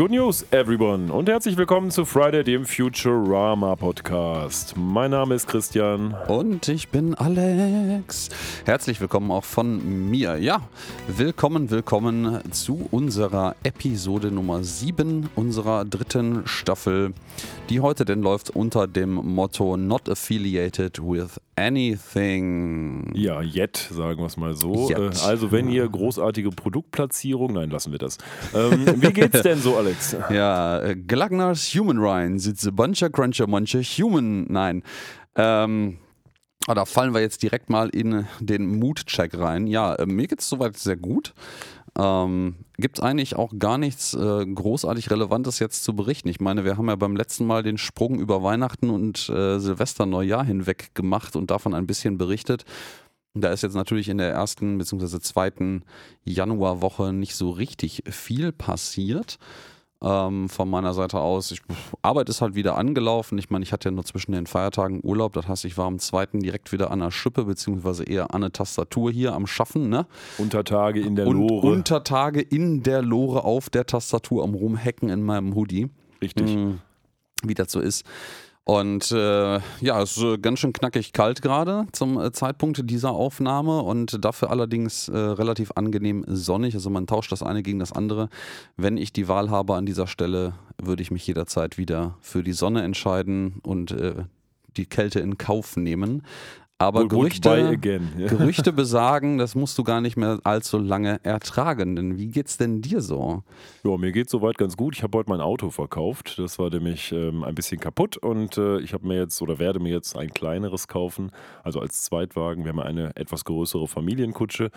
Good News, everyone, und herzlich willkommen zu Friday, dem Futurama Podcast. Mein Name ist Christian. Und ich bin Alex. Herzlich willkommen auch von mir. Ja, willkommen, willkommen zu unserer Episode Nummer 7 unserer dritten Staffel, die heute denn läuft unter dem Motto Not Affiliated with Anything. Ja, yet, sagen wir es mal so. Yet. Äh, also, wenn ihr großartige Produktplatzierung, nein, lassen wir das. Ähm, wie geht's denn so, Alex? Ja, äh, Glagners Human Ryan, a buncher cruncher muncher human. Nein. Ähm, ah, da fallen wir jetzt direkt mal in den Mood-Check rein. Ja, äh, mir geht's soweit sehr gut. Ähm, Gibt es eigentlich auch gar nichts äh, großartig Relevantes jetzt zu berichten? Ich meine, wir haben ja beim letzten Mal den Sprung über Weihnachten und äh, Silvester, Neujahr hinweg gemacht und davon ein bisschen berichtet. Da ist jetzt natürlich in der ersten bzw. zweiten Januarwoche nicht so richtig viel passiert ähm, von meiner Seite aus. Ich, Arbeit ist halt wieder angelaufen. Ich meine, ich hatte ja nur zwischen den Feiertagen Urlaub. Das heißt, ich war am zweiten direkt wieder an der Schippe, beziehungsweise eher an der Tastatur hier am Schaffen. Ne? Untertage in der Lore. Und Untertage in der Lore auf der Tastatur am Rumhacken in meinem Hoodie. Richtig. Mhm, wie das so ist. Und äh, ja, es ist äh, ganz schön knackig kalt gerade zum äh, Zeitpunkt dieser Aufnahme und dafür allerdings äh, relativ angenehm sonnig. Also man tauscht das eine gegen das andere. Wenn ich die Wahl habe an dieser Stelle, würde ich mich jederzeit wieder für die Sonne entscheiden und äh, die Kälte in Kauf nehmen. Aber Gerüchte, Gerüchte besagen, das musst du gar nicht mehr allzu lange ertragen. Denn wie geht's denn dir so? Ja, mir geht's soweit ganz gut. Ich habe heute mein Auto verkauft. Das war nämlich ähm, ein bisschen kaputt und äh, ich habe mir jetzt oder werde mir jetzt ein kleineres kaufen, also als Zweitwagen. Wir haben eine etwas größere Familienkutsche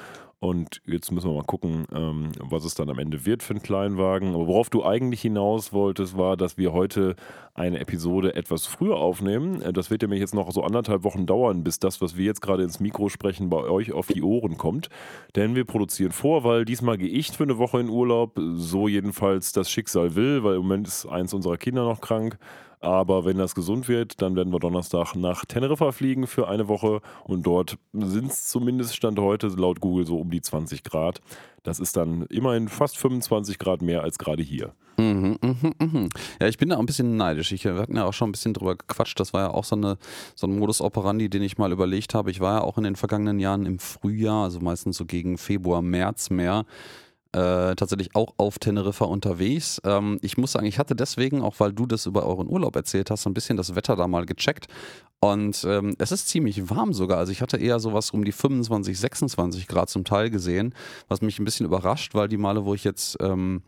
und jetzt müssen wir mal gucken, ähm, was es dann am Ende wird für einen Kleinwagen. Aber worauf du eigentlich hinaus wolltest, war, dass wir heute eine Episode etwas früher aufnehmen. Äh, das wird nämlich jetzt noch so anderthalb Wochen dauern, bis das, was wir jetzt gerade ins Mikro sprechen, bei euch auf die Ohren kommt. Denn wir produzieren vor, weil diesmal gehe ich für eine Woche in Urlaub. So jedenfalls das Schicksal will, weil im Moment ist eins unserer Kinder noch krank. Aber wenn das gesund wird, dann werden wir Donnerstag nach Teneriffa fliegen für eine Woche und dort sind es zumindest Stand heute laut Google so um die 20 Grad. Das ist dann immerhin fast 25 Grad mehr als gerade hier. Mhm, mh, mh. Ja, ich bin da auch ein bisschen neidisch. Ich, wir hatten ja auch schon ein bisschen drüber gequatscht. Das war ja auch so, eine, so ein Modus operandi, den ich mal überlegt habe. Ich war ja auch in den vergangenen Jahren im Frühjahr, also meistens so gegen Februar, März mehr, äh, tatsächlich auch auf Teneriffa unterwegs. Ähm, ich muss sagen, ich hatte deswegen, auch weil du das über euren Urlaub erzählt hast, ein bisschen das Wetter da mal gecheckt. Und ähm, es ist ziemlich warm sogar. Also ich hatte eher sowas um die 25, 26 Grad zum Teil gesehen, was mich ein bisschen überrascht, weil die Male, wo ich jetzt ähm,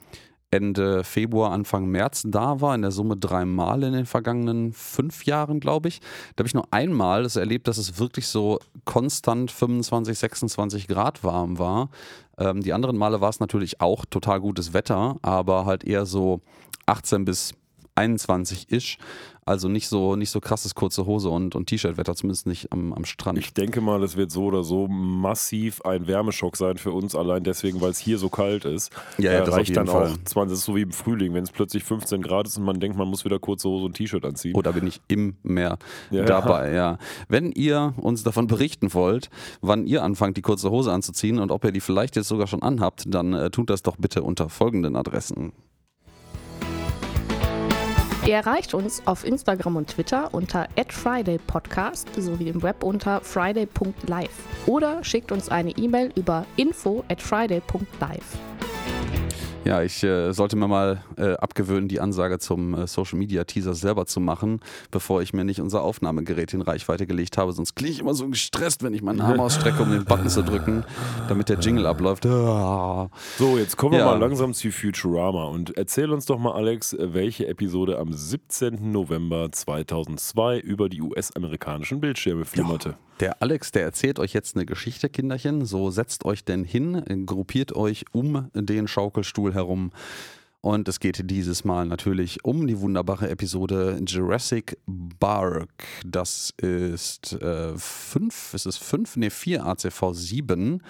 Ende Februar, Anfang März da war, in der Summe dreimal in den vergangenen fünf Jahren, glaube ich. Da habe ich nur einmal das erlebt, dass es wirklich so konstant 25, 26 Grad warm war. Ähm, die anderen Male war es natürlich auch total gutes Wetter, aber halt eher so 18 bis 21 ish. Also nicht so, nicht so krasses kurze Hose und, und T-Shirt-Wetter, zumindest nicht am, am Strand. Ich denke mal, es wird so oder so massiv ein Wärmeschock sein für uns, allein deswegen, weil es hier so kalt ist. Ja, ja das reicht dann Fall. auch 20, das ist so wie im Frühling, wenn es plötzlich 15 Grad ist und man denkt, man muss wieder kurze Hose und T-Shirt anziehen. Oder bin ich im Meer ja. dabei, ja. Wenn ihr uns davon berichten wollt, wann ihr anfangt, die kurze Hose anzuziehen und ob ihr die vielleicht jetzt sogar schon anhabt, dann äh, tut das doch bitte unter folgenden Adressen. Ihr erreicht uns auf Instagram und Twitter unter @fridaypodcast sowie im Web unter friday.live oder schickt uns eine E-Mail über info@friday.live. Ja, ich äh, sollte mir mal äh, abgewöhnen, die Ansage zum äh, Social Media Teaser selber zu machen, bevor ich mir nicht unser Aufnahmegerät in Reichweite gelegt habe. Sonst klinge ich immer so gestresst, wenn ich meinen Arm ausstrecke, um den Button zu drücken, damit der Jingle abläuft. So, jetzt kommen wir mal langsam zu Futurama und erzähl uns doch mal, Alex, welche Episode am 17. November 2002 über die US-amerikanischen Bildschirme flimmerte. Ja. Der Alex, der erzählt euch jetzt eine Geschichte, Kinderchen. So setzt euch denn hin, gruppiert euch um den Schaukelstuhl herum. Und es geht dieses Mal natürlich um die wunderbare Episode Jurassic Bark. Das ist äh, fünf, ist es fünf? Ne, vier ACV 7.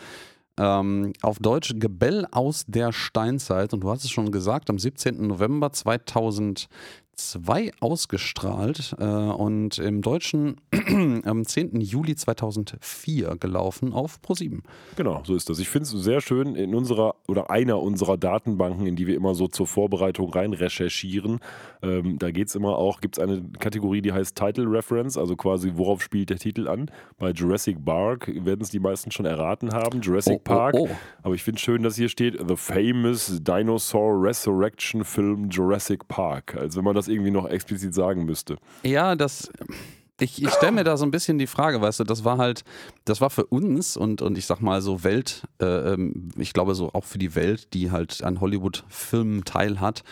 Ähm, auf Deutsch Gebell aus der Steinzeit. Und du hast es schon gesagt, am 17. November 2002 2002 ausgestrahlt äh, und im Deutschen am 10. Juli 2004 gelaufen auf Pro7. Genau, so ist das. Ich finde es sehr schön in unserer oder einer unserer Datenbanken, in die wir immer so zur Vorbereitung rein recherchieren. Ähm, da geht es immer auch, gibt es eine Kategorie, die heißt Title Reference, also quasi worauf spielt der Titel an. Bei Jurassic Park werden es die meisten schon erraten haben, Jurassic Oh, oh, Park. oh. Aber ich finde schön, dass hier steht The Famous Dinosaur Resurrection Film Jurassic Park. Als wenn man das irgendwie noch explizit sagen müsste. Ja, das. Ich, ich stelle mir da so ein bisschen die Frage, weißt du, das war halt, das war für uns und, und ich sag mal so Welt, äh, ähm, ich glaube so auch für die Welt, die halt an Hollywood-Filmen teilhat,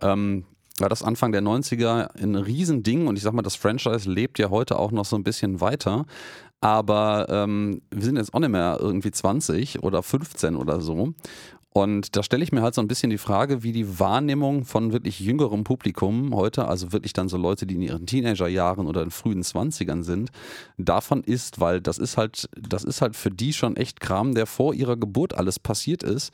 ähm, war das Anfang der 90er ein Riesending und ich sag mal, das Franchise lebt ja heute auch noch so ein bisschen weiter. Aber ähm, wir sind jetzt auch nicht mehr irgendwie 20 oder 15 oder so. Und da stelle ich mir halt so ein bisschen die Frage, wie die Wahrnehmung von wirklich jüngerem Publikum heute, also wirklich dann so Leute, die in ihren Teenagerjahren oder in frühen 20ern sind, davon ist, weil das ist halt, das ist halt für die schon echt Kram, der vor ihrer Geburt alles passiert ist.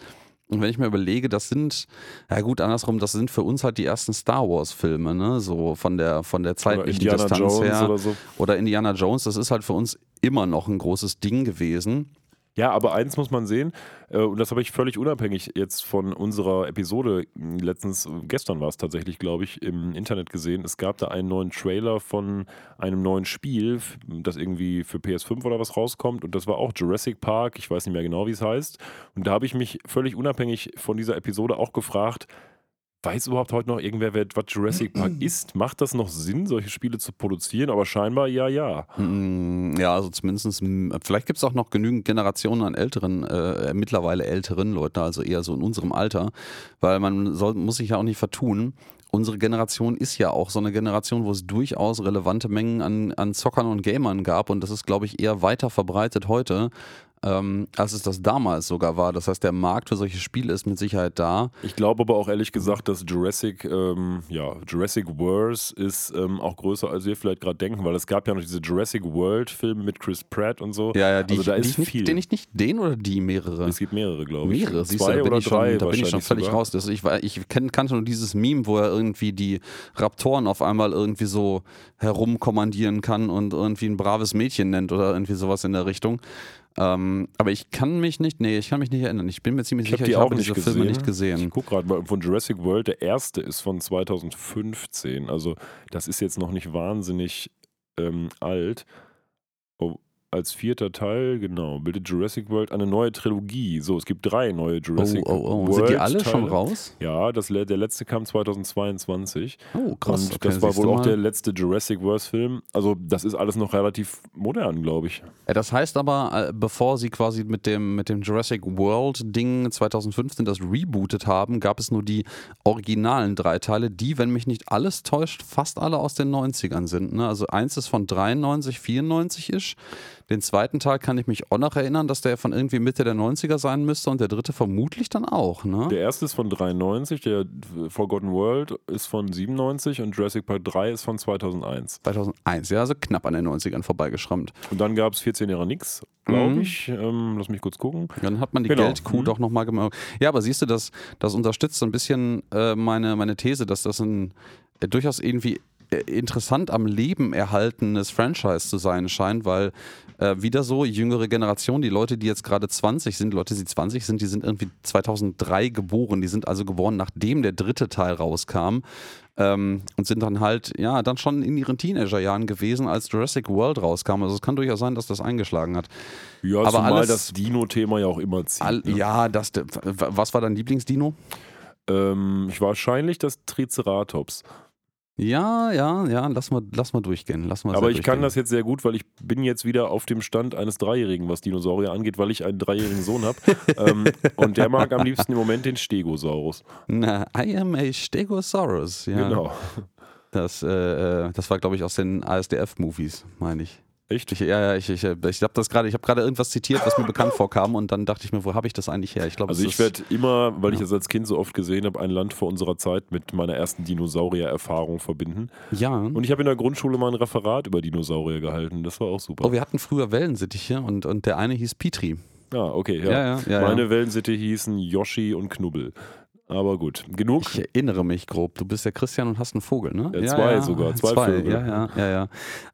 Und wenn ich mir überlege, das sind, ja gut, andersrum, das sind für uns halt die ersten Star Wars-Filme, ne? So von der, von der zeitlichen Indiana Distanz Jones her. oder so. Oder Indiana Jones, das ist halt für uns immer noch ein großes Ding gewesen. Ja, aber eins muss man sehen, äh, und das habe ich völlig unabhängig jetzt von unserer Episode, mh, letztens, äh, gestern war es tatsächlich, glaube ich, im Internet gesehen. Es gab da einen neuen Trailer von einem neuen Spiel, das irgendwie für PS5 oder was rauskommt. Und das war auch Jurassic Park, ich weiß nicht mehr genau, wie es heißt. Und da habe ich mich völlig unabhängig von dieser Episode auch gefragt, Weiß überhaupt heute noch irgendwer, wer, was Jurassic Park ist? Macht das noch Sinn, solche Spiele zu produzieren? Aber scheinbar ja, ja. Mm, Ja, also zumindest, mm, vielleicht gibt es auch noch genügend Generationen an älteren, äh, mittlerweile älteren Leuten, also eher so in unserem Alter, weil man soll, muss sich ja auch nicht vertun. Unsere Generation ist ja auch so eine Generation, wo es durchaus relevante Mengen an, an Zockern und Gamern gab und das ist, glaube ich, eher weiter verbreitet heute, ähm, als es das damals sogar war. Das heißt, der Markt für solche Spiele ist mit Sicherheit da. Ich glaube aber auch ehrlich gesagt, dass Jurassic, ähm, ja, Jurassic World ist ähm, auch größer, als wir vielleicht gerade denken, weil es gab ja noch diese Jurassic World-Filme mit Chris Pratt und so. Ja, ja, die, also da die ist ich nicht, viel. Den ich nicht, den oder die mehrere? es gibt mehrere, glaube ich. Mehrere, siehst du, Zwei da bin oder ich schon, drei da bin ich schon völlig sogar. raus. Das, ich ich kenn, kannte nur dieses Meme, wo er irgendwie die Raptoren auf einmal irgendwie so herumkommandieren kann und irgendwie ein braves Mädchen nennt oder irgendwie sowas in der Richtung. Ähm, aber ich kann mich nicht, nee, ich kann mich nicht erinnern. Ich bin mir ziemlich Ich sicher, die ich habe nicht diese gesehen. Filme nicht Ich gesehen. gucke gerade mal von Jurassic World. Der erste ist von 2015. Also das ist jetzt noch nicht wahnsinnig ähm, alt. Oh, als vierter Teil, genau, bildet Jurassic World eine neue Trilogie. So, es gibt drei neue Oh, Jurassic oh, oh. World. Sind die alle schon Teile. raus? Ja, das, der letzte kam 2022. Oh, krass. Und okay, das war wohl auch der letzte Jurassic World Film. Also das ist alles noch relativ modern, glaube ich. Ja, das heißt aber, äh, bevor sie quasi mit dem, mit dem Jurassic World-Ding 2015 das rebootet haben, gab es nur die originalen drei Teile, die, wenn mich nicht alles täuscht, fast alle aus den 90ern sind. Ne? Also eins ist von 93, 94 ist. Den zweiten Teil kann ich mich auch noch erinnern, dass der von irgendwie Mitte der 90er sein müsste und der dritte vermutlich dann auch. Ne? Der erste ist von 93, der Forgotten World ist von 97 und Jurassic Park 3 ist von 2001. 2001, ja, also knapp an den 90ern vorbeigeschrammt. Und dann gab es 14 Jahre nix, glaube Mhm. ich. Ähm, lass mich kurz gucken. Dann hat man die Genau. Geldkuh Mhm. doch nochmal gemacht. Ja, aber siehst du, das, das unterstützt so ein bisschen äh, meine, meine These, dass das ein äh, durchaus irgendwie äh, interessant am Leben erhaltenes Franchise zu sein scheint, weil äh, wieder so jüngere Generation, die Leute, die jetzt gerade 20 sind, Leute, die 20 sind, die sind irgendwie 2003 geboren, die sind also geboren, nachdem der dritte Teil rauskam ähm, und sind dann halt, ja, dann schon in ihren Teenagerjahren gewesen, als Jurassic World rauskam. Also es kann durchaus sein, dass das eingeschlagen hat. Ja, Aber zumal alles- das Dino-Thema ja auch immer zieht. All, ne? ja, das, was war dein Lieblingsdino? ähm, wahrscheinlich das Triceratops. Ja, ja, ja, lass mal, lass mal durchgehen. Lass mal Aber ich kann das jetzt sehr gut, weil ich bin jetzt wieder auf dem Stand eines Dreijährigen, was Dinosaurier angeht, weil ich einen dreijährigen Sohn habe. ähm, und der mag am liebsten im Moment den Stegosaurus. Na, I am a Stegosaurus. Ja, Genau. Das, äh, äh, das war, glaube ich, aus den ASDF-Movies, meine ich. Echt? Ich, ja, ja, ich, ich, ich habe das gerade, ich habe gerade irgendwas zitiert, was mir bekannt vorkam und dann dachte ich mir, wo habe ich das eigentlich her? Ich glaube, Also ich werde immer, weil ich Ja. es als Kind so oft gesehen habe, ein Land vor unserer Zeit mit meiner ersten Dinosaurier-Erfahrung verbinden. ja. Und ich habe in der Grundschule mal ein Referat über Dinosaurier gehalten. Das war auch super. Oh, wir hatten früher Wellensittiche und, und der eine hieß Petri. ah, okay, ja. Ja, ja, ja, Meine. Wellensitte hießen Yoshi und Knubbel. Aber gut, genug. Ich erinnere mich grob. Du bist ja Christian und hast einen Vogel, ne? Ja, zwei sogar, zwei Vögel. Ja, ja, ja, ja.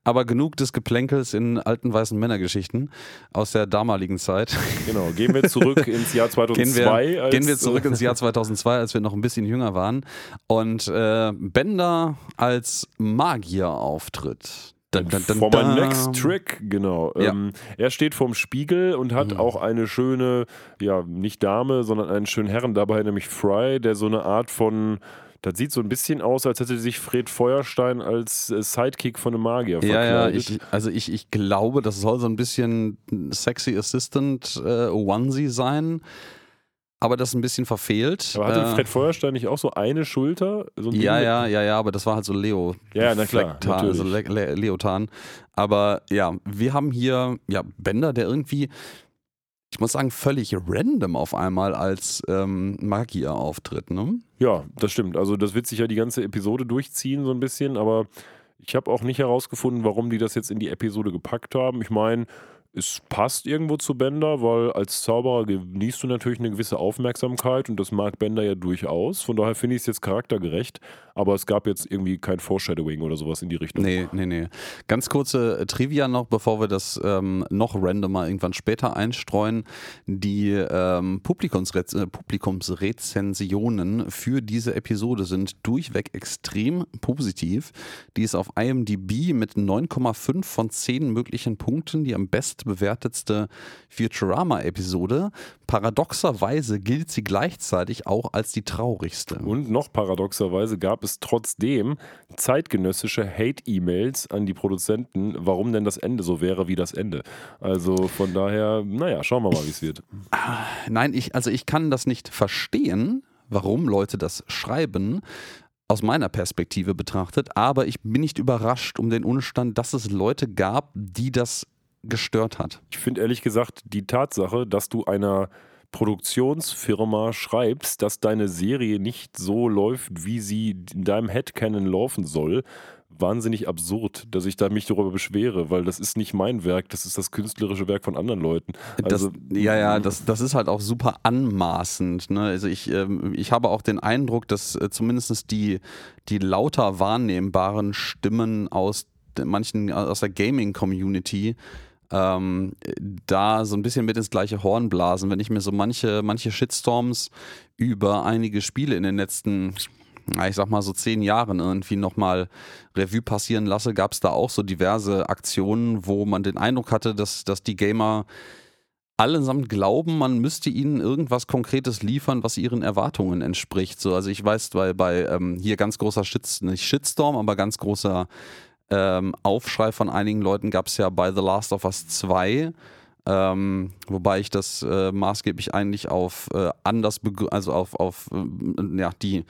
Aber genug des Geplänkels in alten weißen Männergeschichten aus der damaligen Zeit. Genau, gehen wir zurück ins Jahr 2002. Gehen wir, als, gehen wir zurück ins Jahr 2002, als wir noch ein bisschen jünger waren und äh, Bender als Magier auftritt. Dun, dun, dun, For my next trick, genau. Ja. Ähm, er steht vorm Spiegel und hat Mhm. auch eine schöne, ja, nicht Dame, sondern einen schönen Herren dabei, nämlich Fry, der so eine Art von, das sieht so ein bisschen aus, als hätte sich Fred Feuerstein als äh, Sidekick von einem Magier Ja, ja, verkleidet. ich, also ich, ich glaube, das soll so ein bisschen sexy Assistant äh, Onesie sein, aber das ist ein bisschen verfehlt. Aber hatte Äh, Fred Feuerstein nicht auch so eine Schulter? So ein Ding Ja, mit- ja, ja, ja, aber das war halt so Leo. Ja, na klar, Flecktarn, also Le. Le Leotan. Aber ja, wir haben hier ja Bender, der irgendwie, ich muss sagen, völlig random auf einmal als ähm, Magier auftritt. Ne? Ja, das stimmt. Also das wird sich ja die ganze Episode durchziehen, so ein bisschen, aber ich habe auch nicht herausgefunden, warum die das jetzt in die Episode gepackt haben. Ich meine, es passt irgendwo zu Bender, weil als Zauberer genießt du natürlich eine gewisse Aufmerksamkeit und das mag Bender ja durchaus. Von daher finde ich es jetzt charaktergerecht, aber es gab jetzt irgendwie kein Foreshadowing oder sowas in die Richtung. Nee, nee, nee. Ganz kurze äh, Trivia noch, bevor wir das ähm, noch randomer irgendwann später einstreuen. Die ähm, Publikumsrez äh, Publikumsrezensionen für diese Episode sind durchweg extrem positiv. Die ist auf IMDb mit 9,5 von 10 möglichen Punkten die am bestbewertetste Futurama-Episode. Paradoxerweise gilt sie gleichzeitig auch als die traurigste. Und noch paradoxerweise gab es trotzdem zeitgenössische Hate-E-Mails an die Produzenten, warum denn das Ende so wäre wie das Ende. Also von daher, naja, schauen wir mal, wie es wird. Nein, ich, also ich kann das nicht verstehen, warum Leute das schreiben, aus meiner Perspektive betrachtet, aber ich bin nicht überrascht um den Umstand, dass es Leute gab, die das gestört hat. Ich finde ehrlich gesagt die Tatsache, dass du einer Produktionsfirma schreibst, dass deine Serie nicht so läuft, wie sie in deinem Headcanon laufen soll, wahnsinnig absurd, dass ich da mich darüber beschwere, weil das ist nicht mein Werk, das ist das künstlerische Werk von anderen Leuten. Also, das, ja, ja, das, das ist halt auch super anmaßend. Ne? Also ich, ähm, ich habe auch den Eindruck, dass äh, zumindest die, die lauter wahrnehmbaren Stimmen aus manchen aus der Gaming-Community ähm, da so ein bisschen mit ins gleiche Horn blasen. Wenn ich mir so manche, manche Shitstorms über einige Spiele in den letzten ich sag mal so zehn Jahren irgendwie nochmal Revue passieren lasse, gab es da auch so diverse Aktionen, wo man den Eindruck hatte, dass, dass die Gamer allesamt glauben, man müsste ihnen irgendwas Konkretes liefern, was ihren Erwartungen entspricht. So, also ich weiß, bei, bei ähm, hier ganz großer Shit, nicht Shitstorm, aber ganz großer ähm, Aufschrei von einigen Leuten gab es ja bei The Last of Us 2. Ähm, wobei ich das äh, maßgeblich eigentlich auf äh, anders, also auf, auf äh, ja, die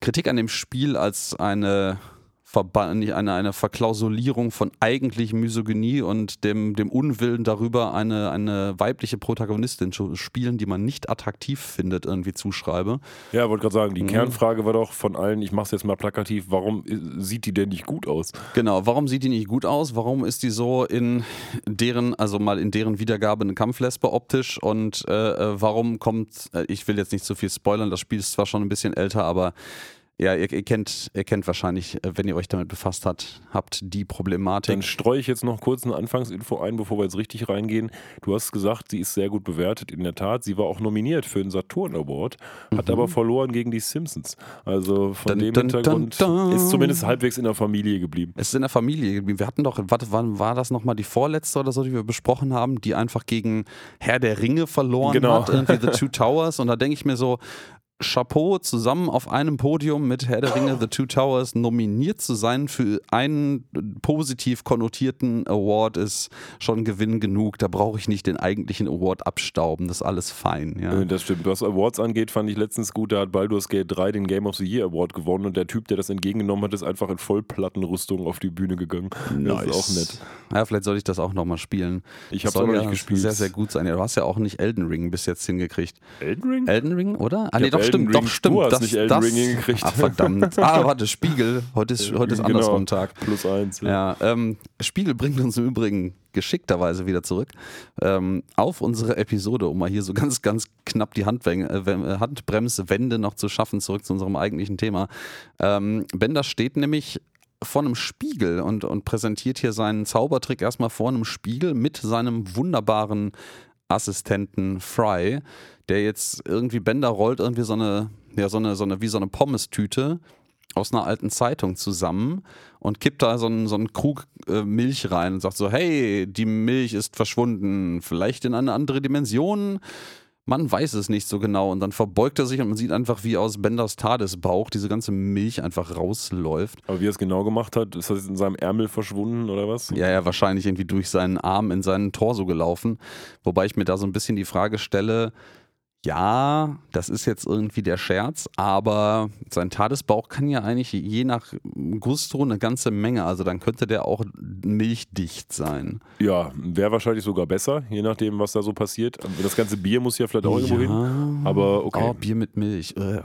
Kritik an dem Spiel als eine, Verba nicht eine, eine Verklausulierung von eigentlich Misogynie und dem, dem Unwillen darüber, eine, eine weibliche Protagonistin zu spielen, die man nicht attraktiv findet, irgendwie zuschreibe. ja, wollte gerade sagen, die Mhm. Kernfrage war doch von allen, ich mache es jetzt mal plakativ, warum äh, sieht die denn nicht gut aus? Genau, warum sieht die nicht gut aus? Warum ist die so in deren, also mal in deren Wiedergabe eine Kampflesbe optisch und äh, äh, warum kommt, äh, ich will jetzt nicht zu viel spoilern, das Spiel ist zwar schon ein bisschen älter, aber ja, ihr, ihr, kennt, ihr kennt wahrscheinlich, äh, wenn ihr euch damit befasst habt, habt die Problematik. Dann streue ich jetzt noch kurz eine Anfangsinfo ein, bevor wir jetzt richtig reingehen. Du hast gesagt, sie ist sehr gut bewertet. In der Tat, sie war auch nominiert für den Saturn Award, hat aber verloren gegen die Simpsons. Also von Mhm. Dun, dem dun, Hintergrund dun. ist zumindest halbwegs in der Familie geblieben. Es ist in der Familie geblieben. Wir hatten doch, warte, wann war das nochmal die vorletzte oder so, die wir besprochen haben, die einfach gegen Herr der Ringe verloren Genau. hat, irgendwie The Two Towers. Und da denke ich mir so, Chapeau, zusammen auf einem Podium mit Herr der Ringe The Two Towers nominiert zu sein für einen positiv konnotierten Award ist schon Gewinn genug. Da brauche ich nicht den eigentlichen Award abstauben. Das ist alles fein. Ja. Äh, Das stimmt. Was Awards angeht, fand ich letztens gut, da hat Baldur's Gate 3 den Game of the Year Award gewonnen und der Typ, der das entgegengenommen hat, ist einfach in Vollplattenrüstung auf die Bühne gegangen. Das ist auch nett. Ja, vielleicht sollte ich das auch nochmal spielen. Ich hab's Soll auch noch ja nicht gespielt. Sehr, sehr gut sein. Ja, du hast ja auch nicht Elden Ring bis jetzt hingekriegt. Elden Ring? Elden Ring, oder? Ah, nee, doch, stimmt, doch, stimmt. Du hast das, nicht Elden das, Ring hingekriegt. Ach, verdammt. Ah, warte, Spiegel. Heute ist, heute ist Genau. andersrum Tag. Plus eins. Ja, ähm, Spiegel bringt uns im Übrigen geschickterweise wieder zurück ähm, auf unsere Episode, um mal hier so ganz, ganz knapp die Handweng- äh, Wem- Handbremswende noch zu schaffen, zurück zu unserem eigentlichen Thema. Ähm, Bender steht nämlich vor einem Spiegel und, und präsentiert hier seinen Zaubertrick erstmal vor einem Spiegel mit seinem wunderbaren Assistenten Fry, der jetzt irgendwie Bender rollt irgendwie so eine, ja, so eine, so eine, wie so eine Pommes-Tüte aus einer alten Zeitung zusammen und kippt da so einen, so einen Krug äh, Milch rein und sagt so, hey, die Milch ist verschwunden, vielleicht in eine andere Dimension. Man weiß es nicht so genau und dann verbeugt er sich und man sieht einfach, wie aus Benders Tadesbauch diese ganze Milch einfach rausläuft. Aber wie er es genau gemacht hat, ist das jetzt in seinem Ärmel verschwunden oder was? Ja, ja, wahrscheinlich irgendwie durch seinen Arm in seinen Torso gelaufen. Wobei ich mir da so ein bisschen die Frage stelle, ja, das ist jetzt irgendwie der Scherz, aber sein Tadesbauch kann ja eigentlich je nach Gusto eine ganze Menge. Also dann könnte der auch milchdicht sein. Ja, wäre wahrscheinlich sogar besser, je nachdem, was da so passiert. Das ganze Bier muss ja vielleicht auch irgendwo hin. Aber okay. Oh, Bier mit Milch. Ugh,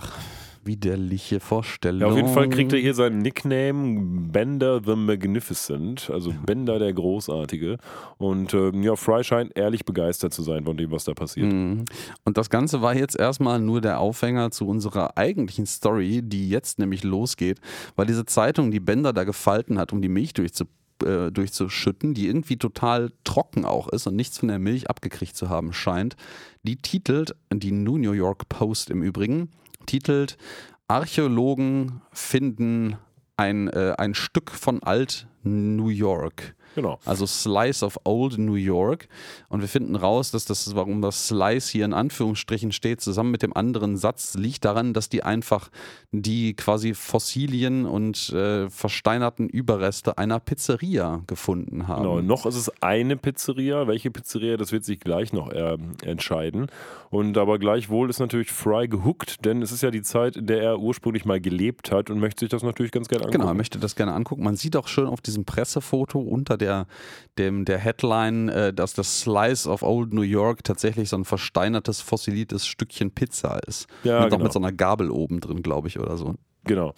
widerliche Vorstellung. Ja, auf jeden Fall kriegt er hier seinen Nickname Bender the Magnificent, also Bender der Großartige. Und ähm, ja, Fry scheint ehrlich begeistert zu sein von dem, was da passiert. Mhm. Und das Ganze war jetzt erstmal nur der Aufhänger zu unserer eigentlichen Story, die jetzt nämlich losgeht, weil diese Zeitung, die Bender da gefalten hat, um die Milch durchzu, äh, durchzuschütten, die irgendwie total trocken auch ist und nichts von der Milch abgekriegt zu haben scheint, die titelt, die New York Post im Übrigen, titelt Archäologen finden ein, äh, ein Stück von Alt New York. Genau. Also Slice of Old New York. Und wir finden raus, dass das, warum das Slice hier in Anführungsstrichen steht, zusammen mit dem anderen Satz, liegt daran, dass die einfach die quasi Fossilien und äh, versteinerten Überreste einer Pizzeria gefunden haben. Genau, noch ist es eine Pizzeria. Welche Pizzeria, das wird sich gleich noch äh, entscheiden. Und aber gleichwohl ist natürlich Fry gehuckt, denn es ist ja die Zeit, in der er ursprünglich mal gelebt hat und möchte sich das natürlich ganz gerne angucken. Genau, er möchte das gerne angucken. Man sieht auch schön auf diesem Pressefoto unter der, dem, der Headline, äh, dass das Slice of Old New York tatsächlich so ein versteinertes, fossiliertes Stückchen Pizza ist. Ja, und auch genau. mit so einer Gabel oben drin, glaube ich, oder so. Genau.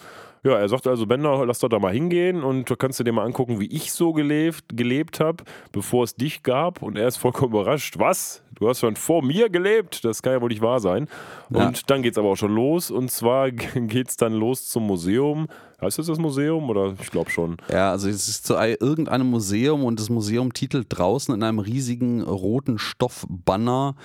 Ja, er sagt also, Bender, lass doch da mal hingehen und du kannst dir mal angucken, wie ich so gelebt, gelebt habe, bevor es dich gab. Und er ist vollkommen überrascht. Was? Du hast schon vor mir gelebt? Das kann ja wohl nicht wahr sein. Ja. Und dann geht es aber auch schon los. Und zwar geht es dann los zum Museum. Heißt das das Museum? Oder ich glaube schon. Ja, also es ist zu ei- irgendeinem Museum und das Museum titelt draußen in einem riesigen roten Stoffbanner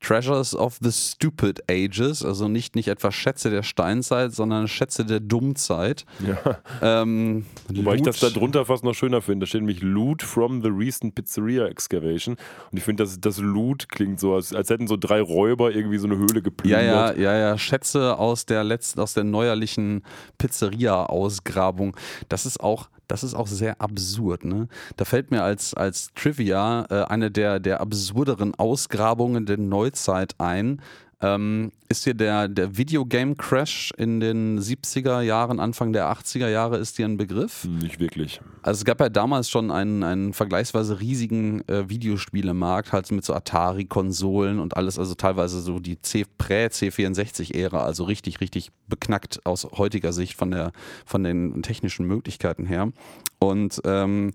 Treasures of the Stupid Ages, also nicht, nicht etwa Schätze der Steinzeit, sondern Schätze der Dummzeit. Ja. Ähm, Wobei ich das da drunter fast noch schöner finde. Da steht nämlich Loot from the recent Pizzeria Excavation. Und ich finde, das, das Loot klingt so, als, als hätten so drei Räuber irgendwie so eine Höhle Ja, geplündert. ja, ja, ja, Schätze aus der letzten, aus der neuerlichen Pizzeria-Ausgrabung. Das ist auch, das ist auch sehr absurd, ne? Da fällt mir als, als Trivia äh, eine der, der absurderen Ausgrabungen der Neuzeit ein. Ähm, ist dir der, der Videogame Crash in den 70er Jahren, Anfang der 80er Jahre, ist dir ein Begriff? Nicht wirklich. Also es gab ja damals schon einen, einen vergleichsweise riesigen äh, Videospielemarkt, halt mit so Atari-Konsolen und alles, also teilweise so die C- Prä-C64-Ära, also richtig, richtig beknackt aus heutiger Sicht von, der, von den technischen Möglichkeiten her. Und ähm,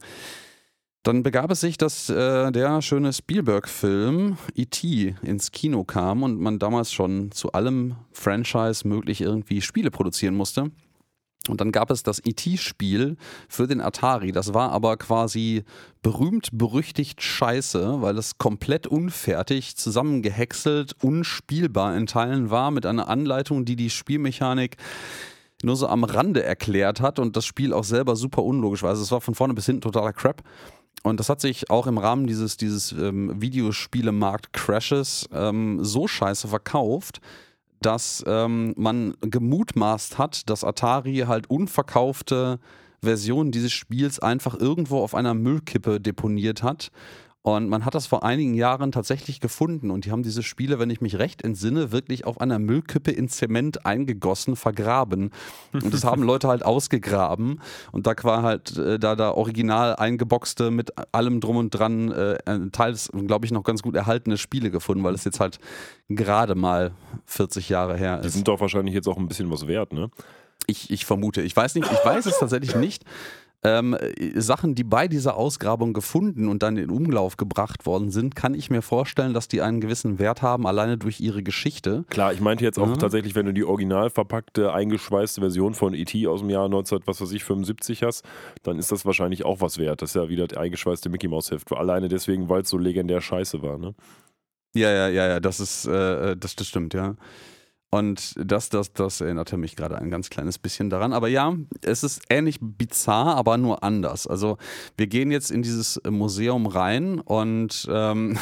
dann begab es sich, dass äh, der schöne Spielberg-Film E.T. ins Kino kam und man damals schon zu allem Franchise möglich irgendwie Spiele produzieren musste. Und dann gab es das ET-Spiel für den Atari. Das war aber quasi berühmt, berüchtigt scheiße, weil es komplett unfertig, zusammengehäckselt, unspielbar in Teilen war, mit einer Anleitung, die die Spielmechanik nur so am Rande erklärt hat und das Spiel auch selber super unlogisch war. Also es war von vorne bis hinten totaler Crap. Und das hat sich auch im Rahmen dieses, dieses ähm, Videospielemarkt-Crashes ähm, so scheiße verkauft, dass ähm, man gemutmaßt hat, dass Atari halt unverkaufte Versionen dieses Spiels einfach irgendwo auf einer Müllkippe deponiert hat Und man hat das vor einigen Jahren tatsächlich gefunden und die haben diese Spiele, wenn ich mich recht entsinne, wirklich auf einer Müllkippe in Zement eingegossen, vergraben. Und das haben Leute halt ausgegraben und da war halt äh, da da original eingeboxte mit allem drum und dran, äh, teils, glaube ich, noch ganz gut erhaltene Spiele gefunden, weil es jetzt halt gerade mal 40 Jahre her ist. Die sind doch wahrscheinlich jetzt auch ein bisschen was wert, ne? Ich, ich vermute. Ich weiß nicht, ich weiß es tatsächlich nicht. Ähm, Sachen, die bei dieser Ausgrabung gefunden und dann in Umlauf gebracht worden sind, kann ich mir vorstellen, dass die einen gewissen Wert haben, alleine durch ihre Geschichte. Klar, ich meinte jetzt auch Ja. tatsächlich, wenn du die original verpackte, eingeschweißte Version von E.T. aus dem Jahr 19, was weiß ich, 75 hast, dann ist das wahrscheinlich auch was wert. Das ist ja wieder das eingeschweißte Mickey Mouse Heft. Alleine deswegen, weil es so legendär scheiße war, ne? Ja, ja, ja, ja, das ist, äh, das, das stimmt, ja. Und das, das, das erinnerte mich gerade ein ganz kleines bisschen daran. Aber ja, es ist ähnlich bizarr, aber nur anders. Also wir gehen jetzt in dieses Museum rein und ähm,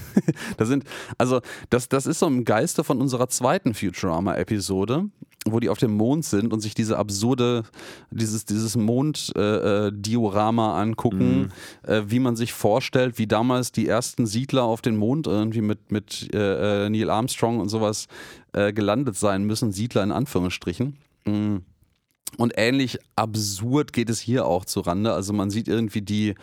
da sind, also das, das ist so im Geiste von unserer zweiten Futurama-Episode, wo die auf dem Mond sind und sich diese absurde, dieses, dieses Mond-Diorama äh, Diorama angucken, äh, wie man sich vorstellt, wie damals die ersten Siedler auf den Mond irgendwie mit, mit äh, äh, Neil Armstrong und sowas äh, gelandet sein müssen, Siedler in Anführungsstrichen. Mm. Und ähnlich absurd geht es hier auch zu Rande. Also man sieht irgendwie die,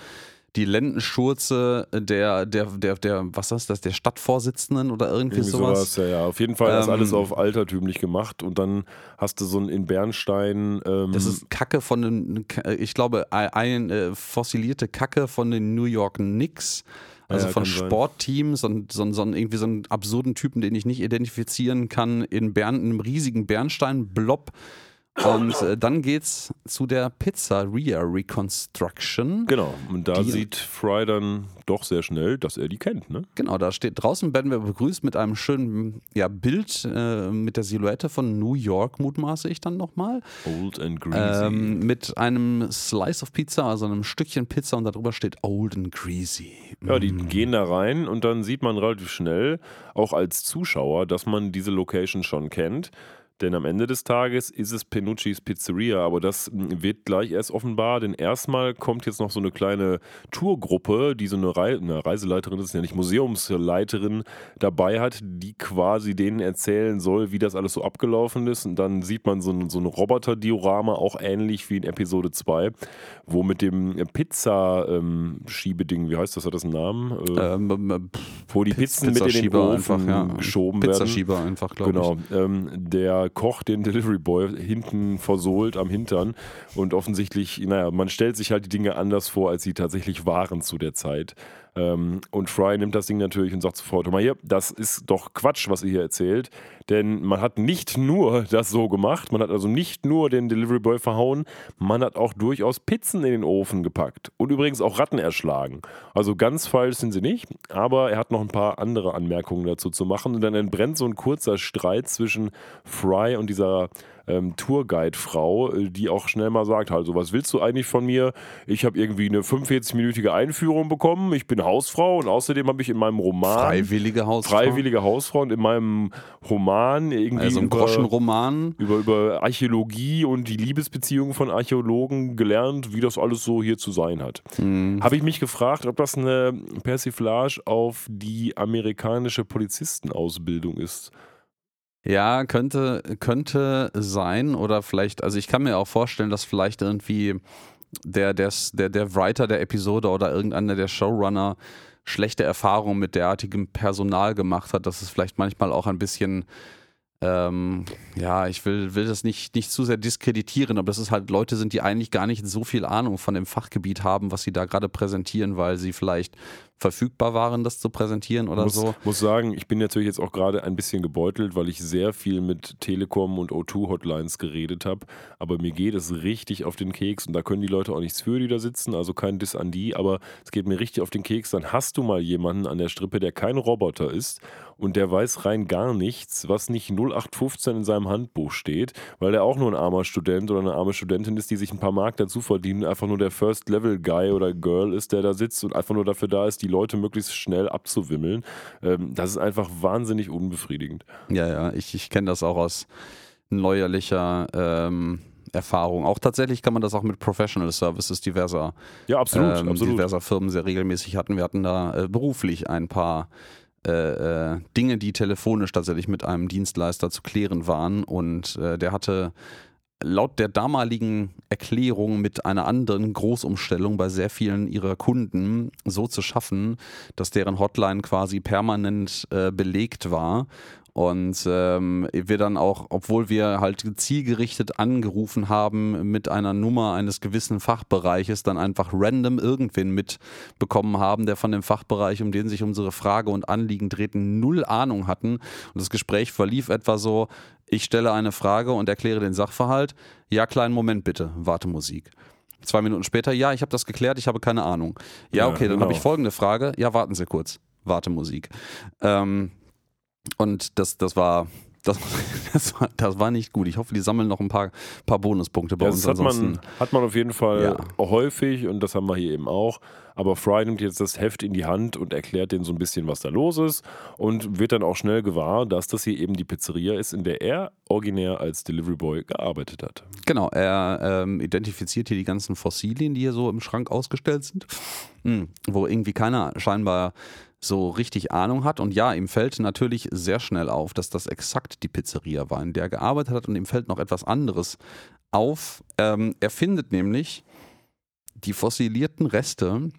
die Lendenschurze der, der, der, der, was ist das, der Stadtvorsitzenden oder irgendwie, Irgendwie sowas. sowas, ja, ja. Auf jeden Fall ist Ähm, alles auf altertümlich gemacht und dann hast du so ein in Bernstein. Ähm, Das ist Kacke von den, ich glaube, ein, ein äh, fossilierte Kacke von den New York Knicks. Also Ja, von. Sportteams, so, so, so, irgendwie so einen absurden Typen, den ich nicht identifizieren kann, in Bern, in einem riesigen Bernstein-Blob. Und äh, dann geht's zu der Pizzeria Reconstruction. Genau, und da Die- sieht Fry dann doch sehr schnell, dass er die kennt, ne? Genau, da steht draußen werden wir begrüßt mit einem schönen ja, Bild äh, mit der Silhouette von New York, mutmaße ich dann nochmal. Old and greasy. Ähm, mit einem Slice of Pizza, also einem Stückchen Pizza und darüber steht Old and Greasy. Ja, die gehen da rein und dann sieht man relativ schnell, auch als Zuschauer, dass man diese Location schon kennt. Denn am Ende des Tages ist es Penucci's Pizzeria, aber das mm, wird gleich erst offenbar, denn erstmal kommt jetzt noch so eine kleine Tourgruppe, die so eine, Rei eine Reiseleiterin, das ist ja nicht Museumsleiterin, dabei hat, die quasi denen erzählen soll, wie das alles so abgelaufen ist. Und dann sieht man so ein, so ein Roboter-Diorama, auch ähnlich wie in Episode 2, wo mit dem Pizza-Schiebeding, wie heißt das, hat das einen Namen? Äh, Ähm, ähm, wo die Piz- Pizzen mit in den Pizzaschieber Ofen einfach, ja. geschoben werden. Pizzaschieber einfach, glaube Genau, ähm, der Koch den Delivery Boy hinten versohlt am Hintern und offensichtlich, naja, man stellt sich halt die Dinge anders vor, als sie tatsächlich waren zu der Zeit. Ähm, und Fry nimmt das Ding natürlich und sagt sofort, mal hier, das ist doch Quatsch, was ihr hier erzählt, denn man hat nicht nur das so gemacht, man hat also nicht nur den Delivery Boy verhauen, man hat auch durchaus Pizzen in den Ofen gepackt und übrigens auch Ratten erschlagen. Also ganz falsch sind sie nicht, aber er hat noch ein paar andere Anmerkungen dazu zu machen und dann entbrennt so ein kurzer Streit zwischen Fry und dieser ähm, Tourguide-Frau, äh, die auch schnell mal sagt, also was willst du eigentlich von mir? Ich habe irgendwie eine 45-minütige Einführung bekommen, ich bin Hausfrau und außerdem habe ich in meinem Roman Freiwillige Hausfrau. freiwillige Hausfrau und in meinem Roman irgendwie Also ein über, Groschenroman. über, über Archäologie und die Liebesbeziehungen von Archäologen gelernt, wie das alles so hier zu sein hat. Hm. Habe ich mich gefragt, ob das eine Persiflage auf die amerikanische Polizistenausbildung ist. Ja, könnte, könnte sein oder vielleicht, also ich kann mir auch vorstellen, dass vielleicht irgendwie der, der, der, der Writer der Episode oder irgendeiner der Showrunner schlechte Erfahrungen mit derartigem Personal gemacht hat, dass es vielleicht manchmal auch ein bisschen, ähm, ja, ich will, will das nicht, nicht zu sehr diskreditieren, aber dass es halt Leute sind, die eigentlich gar nicht so viel Ahnung von dem Fachgebiet haben, was sie da gerade präsentieren, weil sie vielleicht verfügbar waren, das zu präsentieren oder muss, so. muss sagen, ich bin natürlich jetzt auch gerade ein bisschen gebeutelt, weil ich sehr viel mit Telekom und O2-Hotlines geredet habe. Aber mir geht es richtig auf den Keks und da können die Leute auch nichts für, die da sitzen. Also kein Diss an die, aber es geht mir richtig auf den Keks. Dann hast du mal jemanden an der Strippe, der kein Roboter ist und der weiß rein gar nichts, was nicht 0815 in seinem Handbuch steht, weil der auch nur ein armer Student oder eine arme Studentin ist, die sich ein paar Mark dazu verdienen, einfach nur der First-Level-Guy oder Girl ist, der da sitzt und einfach nur dafür da ist, die Leute möglichst schnell abzuwimmeln. Ähm, das ist einfach wahnsinnig unbefriedigend. Ja, ja, ich, ich kenne das auch aus neuerlicher ähm, Erfahrung. Auch tatsächlich kann man das auch mit Professional Services diverser, Ja, absolut, ähm, absolut. diverser Firmen sehr regelmäßig hatten. Wir hatten da äh, beruflich ein paar äh, äh, Dinge, die telefonisch tatsächlich mit einem Dienstleister zu klären waren. Und äh, der hatte laut der damaligen Erklärung mit einer anderen Großumstellung bei sehr vielen ihrer Kunden so zu schaffen, dass deren Hotline quasi permanent äh, belegt war. Und ähm, wir dann auch, obwohl wir halt zielgerichtet angerufen haben mit einer Nummer eines gewissen Fachbereiches, dann einfach random irgendwen mitbekommen haben, der von dem Fachbereich, um den sich unsere Frage und Anliegen drehten, null Ahnung hatten. Und das Gespräch verlief etwa so, ich stelle eine Frage und erkläre den Sachverhalt. Ja, kleinen Moment bitte, warte Musik. Zwei Minuten später, ja, ich habe das geklärt, ich habe keine Ahnung. Ja, Ja, okay, dann genau. habe ich folgende Frage. Ja, warten Sie kurz. Warte Musik. Ähm, und das, das war. Das, das, war, das war nicht gut. Ich hoffe, die sammeln noch ein paar, paar Bonuspunkte bei Ja, uns. das hat man, hat man auf jeden Fall Ja. häufig und das haben wir hier eben auch. Aber Fry nimmt jetzt das Heft in die Hand und erklärt denen so ein bisschen, was da los ist und wird dann auch schnell gewahr, dass das hier eben die Pizzeria ist, in der er originär als Delivery Boy gearbeitet hat. Genau, er ähm, identifiziert hier die ganzen Fossilien, die hier so im Schrank ausgestellt sind, Hm, wo irgendwie keiner scheinbar so richtig Ahnung hat. Und ja, ihm fällt natürlich sehr schnell auf, dass das exakt die Pizzeria war, in der er gearbeitet hat. Und ihm fällt noch etwas anderes auf. Ähm, er findet nämlich die fossilierten Reste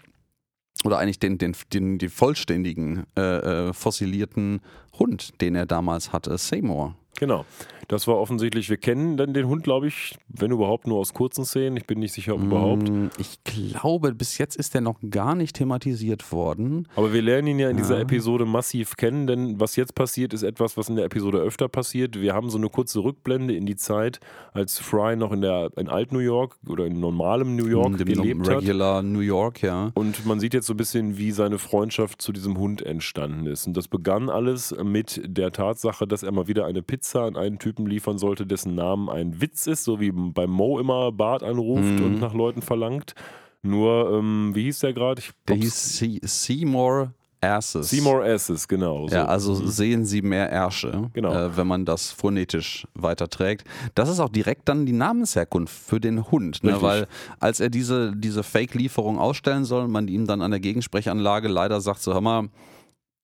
oder eigentlich den, den, den, den vollständigen äh, äh, fossilierten Hund, den er damals hatte, Seymour. Genau. Das war offensichtlich, wir kennen dann den Hund, glaube ich, wenn überhaupt nur aus kurzen Szenen. Ich bin nicht sicher, ob überhaupt. Mm, Ich glaube, bis jetzt ist der noch gar nicht thematisiert worden. Aber wir lernen ihn ja in dieser Ja. Episode massiv kennen, denn was jetzt passiert, ist etwas, was in der Episode öfter passiert. Wir haben so eine kurze Rückblende in die Zeit, als Fry noch in der in Alt-New York oder in normalem New York In dem gelebt hat. Regular New York, ja. Und man sieht jetzt so ein bisschen, wie seine Freundschaft zu diesem Hund entstanden ist. Und das begann alles mit der Tatsache, dass er mal wieder eine Pizza an einen Typen liefern sollte, dessen Namen ein Witz ist, so wie beim Mo immer Bart anruft Mhm. und nach Leuten verlangt. Nur, ähm, wie hieß der gerade? Der hieß Se- Seymour Asses. Seymour Asses, genau. So. Ja, also sehen Sie mehr Ärsche, Genau. äh, wenn man das phonetisch weiterträgt. Das ist auch direkt dann die Namensherkunft für den Hund, ne? Weil als er diese, diese Fake-Lieferung ausstellen soll, man ihm dann an der Gegensprechanlage leider sagt, so hör mal,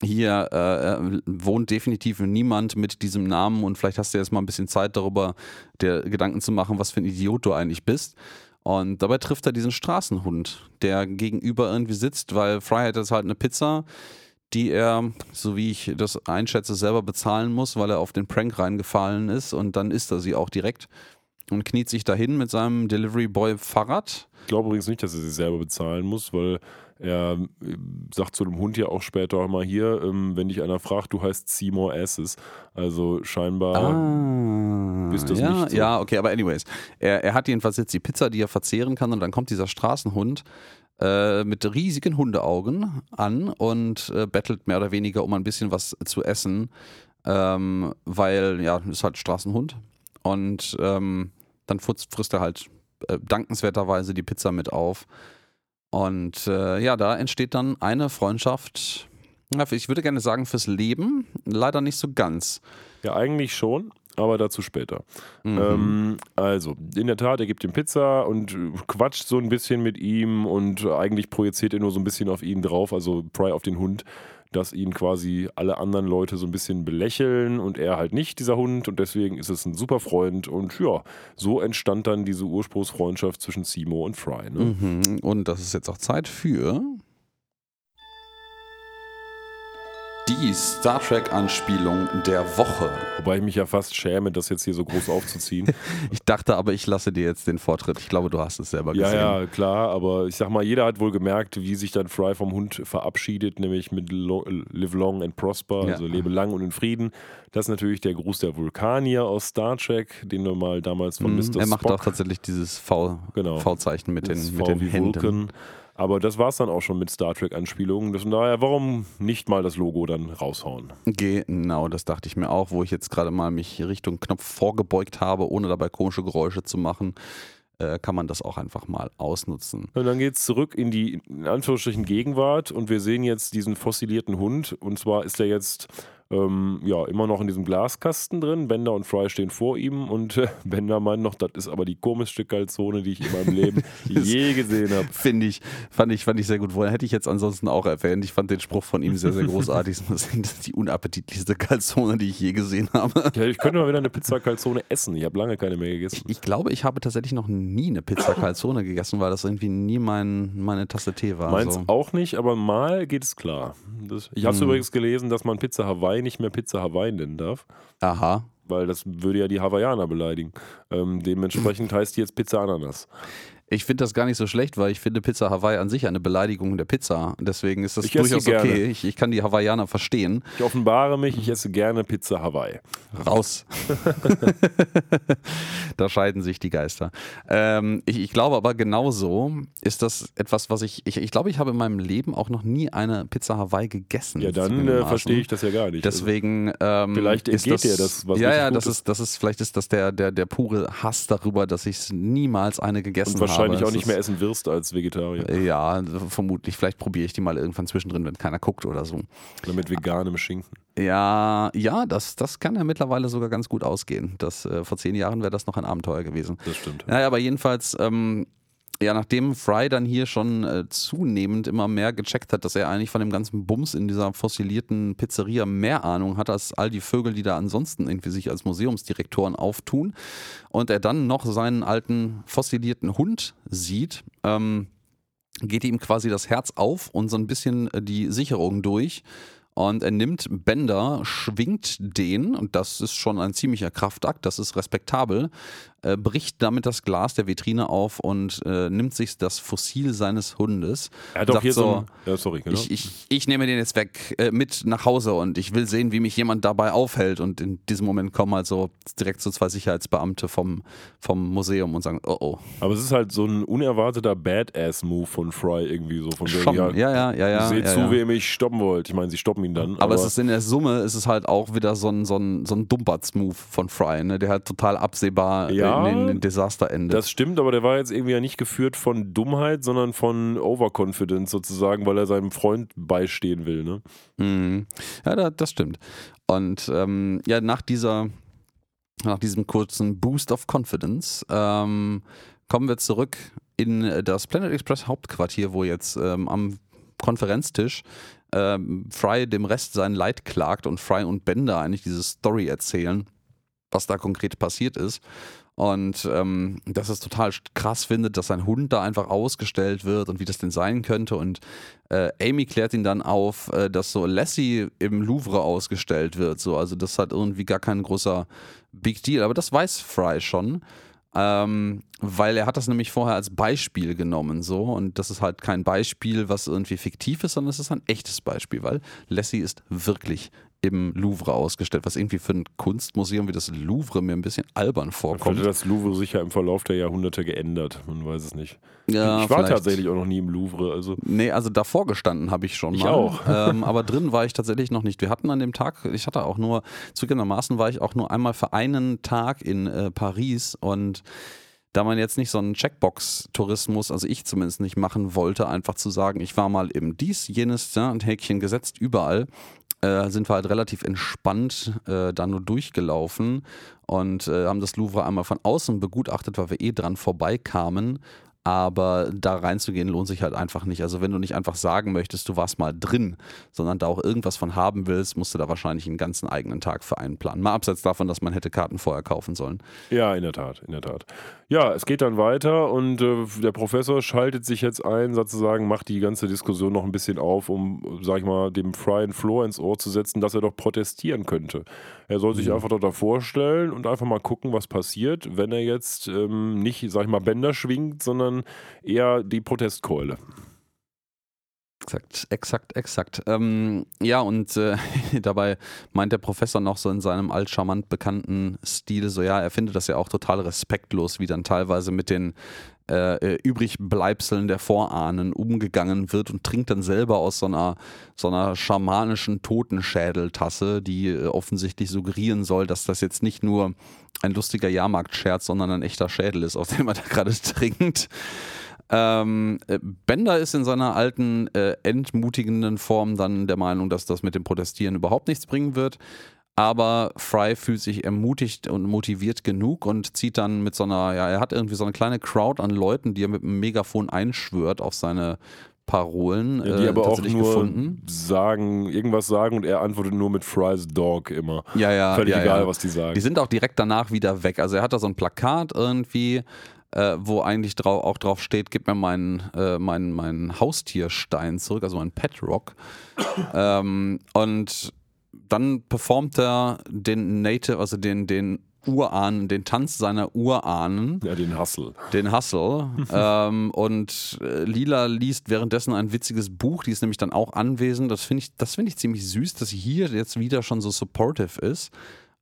hier äh, äh, wohnt definitiv niemand mit diesem Namen und vielleicht hast du jetzt mal ein bisschen Zeit darüber, dir Gedanken zu machen, was für ein Idiot du eigentlich bist. Und dabei trifft er diesen Straßenhund, der gegenüber irgendwie sitzt, weil hat jetzt halt eine Pizza, die er, so wie ich das einschätze, selber bezahlen muss, weil er auf den Prank reingefallen ist und dann isst er sie auch direkt und kniet sich dahin mit seinem Delivery Boy Fahrrad. Ich glaube übrigens nicht, dass er sich selber bezahlen muss, weil er äh, sagt zu dem Hund ja auch später auch mal hier, ähm, wenn dich einer fragt, du heißt Seymour Asses. Also scheinbar. Ah, bist das ja, nicht so. ja, okay, aber anyways. Er, er hat jedenfalls jetzt die Pizza, die er verzehren kann und dann kommt dieser Straßenhund äh, mit riesigen Hundeaugen an und äh, bettelt mehr oder weniger um ein bisschen was zu essen, ähm, weil, ja, ist halt Straßenhund und ähm, dann frisst, frisst er halt äh, dankenswerterweise die Pizza mit auf und äh, ja, da entsteht dann eine Freundschaft, ich würde gerne sagen fürs Leben, leider nicht so ganz. Ja, eigentlich schon, aber dazu später. Mhm. Ähm, also, in der Tat, er gibt ihm Pizza und äh, quatscht so ein bisschen mit ihm und eigentlich projiziert er nur so ein bisschen auf ihn drauf, also Pry auf den Hund, dass ihn quasi alle anderen Leute so ein bisschen belächeln und er halt nicht, dieser Hund, und deswegen ist es ein super Freund und ja, so entstand dann diese Ursprungsfreundschaft zwischen Simo und Fry. Ne? Mhm. Und das ist jetzt auch Zeit für die Star Trek-Anspielung der Woche. Wobei ich mich ja fast schäme, das jetzt hier so groß aufzuziehen. Ich dachte aber, ich lasse dir jetzt den Vortritt. Ich glaube, du hast es selber Ja, gesehen. ja, klar, aber ich sag mal, jeder hat wohl gemerkt, wie sich dann Fry vom Hund verabschiedet, nämlich mit lo Live Long and Prosper, Ja. also lebe lang und in Frieden. Das ist natürlich der Gruß der Vulkanier aus Star Trek, den wir mal damals von Mhm. Mr. Er macht Spock, auch tatsächlich dieses Genau. V-Zeichen mit das den, mit V den Händen. Vulcan. Aber das war's dann auch schon mit Star Trek-Anspielungen. Von daher, warum nicht mal das Logo dann raushauen? Genau, das dachte ich mir auch, wo ich jetzt gerade mal mich Richtung Knopf vorgebeugt habe, ohne dabei komische Geräusche zu machen, äh, kann man das auch einfach mal ausnutzen. Und dann geht's zurück in die, in Anführungsstrichen, Gegenwart und wir sehen jetzt diesen fossilierten Hund. Und zwar ist er jetzt Ähm, ja, immer noch in diesem Glaskasten drin. Bender und Fry stehen vor ihm und äh, Bender meint noch, das ist aber die komischste Calzone, die ich in meinem Leben je gesehen habe. Finde ich, fand ich, fand ich sehr gut. Wohl hätte ich jetzt ansonsten auch erwähnt. Ich fand den Spruch von ihm sehr, sehr großartig. Das ist die unappetitlichste Calzone, die ich je gesehen habe. Ja, ich könnte mal wieder eine Pizza Calzone essen. Ich habe lange keine mehr gegessen. Ich, ich, glaube, ich habe tatsächlich noch nie eine Pizza Calzone gegessen, weil das irgendwie nie mein, meine Tasse Tee war. Meins so. auch nicht, aber mal geht es klar. Das, ich habe Hm. übrigens gelesen, dass man Pizza Hawaii nicht mehr Pizza Hawaii nennen darf, Aha. weil das würde ja die Hawaiianer beleidigen. Ähm, dementsprechend heißt die jetzt Pizza Ananas. Ich finde das gar nicht so schlecht, weil ich finde Pizza Hawaii an sich eine Beleidigung der Pizza. Deswegen ist das Ich durchaus okay. Ich, ich kann die Hawaiianer verstehen. Ich offenbare mich, ich esse gerne Pizza Hawaii. Raus. da scheiden sich die Geister. Ähm, ich, ich glaube aber genauso ist das etwas, was ich, ich, ich glaube, ich habe in meinem Leben auch noch nie eine Pizza Hawaii gegessen. Ja, dann äh, verstehe ich das ja gar nicht. Deswegen ähm, Vielleicht ist das, dir das, was ja, ja, das ist. das ist, vielleicht ist das der, der, der pure Hass darüber, dass ich niemals eine gegessen und wahrscheinlich auch nicht mehr essen wirst als Vegetarier. Ja, vermutlich. Vielleicht probiere ich die mal irgendwann zwischendrin, wenn keiner guckt oder so. Oder mit veganem Schinken. Ja, ja, das, das kann ja mittlerweile sogar ganz gut ausgehen. Das, äh, vor zehn Jahren wäre das noch ein Abenteuer gewesen. Das stimmt. Naja, aber jedenfalls, ähm, ja, nachdem Fry dann hier schon äh, zunehmend immer mehr gecheckt hat, dass er eigentlich von dem ganzen Bums in dieser fossilierten Pizzeria mehr Ahnung hat als all die Vögel, die da ansonsten irgendwie sich als Museumsdirektoren auftun und er dann noch seinen alten fossilierten Hund sieht, ähm, geht ihm quasi das Herz auf und so ein bisschen äh, die Sicherung durch. Und er nimmt Bender, schwingt den, und das ist schon ein ziemlicher Kraftakt, das ist respektabel, äh, bricht damit das Glas der Vitrine auf und äh, nimmt sich das Fossil seines Hundes. Er hat doch hier so. ein- Ja, sorry, genau. ich, ich, ich nehme den jetzt weg äh, mit nach Hause und ich will sehen, wie mich jemand dabei aufhält. Und in diesem Moment kommen halt so direkt so zwei Sicherheitsbeamte vom, vom Museum und sagen, oh oh. Aber es ist halt so ein unerwarteter Badass-Move von Fry irgendwie so. Von Schon. ja, Ja, ja, ja. Seht ja, zu, ja. wem ich stoppen wollte. Ich meine, sie stoppen ihn dann. Aber, es ist in der Summe ist es halt auch wieder so ein, so ein, so ein Dumperts-Move von Fry, ne? der halt total absehbar Ja, in, in, in Desaster endet. Das stimmt, aber der war jetzt irgendwie ja nicht geführt von Dummheit, sondern von Overconfidence sozusagen, weil er seinem Freund beistehen will. Ne? Mhm. Ja, da, das stimmt. Und ähm, ja, nach dieser, nach diesem kurzen Boost of Confidence ähm, kommen wir zurück in das Planet Express Hauptquartier, wo jetzt ähm, am Konferenztisch ähm, Fry dem Rest sein Leid klagt und Fry und Bender eigentlich diese Story erzählen, was da konkret passiert ist. Und ähm, dass es total krass findet, dass sein Hund da einfach ausgestellt wird und wie das denn sein könnte. Und äh, Amy klärt ihn dann auf, äh, dass so Lassie im Louvre ausgestellt wird. So. Also das hat irgendwie gar kein großer Big Deal. Aber das weiß Fry schon. Ähm, weil er hat das nämlich vorher als Beispiel genommen, so und das ist halt kein Beispiel, was irgendwie fiktiv ist, sondern es ist ein echtes Beispiel, weil Lassie ist wirklich im Louvre ausgestellt, was irgendwie für ein Kunstmuseum wie das Louvre mir ein bisschen albern vorkommt. hat das Louvre sicher im Verlauf der Jahrhunderte geändert. Man weiß es nicht. Ja, ich war vielleicht. tatsächlich auch noch nie im Louvre. Also Nee, also davor gestanden habe ich schon Ich mal. auch. Ähm, aber drin war ich tatsächlich noch nicht. Wir hatten an dem Tag, ich hatte auch nur, zugegebenermaßen war ich auch nur einmal für einen Tag in äh, Paris und da man jetzt nicht so einen Checkbox-Tourismus, also ich zumindest nicht machen wollte, einfach zu sagen, ich war mal im dies, jenes, ja, ein Häkchen gesetzt, überall, äh, sind wir halt relativ entspannt äh, da nur durchgelaufen und äh, haben das Louvre einmal von außen begutachtet, weil wir eh dran vorbeikamen. Aber da reinzugehen lohnt sich halt einfach nicht. Also wenn du nicht einfach sagen möchtest, du warst mal drin, sondern da auch irgendwas von haben willst, musst du da wahrscheinlich einen ganzen eigenen Tag für einplanen. Mal abseits davon, dass man hätte Karten vorher kaufen sollen. Ja, in der Tat, in der Tat. Ja, es geht dann weiter und äh, der Professor schaltet sich jetzt ein, sozusagen, macht die ganze Diskussion noch ein bisschen auf, um, sag ich mal, dem Fry and Floor ins Ohr zu setzen, dass er doch protestieren könnte. Er soll sich einfach dort davor stellen und einfach mal gucken, was passiert, wenn er jetzt ähm, nicht, sag ich mal, Bänder schwingt, sondern eher die Protestkeule. Exakt, exakt, exakt. Ähm, ja, und äh, dabei meint der Professor noch so in seinem altcharmant bekannten Stil, so ja, er findet das ja auch total respektlos, wie dann teilweise mit den äh, äh, Übrigbleibseln der Vorahnen umgegangen wird und trinkt dann selber aus so einer, so einer schamanischen Totenschädeltasse, die äh, offensichtlich suggerieren soll, dass das jetzt nicht nur ein lustiger Jahrmarktscherz, sondern ein echter Schädel ist, aus dem er da gerade trinkt. Ähm, äh, Bender ist in seiner alten, äh, entmutigenden Form dann der Meinung, dass das mit dem Protestieren überhaupt nichts bringen wird. Aber Fry fühlt sich ermutigt und motiviert genug und zieht dann mit so einer, ja, er hat irgendwie so eine kleine Crowd an Leuten, die er mit einem Megafon einschwört auf seine Parolen. Ja, die äh, aber auch nur gefunden. sagen, irgendwas sagen und er antwortet nur mit Fry's Dog immer. Ja, ja. Völlig ja, egal, ja. was die sagen. Die sind auch direkt danach wieder weg. Also er hat da so ein Plakat irgendwie, äh, wo eigentlich drau auch drauf steht, gib mir meinen, äh, meinen, meinen Haustierstein zurück, also meinen Pet Rock. ähm, und dann performt er den Native, also den, den Urahnen, den Tanz seiner Urahnen, ja, den Hustle. den Hustle. ähm, und äh, Lila liest währenddessen ein witziges Buch, die ist nämlich dann auch anwesend. Das finde ich, das finde ich ziemlich süß, dass sie hier jetzt wieder schon so supportive ist.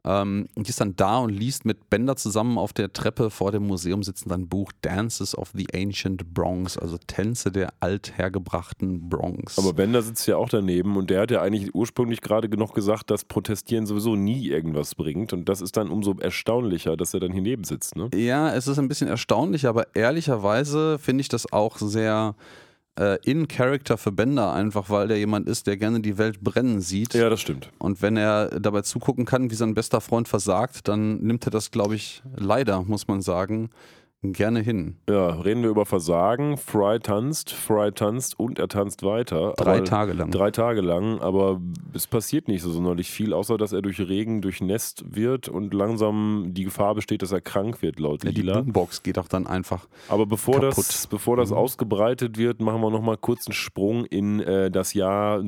Ähm, die ist dann da und liest mit Bender zusammen auf der Treppe vor dem Museum sitzen dann Buch Dances of the Ancient Bronx, also Tänze der althergebrachten Bronx. Aber Bender sitzt ja auch daneben und der hat ja eigentlich ursprünglich gerade noch gesagt, dass Protestieren sowieso nie irgendwas bringt. Und das ist dann umso erstaunlicher, dass er dann hier neben sitzt. Ne? Ja, es ist ein bisschen erstaunlich, aber ehrlicherweise finde ich das auch sehr äh, in Character für Bender, einfach weil der jemand ist, der gerne die Welt brennen sieht. Ja, das stimmt. Und wenn er dabei zugucken kann, wie sein bester Freund versagt, dann nimmt er das, glaube ich, leider, muss man sagen, gerne hin. Ja, reden wir über Versagen. Fry tanzt, Fry tanzt und er tanzt weiter. Drei aber Tage lang. Drei Tage lang, aber es passiert nicht so sonderlich viel, außer dass er durch Regen durchnässt wird und langsam die Gefahr besteht, dass er krank wird, laut Ja, die. Boombox geht auch dann einfach. Aber bevor kaputt. das, bevor das Mhm. ausgebreitet wird, machen wir nochmal kurz einen Sprung in äh, das Jahr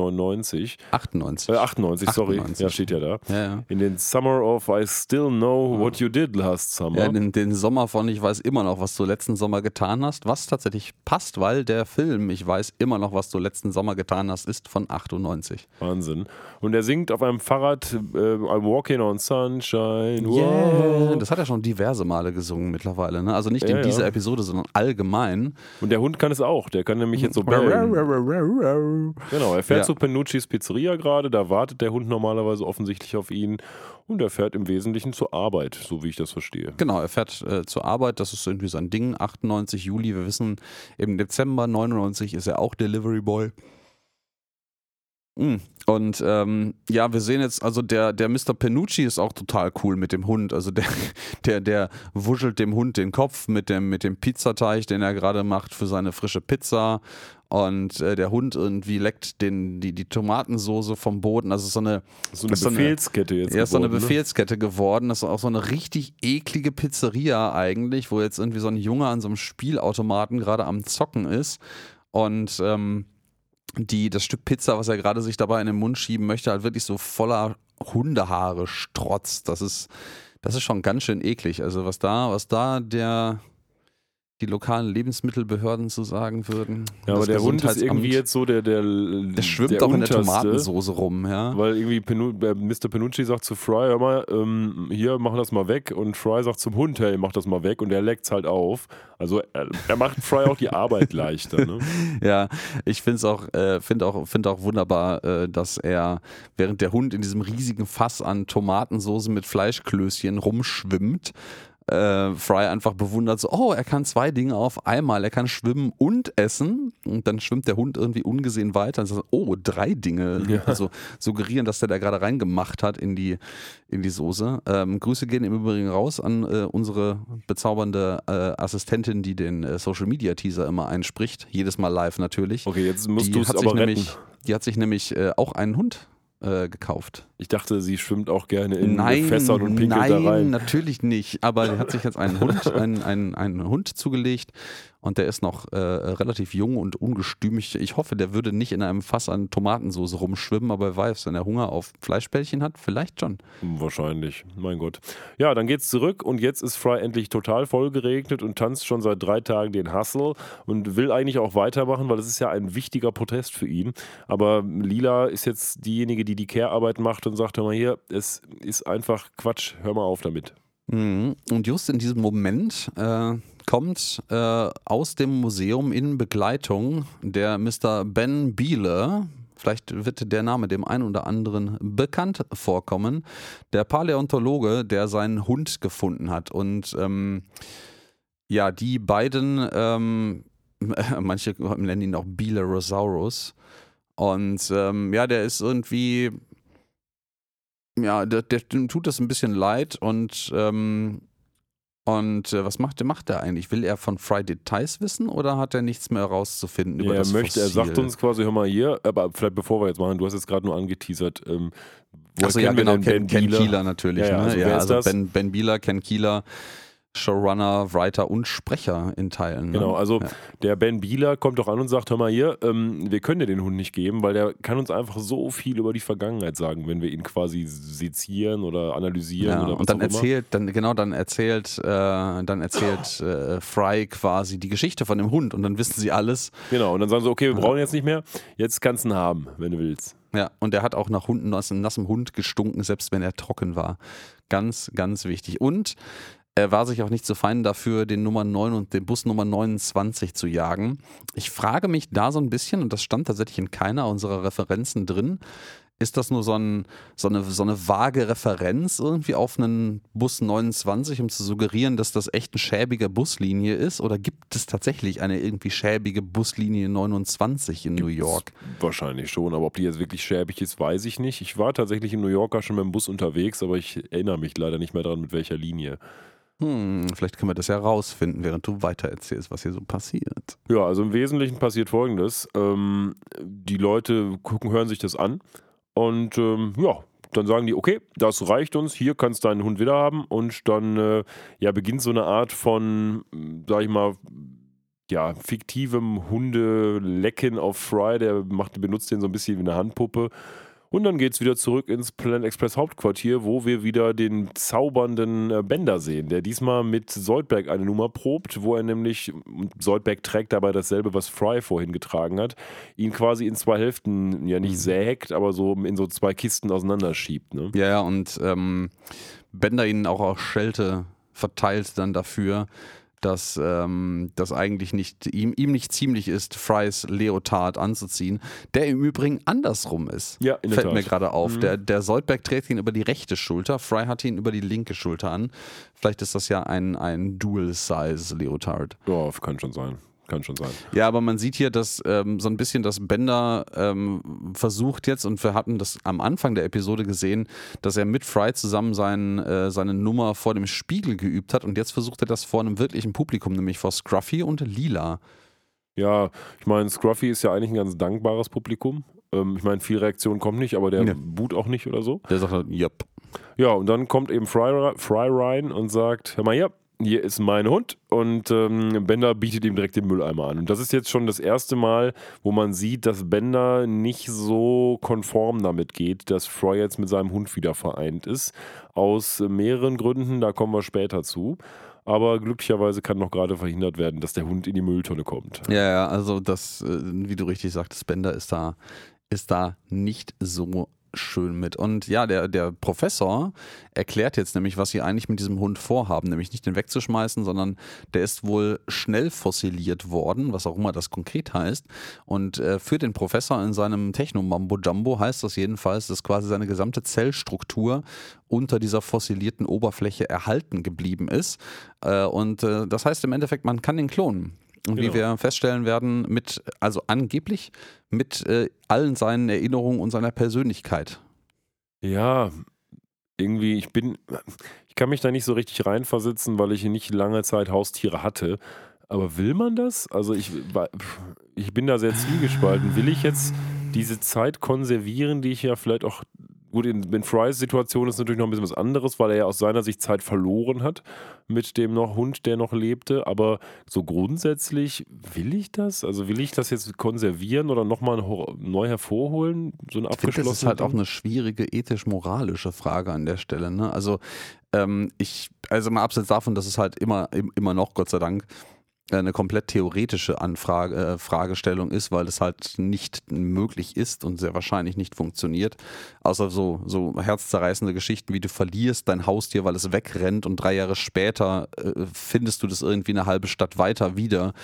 1999. 98. Äh, 98, sorry. 98. Ja, steht ja da. Ja, ja. In den Summer of I Still Know What You Did Last Summer. Ja, den, den Sommer von Ich weiß immer noch, was du letzten Sommer getan hast, was tatsächlich passt, weil der Film Ich weiß immer noch, was du letzten Sommer getan hast, ist von 98. Wahnsinn. Und er singt auf einem Fahrrad äh, I'm walking on sunshine. Yeah. Das hat er schon diverse Male gesungen mittlerweile. Ne? Also nicht Ja, in dieser ja. Episode, sondern allgemein. Und der Hund kann es auch. Der kann nämlich jetzt so bellen. Genau, er fährt Ja. zu Penucci's Pizzeria gerade. Da wartet der Hund normalerweise offensichtlich auf ihn. Und er fährt im Wesentlichen zur Arbeit, so wie ich das verstehe. Genau, er fährt äh, zur Arbeit, das ist irgendwie sein Ding. 98 Juli, wir wissen, im Dezember 99 ist er auch Delivery Boy. Mm. Und ähm, ja, wir sehen jetzt, also der, der Mr. Penucci ist auch total cool mit dem Hund. Also der, der, der wuschelt dem Hund den Kopf mit dem, mit dem Pizzateig, den er gerade macht für seine frische Pizza. Und äh, der Hund irgendwie leckt den, die, die Tomatensoße vom Boden. Also so eine, So eine Das ist so eine- Befehlskette jetzt. ja, ist so eine geworden, ne? Befehlskette geworden. Das ist auch so eine richtig eklige Pizzeria eigentlich, wo jetzt irgendwie so ein Junge an so einem Spielautomaten gerade am Zocken ist und ähm, die, das Stück Pizza, was er gerade sich dabei in den Mund schieben möchte, halt wirklich so voller Hundehaare strotzt. Das ist, das ist schon ganz schön eklig. Also was da, was da der die lokalen Lebensmittelbehörden zu sagen würden. Ja, aber der Hund ist irgendwie jetzt so der. Der, der schwimmt der doch in der. Tomatensoße rum, ja. Weil irgendwie Penu äh, Mr. Penucci sagt zu Fry, hör mal, ähm, hier, mach das mal weg. Und Fry sagt zum Hund, hey, mach das mal weg. Und der leckt's halt auf. Also er, er macht Fry auch die Arbeit leichter. Ne? Ja, ich finde es auch, äh, finde auch, find auch wunderbar, äh, dass er, während der Hund in diesem riesigen Fass an Tomatensoße mit Fleischklößchen rumschwimmt, äh, Fry einfach bewundert, so, oh, er kann zwei Dinge auf einmal, er kann schwimmen und essen. Und dann schwimmt der Hund irgendwie ungesehen weiter und sagt, oh, drei Dinge. Ja. Also suggerieren, dass der da gerade reingemacht hat in die, in die Soße. Ähm, Grüße gehen im Übrigen raus an äh, unsere bezaubernde äh, Assistentin, die den äh, Social Media Teaser immer einspricht. Jedes Mal live natürlich. Okay, jetzt musst du es hat sich aber retten. nämlich, Die hat sich nämlich äh, auch einen Hund äh, gekauft. Ich dachte, sie schwimmt auch gerne in nein, Fässern und pinkelt nein, da rein. natürlich nicht. Aber die hat sich jetzt einen Hund, einen, einen, einen Hund zugelegt und der ist noch äh, relativ jung und ungestümig. Ich hoffe, der würde nicht in einem Fass an Tomatensauce rumschwimmen, aber wer weiß, wenn er Hunger auf Fleischbällchen hat, vielleicht schon. Wahrscheinlich, mein Gott. Ja, dann geht's zurück und jetzt ist Fry endlich total voll geregnet und tanzt schon seit drei Tagen den Hustle und will eigentlich auch weitermachen, weil es ist ja ein wichtiger Protest für ihn. Aber Lila ist jetzt diejenige, die die Care-Arbeit macht und sagt, hör mal hier, es ist einfach Quatsch, hör mal auf damit. Mhm. Und just in diesem Moment äh, kommt äh, aus dem Museum in Begleitung der Mr. Ben Biele, vielleicht wird der Name dem einen oder anderen bekannt vorkommen, der Paläontologe, der seinen Hund gefunden hat. Und ähm, ja, die beiden ähm, manche nennen ihn auch Bilerosaurus. Und ähm, ja, der ist irgendwie, ja, der, der tut das ein bisschen leid und ähm, und äh, was macht, macht er eigentlich? Will er von Fry Details wissen oder hat er nichts mehr herauszufinden über Ja, das er möchte, er Fossil? sagt uns quasi, hör mal hier, aber vielleicht bevor wir jetzt machen, du hast jetzt gerade nur angeteasert, ähm, Achso, ja, genau, denn Ken, Ben Ken? Keeler natürlich. Ja, ja, ne? also ja, also? Ben, ben Bieler, Ken Keeler, Showrunner, Writer und Sprecher in Teilen. Ne? Genau, also ja. der Ben Bieler kommt doch an und sagt, hör mal hier, ähm, wir können dir den Hund nicht geben, weil der kann uns einfach so viel über die Vergangenheit sagen, wenn wir ihn quasi sezieren oder analysieren Ja, oder was und dann auch immer. erzählt, dann genau, dann erzählt, äh, dann erzählt äh, Fry quasi die Geschichte von dem Hund und dann wissen sie alles. Genau, und dann sagen sie, okay, wir brauchen ihn jetzt nicht mehr, jetzt kannst du ihn haben, wenn du willst. Ja, und der hat auch nach Hunden aus nassem Hund gestunken, selbst wenn er trocken war. Ganz, ganz wichtig. Und er war sich auch nicht zu fein dafür, den Nummer 9 und den Bus Nummer 29 zu jagen. Ich frage mich da so ein bisschen, und das stand tatsächlich in keiner unserer Referenzen drin, ist das nur so, ein, so, eine, so eine vage Referenz irgendwie auf einen Bus 29, um zu suggerieren, dass das echt eine schäbige Buslinie ist? Oder gibt es tatsächlich eine irgendwie schäbige Buslinie 29 in New York? Wahrscheinlich schon, aber ob die jetzt wirklich schäbig ist, weiß ich nicht. Ich war tatsächlich in New Yorker schon mit dem Bus unterwegs, aber ich erinnere mich leider nicht mehr dran, mit welcher Linie. Hm, vielleicht können wir das ja rausfinden, während du weitererzählst, was hier so passiert. Ja, also im Wesentlichen passiert folgendes. Ähm, die Leute gucken, hören sich das an und ähm, ja, dann sagen die, okay, das reicht uns, hier kannst du deinen Hund wieder haben und dann äh, ja, beginnt so eine Art von, sag ich mal, ja, fiktivem Hundelecken auf Fry, der macht, benutzt den so ein bisschen wie eine Handpuppe. Und dann geht es wieder zurück ins Planet Express Hauptquartier, wo wir wieder den zaubernden äh, Bender sehen, der diesmal mit Soldberg eine Nummer probt, wo er nämlich, und Soldberg trägt dabei dasselbe, was Fry vorhin getragen hat, ihn quasi in zwei Hälften, ja nicht sägt, aber so in so zwei Kisten auseinanderschiebt. Ne? Ja, ja, und ähm, Bender ihnen auch auch Schelte verteilt dann dafür, dass ähm, das eigentlich nicht ihm, ihm nicht ziemlich ist, Frys Leotard anzuziehen, der im Übrigen andersrum ist. Ja, in Fällt mir gerade auf. Mhm. Der, der Soldberg trägt ihn über die rechte Schulter, Fry hat ihn über die linke Schulter an. Vielleicht ist das ja ein, ein Dual-Size-Leotard. Ja, kann schon sein. Kann schon sein. Ja, aber man sieht hier, dass ähm, so ein bisschen das Bender ähm, versucht jetzt, und wir hatten das am Anfang der Episode gesehen, dass er mit Fry zusammen sein, äh, seine Nummer vor dem Spiegel geübt hat und jetzt versucht er das vor einem wirklichen Publikum, nämlich vor Scruffy und Lila. Ja, ich meine, Scruffy ist ja eigentlich ein ganz dankbares Publikum. Ähm, ich meine, viel Reaktion kommt nicht, aber der Ja. boot auch nicht oder so. Der sagt halt, yep. Ja, und dann kommt eben Fry, Fry rein und sagt, hör mal hier, hier ist mein Hund und ähm, Bender bietet ihm direkt den Mülleimer an. Und das ist jetzt schon das erste Mal, wo man sieht, dass Bender nicht so konform damit geht, dass Fry jetzt mit seinem Hund wieder vereint ist. Aus mehreren Gründen, da kommen wir später zu. Aber glücklicherweise kann noch gerade verhindert werden, dass der Hund in die Mülltonne kommt. Ja, ja, also das, äh, wie du richtig sagtest, Bender ist da, ist da nicht so schön mit. Und ja, der, der Professor erklärt jetzt nämlich, was sie eigentlich mit diesem Hund vorhaben, nämlich nicht den wegzuschmeißen, sondern der ist wohl schnell fossiliert worden, was auch immer das konkret heißt. Und äh, für den Professor in seinem Techno-Mambo-Jumbo heißt das jedenfalls, dass quasi seine gesamte Zellstruktur unter dieser fossilierten Oberfläche erhalten geblieben ist. Äh, und äh, das heißt im Endeffekt, man kann den klonen. Und wie Genau. wir feststellen werden, mit, also angeblich mit äh, allen seinen Erinnerungen und seiner Persönlichkeit. Ja, irgendwie, ich bin, ich kann mich da nicht so richtig reinversetzen, weil ich nicht lange Zeit Haustiere hatte. Aber will man das? Also ich, ich bin da sehr zwiegespalten. Will ich jetzt diese Zeit konservieren, die ich ja vielleicht auch, gut, in, in Frys Situation ist natürlich noch ein bisschen was anderes, weil er ja aus seiner Sicht Zeit verloren hat mit dem noch Hund, der noch lebte. Aber so grundsätzlich, will ich das? Also will ich das jetzt konservieren oder nochmal neu hervorholen? So Ich finde, das ist halt auch eine schwierige ethisch-moralische Frage an der Stelle. Ne? Also ähm, ich, also mal abseits davon, dass es halt immer, im- immer noch, Gott sei Dank, eine komplett theoretische Anfrage, äh, Fragestellung ist, weil es halt nicht möglich ist und sehr wahrscheinlich nicht funktioniert. Außer so, so herzzerreißende Geschichten wie du verlierst dein Haustier, weil es wegrennt und drei Jahre später äh, findest du das irgendwie eine halbe Stadt weiter wieder.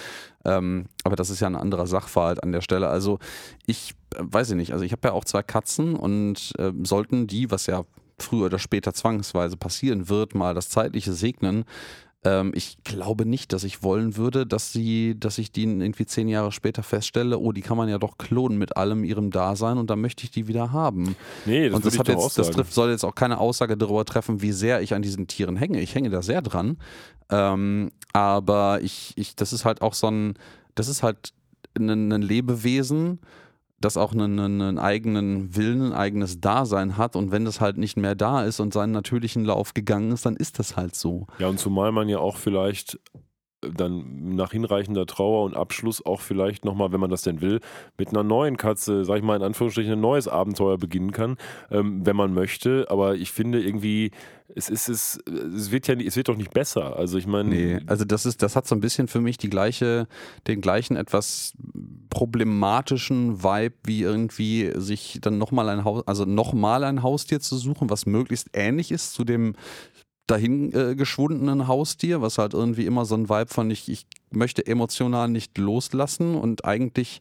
Ähm, aber das ist ja ein anderer Sachverhalt an der Stelle. Also ich äh, weiß ich nicht, also ich habe ja auch zwei Katzen und äh, sollten die, was ja früher oder später zwangsweise passieren wird, mal das Zeitliche segnen, Ähm, ich glaube nicht, dass ich wollen würde, dass sie, dass ich die irgendwie zehn Jahre später feststelle, oh, die kann man ja doch klonen mit allem ihrem Dasein und dann möchte ich die wieder haben. Nee, das und das, hat jetzt, das trifft, soll jetzt auch keine Aussage darüber treffen, wie sehr ich an diesen Tieren hänge. Ich hänge da sehr dran. Ähm, aber ich, ich, das ist halt auch so ein, das ist halt ein, ein Lebewesen, das auch einen, einen eigenen Willen, ein eigenes Dasein hat. Und wenn das halt nicht mehr da ist und seinen natürlichen Lauf gegangen ist, dann ist das halt so. Ja, und zumal man ja auch vielleicht dann nach hinreichender Trauer und Abschluss auch vielleicht nochmal, wenn man das denn will, mit einer neuen Katze, sag ich mal in Anführungsstrichen, ein neues Abenteuer beginnen kann, ähm, wenn man möchte. Aber ich finde irgendwie, es ist es, es wird ja, es wird doch nicht besser. Also ich meine, Nee, also das ist, das hat so ein bisschen für mich die gleiche, den gleichen etwas problematischen Vibe, wie irgendwie sich dann nochmal ein Haus, also nochmal ein Haustier zu suchen, was möglichst ähnlich ist zu dem dahin äh, geschwundenen Haustier, was halt irgendwie immer so ein Vibe von ich, ich möchte emotional nicht loslassen und eigentlich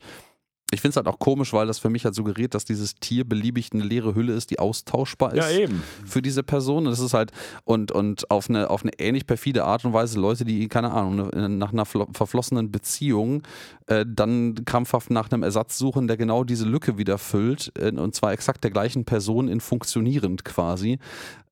ich finde es halt auch komisch, weil das für mich halt suggeriert, dass dieses Tier beliebig eine leere Hülle ist, die austauschbar ist ja eben. für diese Person. Das ist halt, und, und auf, eine, auf eine ähnlich perfide Art und Weise Leute, die, keine Ahnung, ne, nach einer flo- verflossenen Beziehung äh, dann krampfhaft nach einem Ersatz suchen, der genau diese Lücke wieder füllt, äh, und zwar exakt der gleichen Person in funktionierend quasi.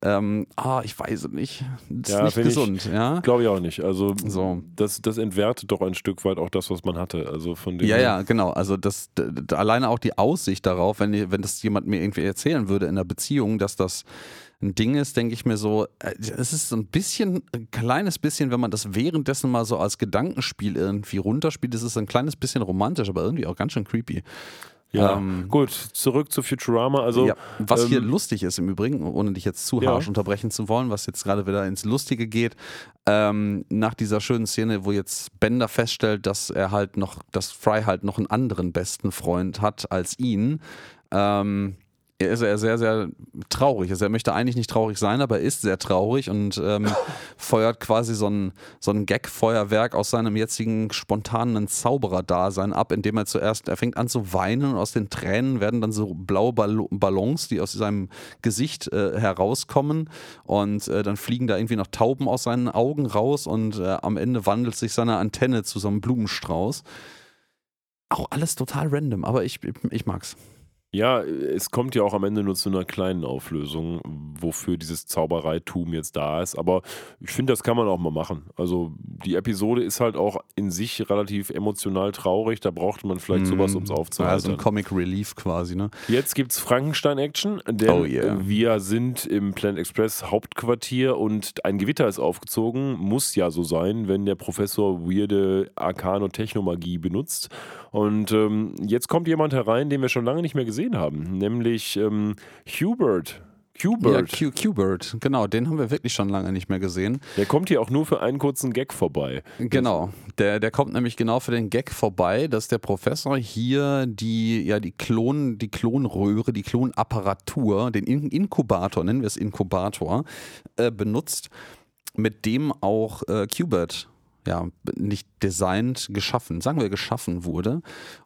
Ähm, ah, ich weiß es nicht. Das Ja, ist nicht find ich- gesund, ja. Glaube ich auch nicht. Also So. das, das entwertet doch ein Stück weit auch das, was man hatte. Also von dem Ja, ja, genau. Also das alleine auch die Aussicht darauf, wenn, wenn das jemand mir irgendwie erzählen würde in einer Beziehung, dass das ein Ding ist, denke ich mir so, äh, es ist so ein bisschen, ein kleines bisschen, wenn man das währenddessen mal so als Gedankenspiel irgendwie runterspielt, ist es ein kleines bisschen romantisch, aber irgendwie auch ganz schön creepy. Ja, Ähm, gut, zurück zu Futurama. Also, ja, was hier ähm, lustig ist im Übrigen, ohne dich jetzt zu Ja. harsch unterbrechen zu wollen, was jetzt gerade wieder ins Lustige geht, ähm, nach dieser schönen Szene, wo jetzt Bender feststellt, dass er halt noch, dass Fry halt noch einen anderen besten Freund hat als ihn, ähm, ist er sehr, sehr traurig. Also er möchte eigentlich nicht traurig sein, aber er ist sehr traurig und ähm, feuert quasi so ein, so ein Gag-Feuerwerk aus seinem jetzigen spontanen Zauberer-Dasein ab, indem er zuerst, er fängt an zu weinen und aus den Tränen werden dann so blaue Ball Ballons, die aus seinem Gesicht äh, herauskommen und äh, dann fliegen da irgendwie noch Tauben aus seinen Augen raus und äh, am Ende wandelt sich seine Antenne zu so einem Blumenstrauß. Auch alles total random, aber ich, ich mag's. Ja, es kommt ja auch am Ende nur zu einer kleinen Auflösung, wofür dieses Zaubereitum jetzt da ist. Aber ich finde, das kann man auch mal machen. Also die Episode ist halt auch in sich relativ emotional traurig. Da brauchte man vielleicht sowas, um es aufzuhalten. ein Comic Relief quasi, ne? Jetzt gibt's Frankenstein-Action, denn Oh yeah. wir sind im Planet Express Hauptquartier und ein Gewitter ist aufgezogen. Muss ja so sein, wenn der Professor weirde Arkan- und Technomagie benutzt. Und ähm, jetzt kommt jemand herein, den wir schon lange nicht mehr gesehen haben, nämlich ähm, Hubert. Ja, Hubert. Q- Q-Bird, genau, den haben wir wirklich schon lange nicht mehr gesehen. der kommt hier auch nur für einen kurzen Gag vorbei. Genau, der, der kommt nämlich genau für den Gag vorbei, dass der Professor hier die, ja, die Klon, die Klonröhre, die Klonapparatur, den In Inkubator, nennen wir es Inkubator, äh, benutzt, mit dem auch äh, ja, nicht designt, geschaffen, sagen wir geschaffen wurde.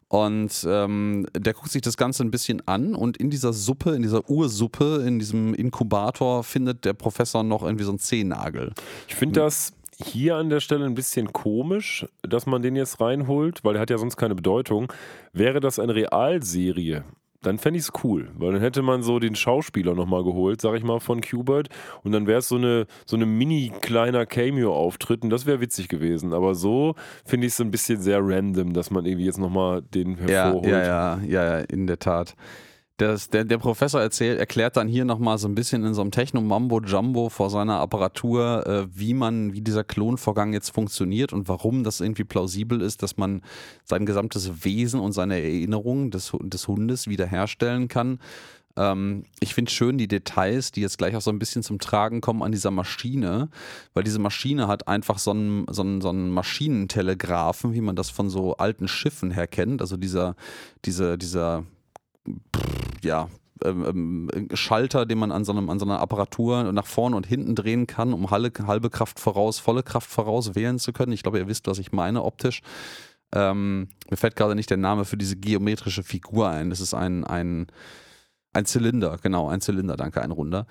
Und ähm, der guckt sich das Ganze ein bisschen an und in dieser Suppe, in dieser Ursuppe, in diesem Inkubator findet der Professor noch irgendwie so einen Zehennagel. Ich finde das hier an der Stelle ein bisschen komisch, dass man den jetzt reinholt, weil der hat ja sonst keine Bedeutung. Wäre das eine Realserie, dann fände ich es cool, weil dann hätte man so den Schauspieler nochmal geholt, sag ich mal, von Qbert und dann wäre es so eine, so eine mini-kleiner Cameo-Auftritt und das wäre witzig gewesen. Aber so finde ich es ein bisschen sehr random, dass man irgendwie jetzt nochmal den hervorholt. ja, ja, ja, ja, in der Tat. Das, der, der Professor erzählt, erklärt dann hier nochmal so ein bisschen in so einem Techno-Mambo-Jumbo vor seiner Apparatur, äh, wie man, wie dieser Klonvorgang jetzt funktioniert und warum das irgendwie plausibel ist, dass man sein gesamtes Wesen und seine Erinnerung des, des Hundes wiederherstellen kann. Ähm, ich finde schön die Details, die jetzt gleich auch so ein bisschen zum Tragen kommen an dieser Maschine, weil diese Maschine hat einfach so einen, so einen, so einen Maschinentelegraphen, wie man das von so alten Schiffen her kennt. Also dieser, diese, dieser, pff, ja, ähm, ähm, Schalter, den man an so, einem, an so einer Apparatur nach vorne und hinten drehen kann, um halbe, Kraft voraus, volle Kraft voraus wählen zu können. Ich glaube, ihr wisst, was ich meine optisch. Ähm, mir fällt gerade nicht der Name für diese geometrische Figur ein. Das ist ein, ein, ein Zylinder, genau, ein Zylinder, danke, ein runder.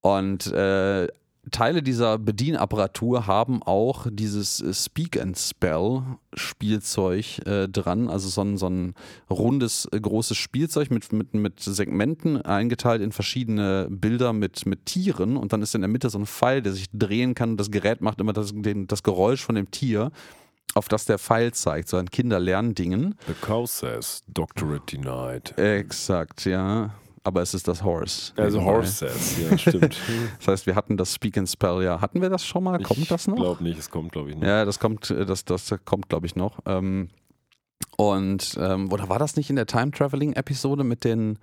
Und äh, Teile dieser Bedienapparatur haben auch dieses äh, Speak and Spell Spielzeug äh, dran, also so ein, so ein rundes, äh, großes Spielzeug mit, mit, mit Segmenten eingeteilt in verschiedene Bilder mit, mit Tieren. Und dann ist in der Mitte so ein Pfeil, der sich drehen kann. Und das Gerät macht immer das, den, das Geräusch von dem Tier, auf das der Pfeil zeigt, so ein Kinderlerndingen. The cow says, doctorate denied. Exakt, ja aber es ist das Horse. Also Horse says, ja, stimmt. das heißt, wir hatten das Speak and Spell, ja. Hatten wir das schon mal? Kommt ich das noch? Ich glaube nicht, es kommt, glaube ich, noch. Ja, das kommt, äh, das, das kommt, glaube ich, noch. Ähm, und, ähm, oder war das nicht in der Time-Traveling-Episode mit den,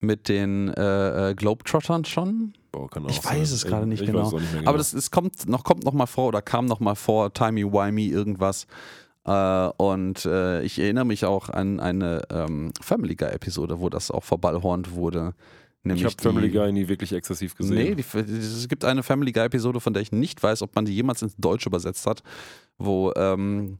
mit den äh, äh Globetrottern schon? Oh, ich weiß es gerade nicht, genau. nicht genau. Aber das, es kommt noch, kommt noch mal vor oder kam noch mal vor, timey-wimey irgendwas. Äh, und äh, ich erinnere mich auch an eine ähm, Family Guy-Episode, wo das auch verballhornt wurde. ich habe Family Guy nie wirklich exzessiv gesehen. Nee, die, es gibt eine Family Guy-Episode, von der ich nicht weiß, ob man die jemals ins Deutsch übersetzt hat, wo ähm,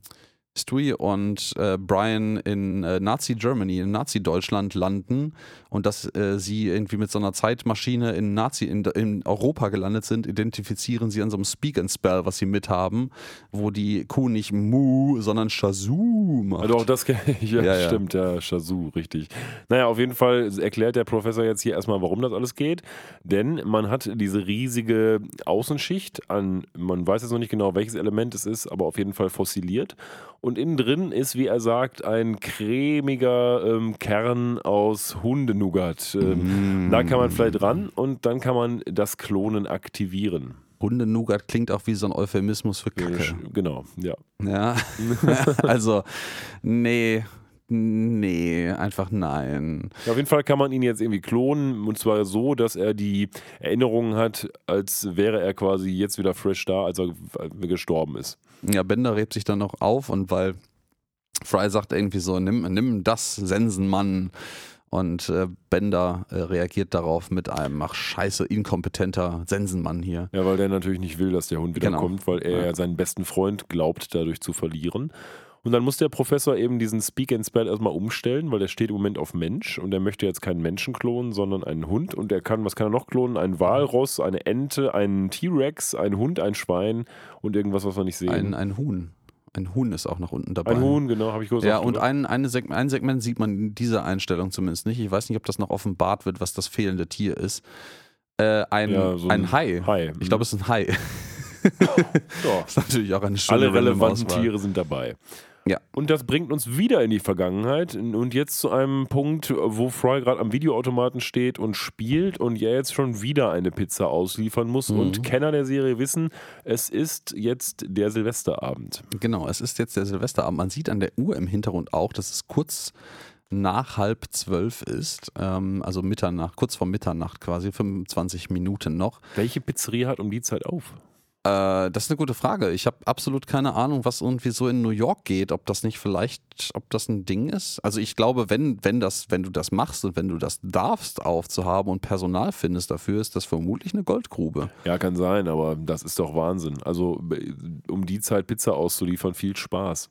Stewie und äh, Brian in äh, Nazi Germany, in Nazi Deutschland landen und dass äh, sie irgendwie mit so einer Zeitmaschine in Nazi in, in, Europa gelandet sind, identifizieren sie an so einem Speak and Spell, was sie mithaben, wo die Kuh nicht Mu, sondern Shazoo macht. Also auch das kenne ich, ja, ja, stimmt, ja, Shazoo, richtig. Naja, auf jeden Fall erklärt der Professor jetzt hier erstmal, warum das alles geht, denn man hat diese riesige Außenschicht an, man weiß jetzt noch nicht genau, welches Element es ist, aber auf jeden Fall fossiliert und innen drin ist, wie er sagt, ein cremiger ähm, Kern aus Hundenougat. Ähm, mm. Da kann man vielleicht ran und dann kann man das Klonen aktivieren. Hundenougat klingt auch wie so ein Euphemismus für Kacke. Genau, ja. Ja, also, nee, Nee, einfach nein. Ja, auf jeden Fall kann man ihn jetzt irgendwie klonen und zwar so, dass er die Erinnerungen hat, als wäre er quasi jetzt wieder fresh da, als er gestorben ist. Ja, Bender rebt sich dann noch auf und weil Fry sagt irgendwie so, nimm, nimm das, Sensenmann. Und äh, Bender äh, reagiert darauf mit einem, ach scheiße, inkompetenter Sensenmann hier. Ja, weil der natürlich nicht will, dass der Hund wiederkommt, genau. weil er ja. seinen besten Freund glaubt, dadurch zu verlieren. Und dann muss der Professor eben diesen Speak and Spell erstmal umstellen, weil der steht im Moment auf Mensch und er möchte jetzt keinen Menschen klonen, sondern einen Hund. Und er kann, was kann er noch klonen? Ein Walross, eine Ente, einen T-Rex, ein Hund, ein Schwein und irgendwas, was wir nicht sehen. Ein, ein Huhn. Ein Huhn ist auch noch unten dabei. Ein Huhn, genau, habe ich gesagt. Ja, und ein, eine Seg ein Segment sieht man in dieser Einstellung zumindest nicht. Ich weiß nicht, ob das noch offenbart wird, was das fehlende Tier ist. Äh, ein, ja, so ein, ein Hai. Hai. Ich glaube, es ist ein Hai. ja. ist natürlich auch eine schöne Alle relevanten Tiere sind dabei. Ja. Und das bringt uns wieder in die Vergangenheit und jetzt zu einem Punkt, wo Fry gerade am Videoautomaten steht und spielt und er jetzt schon wieder eine Pizza ausliefern muss. Mhm. Und Kenner der Serie wissen, es ist jetzt der Silvesterabend. Genau, es ist jetzt der Silvesterabend. Man sieht an der Uhr im Hintergrund auch, dass es kurz nach halb zwölf ist, ähm, also Mitternacht, kurz vor Mitternacht quasi, 25 Minuten noch. Welche Pizzeria hat um die Zeit auf? Äh, das ist eine gute Frage. Ich habe absolut keine Ahnung, was irgendwie so in New York geht, ob das nicht vielleicht, ob das ein Ding ist. Also ich glaube, wenn, wenn das, wenn du das machst und wenn du das darfst aufzuhaben und Personal findest dafür, ist das vermutlich eine Goldgrube. Ja, kann sein, aber das ist doch Wahnsinn. Also um die Zeit Pizza auszuliefern, viel Spaß.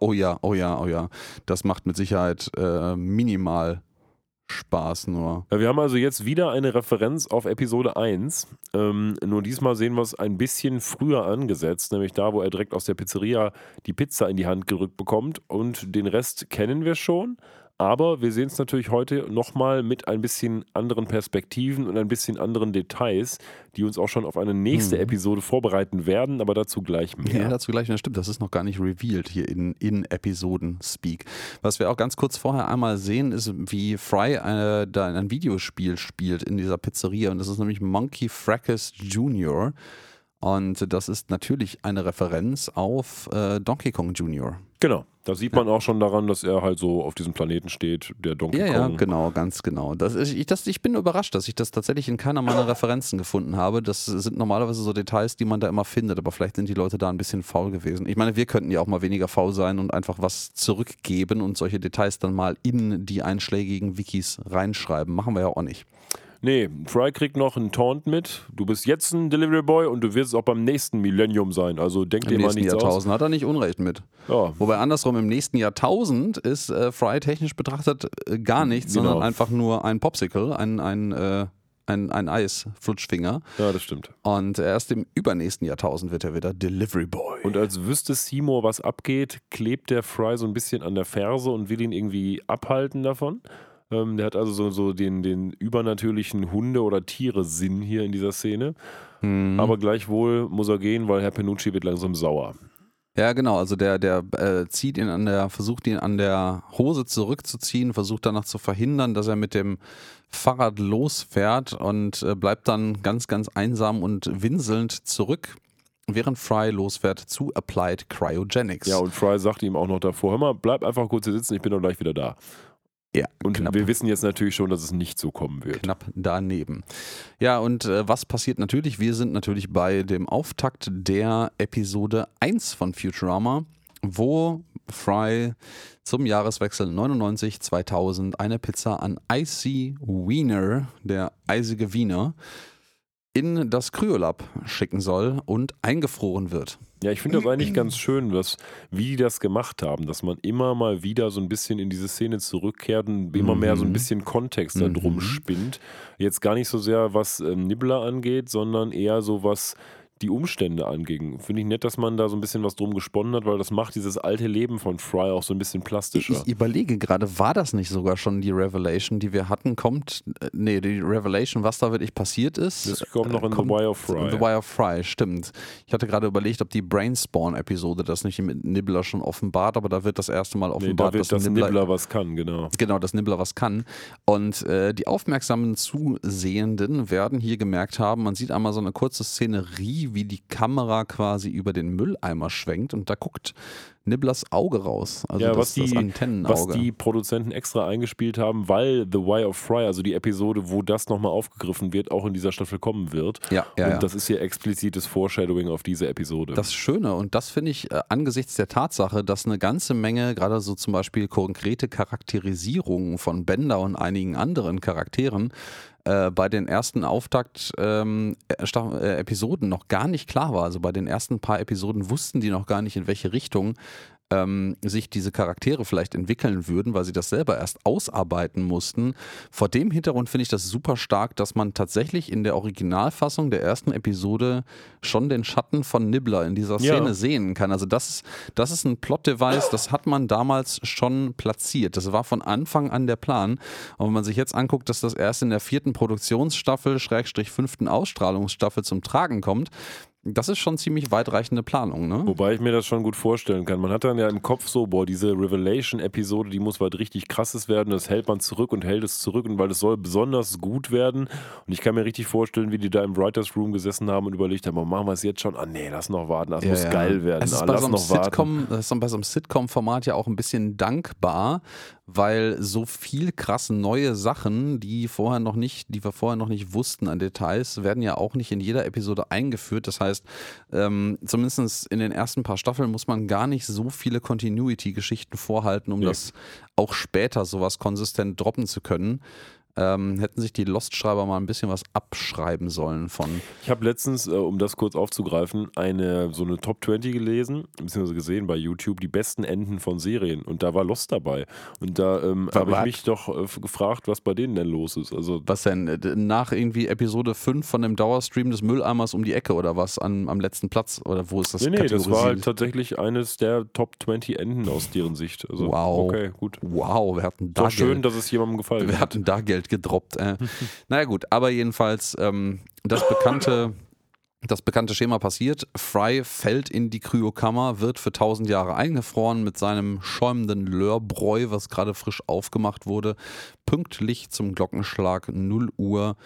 Oh ja, oh ja, oh ja. Das macht mit Sicherheit äh, minimal Spaß nur. Wir haben also jetzt wieder eine Referenz auf Episode 1. Ähm, nur diesmal sehen wir es ein bisschen früher angesetzt, nämlich da, wo er direkt aus der Pizzeria die Pizza in die Hand gerückt bekommt. Und den Rest kennen wir schon. Aber wir sehen es natürlich heute nochmal mit ein bisschen anderen Perspektiven und ein bisschen anderen Details, die uns auch schon auf eine nächste hm. Episode vorbereiten werden, aber dazu gleich mehr. Ja, dazu gleich mehr. Stimmt, das ist noch gar nicht revealed hier in, in Episoden-Speak. Was wir auch ganz kurz vorher einmal sehen, ist, wie Fry äh, da ein Videospiel spielt in dieser Pizzeria. Und das ist nämlich Monkey Fracas Jr., und das ist natürlich eine Referenz auf äh, Donkey Kong Jr. Genau. Da sieht man ja. auch schon daran, dass er halt so auf diesem Planeten steht, der Donkey ja, Kong. Ja, genau, ganz genau. Das ist, ich, das, ich bin überrascht, dass ich das tatsächlich in keiner meiner Referenzen gefunden habe. Das sind normalerweise so Details, die man da immer findet, aber vielleicht sind die Leute da ein bisschen faul gewesen. Ich meine, wir könnten ja auch mal weniger faul sein und einfach was zurückgeben und solche Details dann mal in die einschlägigen Wikis reinschreiben. Machen wir ja auch nicht. Nee, Fry kriegt noch einen Taunt mit. Du bist jetzt ein Delivery Boy und du wirst es auch beim nächsten Millennium sein. Also denk Im dir mal nichts Jahrtausend aus. hat er nicht Unrecht mit. Ja. Wobei andersrum im nächsten Jahrtausend ist äh, Fry technisch betrachtet äh, gar nichts, genau. sondern einfach nur ein Popsicle, ein, ein, äh, ein, ein Eis-Flutschfinger. Ja, das stimmt. Und erst im übernächsten Jahrtausend wird er wieder Delivery Boy. Und als wüsste Seymour, was abgeht, klebt der Fry so ein bisschen an der Ferse und will ihn irgendwie abhalten davon. Ähm, der hat also so, so den, den übernatürlichen Hunde- oder Tiere-Sinn hier in dieser Szene. Mhm. Aber gleichwohl muss er gehen, weil Herr Penucci wird langsam sauer. Ja, genau. Also der, der äh, zieht ihn an der, versucht ihn an der Hose zurückzuziehen, versucht danach zu verhindern, dass er mit dem Fahrrad losfährt und äh, bleibt dann ganz, ganz einsam und winselnd zurück, während Fry losfährt zu Applied Cryogenics. Ja, und Fry sagt ihm auch noch davor: Hör mal, bleib einfach kurz hier sitzen, ich bin doch gleich wieder da. Ja Und knapp. wir wissen jetzt natürlich schon, dass es nicht so kommen wird. knapp daneben. Ja, und äh, was passiert natürlich? Wir sind natürlich bei dem Auftakt der Episode 1 von Futurama, wo Fry zum Jahreswechsel 99-2000 eine Pizza an Icy Wiener, der eisige Wiener, in das Kryolab schicken soll und eingefroren wird. Ja, ich finde das eigentlich ganz schön, was, wie die das gemacht haben, dass man immer mal wieder so ein bisschen in diese Szene zurückkehrt und immer mehr so ein Mhm. bisschen Kontext da drum Mhm. spinnt. Jetzt gar nicht so sehr, was ähm, Nibbler angeht, sondern eher so, was die Umstände anging. Finde ich nett, dass man da so ein bisschen was drum gesponnen hat, weil das macht dieses alte Leben von Fry auch so ein bisschen plastischer. Ich überlege gerade, war das nicht sogar schon die Revelation, die wir hatten? Kommt, äh, nee, die Revelation, was da wirklich passiert ist? Das kommt noch in äh, The Wire of Fry. The Wire of Fry, stimmt. Ich hatte gerade überlegt, ob die Brainspawn-Episode das nicht mit Nibbler schon offenbart, aber da wird das erste Mal nee, offenbart, da wird das Nibbler, Nibbler was kann, genau. Genau, dass Nibbler was kann. Und äh, die aufmerksamen Zusehenden werden hier gemerkt haben, man sieht einmal so eine kurze Szenerie, wie die Kamera quasi über den Mülleimer schwenkt und da guckt Nibblers Auge raus. Also Ja, das, was die- das Antennenauge. Was die Produzenten extra eingespielt haben, weil The Wire of Fry, also die Episode, wo das nochmal aufgegriffen wird, auch in dieser Staffel kommen wird. ja, ja, und ja. das ist hier explizites Foreshadowing auf diese Episode. Das Schöne, und das finde ich äh, angesichts der Tatsache, dass eine ganze Menge, gerade so zum Beispiel konkrete Charakterisierungen von Bender und einigen anderen Charakteren, äh, bei den ersten Auftakt-Episoden äh, Sta- äh, noch gar nicht klar war. Also bei den ersten paar Episoden wussten die noch gar nicht, in welche Richtung ähm, sich diese Charaktere vielleicht entwickeln würden, weil sie das selber erst ausarbeiten mussten. Vor dem Hintergrund finde ich das super stark, dass man tatsächlich in der Originalfassung der ersten Episode schon den Schatten von Nibbler in dieser Ja. Szene sehen kann. Also das ist, das ist ein Plot-Device, das hat man damals schon platziert. Das war von Anfang an der Plan. Und wenn man sich jetzt anguckt, dass das erst in der vierten Produktionsstaffel, Schrägstrich fünften Ausstrahlungsstaffel zum Tragen kommt, das ist schon ziemlich weitreichende Planung, ne? Wobei ich mir das schon gut vorstellen kann. Man hat dann ja im Kopf so, boah, diese Revelation-Episode, die muss was richtig krasses werden. Das hält man zurück und hält es zurück, und weil es soll besonders gut werden. Und ich kann mir richtig vorstellen, wie die da im Writers Room gesessen haben und überlegt haben, oh, machen wir es jetzt schon? Ah nee, lass noch warten, das Ja, muss ja. geil werden. Es ist ah, bei lass so einem noch warten. Sitcom, das ist bei so einem Sitcom-Format ja auch ein bisschen dankbar, weil so viel krass neue Sachen, die vorher noch nicht, die wir vorher noch nicht wussten an Details, werden ja auch nicht in jeder Episode eingeführt. Das heißt, ähm, zumindest in den ersten paar Staffeln muss man gar nicht so viele Continuity-Geschichten vorhalten, um Nee. das auch später sowas konsistent droppen zu können. Ähm, hätten sich die Lost-Schreiber mal ein bisschen was abschreiben sollen von. Ich habe letztens, äh, um das kurz aufzugreifen, eine so eine Top 20 gelesen, beziehungsweise gesehen bei YouTube, die besten Enden von Serien. Und da war Lost dabei. Und da ähm, habe ich mich doch äh, gefragt, was bei denen denn los ist. Also Was denn? Äh, Nach irgendwie Episode 5 von dem Dauerstream des Mülleimers um die Ecke oder was? An, am letzten Platz? Oder wo ist das nee, nee, das war halt tatsächlich eines der Top 20 Enden aus deren Sicht. Also, Wow. Okay, gut. Wow, wir hatten da War schön, dass es jemandem gefallen Wir hat. hatten da Geld gedroppt. Äh. naja gut, aber jedenfalls ähm, das bekannte... Das bekannte Schema passiert. Fry fällt in die Kryokammer, wird für 1000 Jahre eingefroren mit seinem schäumenden Lörbräu, was gerade frisch aufgemacht wurde, pünktlich zum Glockenschlag 0 Uhr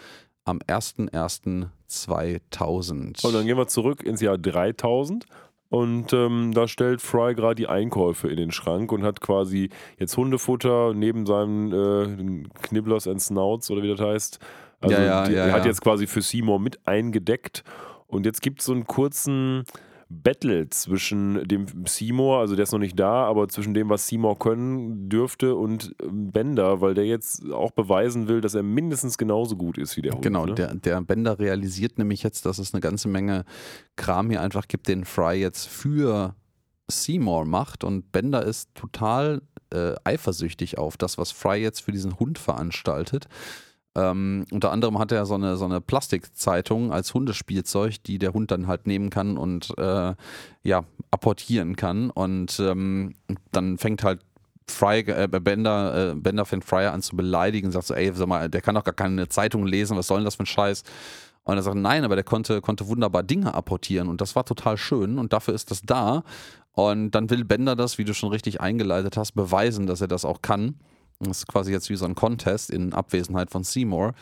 am 01.01.2000. Und dann gehen wir zurück ins Jahr 3000. Und ähm, da stellt Fry gerade die Einkäufe in den Schrank und hat quasi jetzt Hundefutter neben seinem äh, Knibblers and Snouts oder wie das heißt. Also Ja, ja, die, ja, er hat jetzt quasi für Seymour mit eingedeckt. Und jetzt gibt es so einen kurzen Battle zwischen dem Seymour, also der ist noch nicht da, aber zwischen dem, was Seymour können dürfte und ähm, Bender, weil der jetzt auch beweisen will, dass er mindestens genauso gut ist wie der Hund. Genau, ne? der, der Bender realisiert nämlich jetzt, dass es eine ganze Menge Kram hier einfach gibt, den Fry jetzt für Seymour macht und Bender ist total äh, eifersüchtig auf das, was Fry jetzt für diesen Hund veranstaltet. Ähm, unter anderem hat er so eine, so eine Plastikzeitung als Hundespielzeug, die der Hund dann halt nehmen kann und äh, ja, apportieren kann. Und ähm, dann fängt halt Fry, äh, Bender, äh, Bender fängt Fryer an zu beleidigen, sagt so, ey, sag mal, der kann doch gar keine Zeitung lesen, was soll denn das für ein Scheiß? Und er sagt, nein, aber der konnte, konnte wunderbar Dinge apportieren und das war total schön und dafür ist das da. Und dann will Bender das, wie du schon richtig eingeleitet hast, beweisen, dass er das auch kann. Das ist quasi jetzt wie so ein Contest in Abwesenheit von Seymour.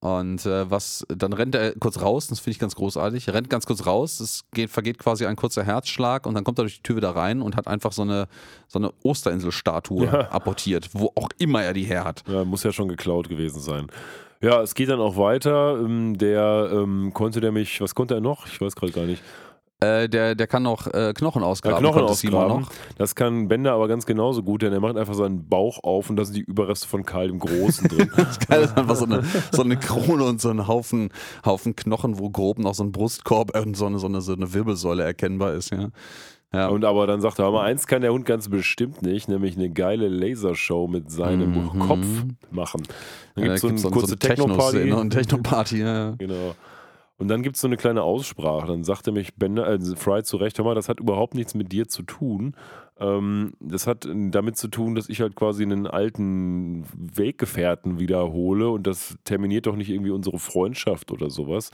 Und äh, was, dann rennt er kurz raus, das finde ich ganz großartig. Er rennt ganz kurz raus, es geht, vergeht quasi ein kurzer Herzschlag und dann kommt er durch die Tür wieder rein und hat einfach so eine, so eine Osterinsel-Statue Ja. apportiert, wo auch immer er die her hat. Ja, muss ja schon geklaut gewesen sein. Ja, es geht dann auch weiter. Ähm, Der ähm, konnte der mich, was konnte er noch? Ich weiß gerade gar nicht. Äh, der, der kann noch äh, Knochen Ja, ausgraben. Knochen konnte Simon ausgraben. Das kann Bender aber ganz genauso gut, denn er macht einfach seinen Bauch auf und da sind die Überreste von Karl dem Großen drin. Das Geile ist einfach so eine, so eine Krone und so ein Haufen, Haufen Knochen, wo grob noch so ein Brustkorb und so eine, so eine, so eine Wirbelsäule erkennbar ist, ja. Ja. Und aber dann sagt er, aber eins kann der Hund ganz bestimmt nicht, nämlich eine geile Lasershow mit seinem Mhm. Kopf machen. Dann Ja, gibt es so eine kurze Techno-Party. Techno-Szene und Techno-Party, ja. Genau. Und dann gibt es so eine kleine Aussprache. Dann sagte mich Bender, äh, Fry zurecht, hör mal, das hat überhaupt nichts mit dir zu tun. Ähm, das hat damit zu tun, dass ich halt quasi einen alten Weggefährten wiederhole und das terminiert doch nicht irgendwie unsere Freundschaft oder sowas.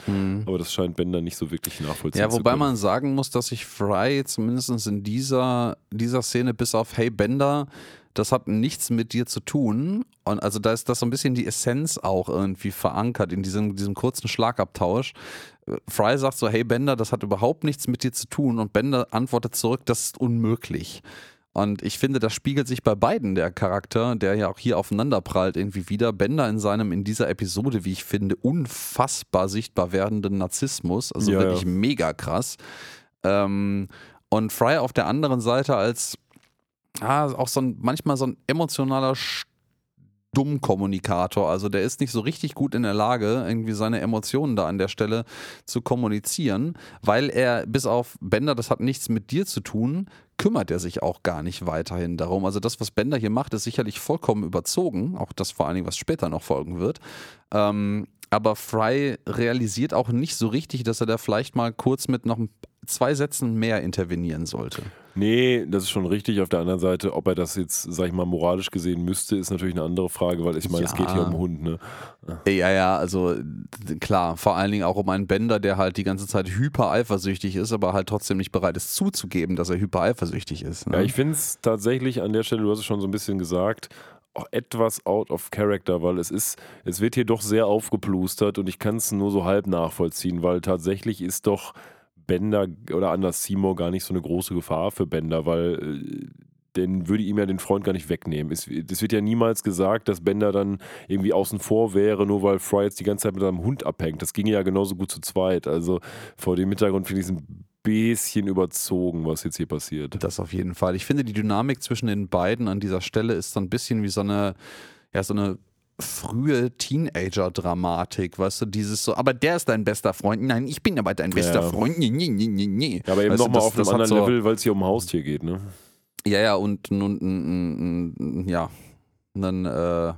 Aber das scheint Bender nicht so wirklich nachvollziehen Ja, zu wobei können. man sagen muss, dass sich Fry zumindest in dieser, dieser Szene bis auf Hey Bender, das hat nichts mit dir zu tun. Und also da ist das so ein bisschen die Essenz auch irgendwie verankert in diesem, diesem kurzen Schlagabtausch. Fry sagt so, hey Bender, das hat überhaupt nichts mit dir zu tun. Und Bender antwortet zurück, das ist unmöglich. Und ich finde, das spiegelt sich bei beiden der Charakter, der ja auch hier aufeinander prallt, irgendwie wieder. Bender in seinem, in dieser Episode, wie ich finde, unfassbar sichtbar werdenden Narzissmus. Also Ja, wirklich ja. mega krass. Ähm, und Fry auf der anderen Seite als ah, auch so ein, manchmal so ein emotionaler Dummkommunikator. Also der ist nicht so richtig gut in der Lage, irgendwie seine Emotionen da an der Stelle zu kommunizieren, weil er bis auf Bender, das hat nichts mit dir zu tun, kümmert er sich auch gar nicht weiterhin darum. Also das, was Bender hier macht, ist sicherlich vollkommen überzogen, auch das vor allen Dingen, was später noch folgen wird. Ähm, aber Fry realisiert auch nicht so richtig, dass er da vielleicht mal kurz mit noch zwei Sätzen mehr intervenieren sollte. Nee, das ist schon richtig. Auf der anderen Seite, ob er das jetzt, sag ich mal, moralisch gesehen müsste, ist natürlich eine andere Frage, weil ich meine, es Ja. geht hier um Hund, ne? Ja, ja, also klar, vor allen Dingen auch um einen Bender, der halt die ganze Zeit hyper eifersüchtig ist, aber halt trotzdem nicht bereit ist zuzugeben, dass er hyper eifersüchtig ist. Ne? Ja, ich finde es tatsächlich an der Stelle, du hast es schon so ein bisschen gesagt, auch etwas out of character, weil es ist, es wird hier doch sehr aufgeplustert und ich kann es nur so halb nachvollziehen, weil tatsächlich ist doch Bender oder anders Seymour gar nicht so eine große Gefahr für Bender, weil äh, den würde ihm ja den Freund gar nicht wegnehmen. Es, es wird ja niemals gesagt, dass Bender dann irgendwie außen vor wäre, nur weil Fry jetzt die ganze Zeit mit seinem Hund abhängt. Das ginge ja genauso gut zu zweit. Also vor dem Hintergrund finde ich es ein bisschen überzogen, was jetzt hier passiert. Das auf jeden Fall. Ich finde, die Dynamik zwischen den beiden an dieser Stelle ist so ein bisschen wie so eine, ja, so eine frühe Teenager-Dramatik, weißt du, dieses so, aber der ist dein bester Freund, nein, ich bin aber dein bester Ja. Freund, nee, nee, nee, nee, nee. Ja, aber eben nochmal auf einem anderen so- Level, weil es hier um Haustier geht, ne? Ja, ja, und, und, und, und, und ja, einen äh,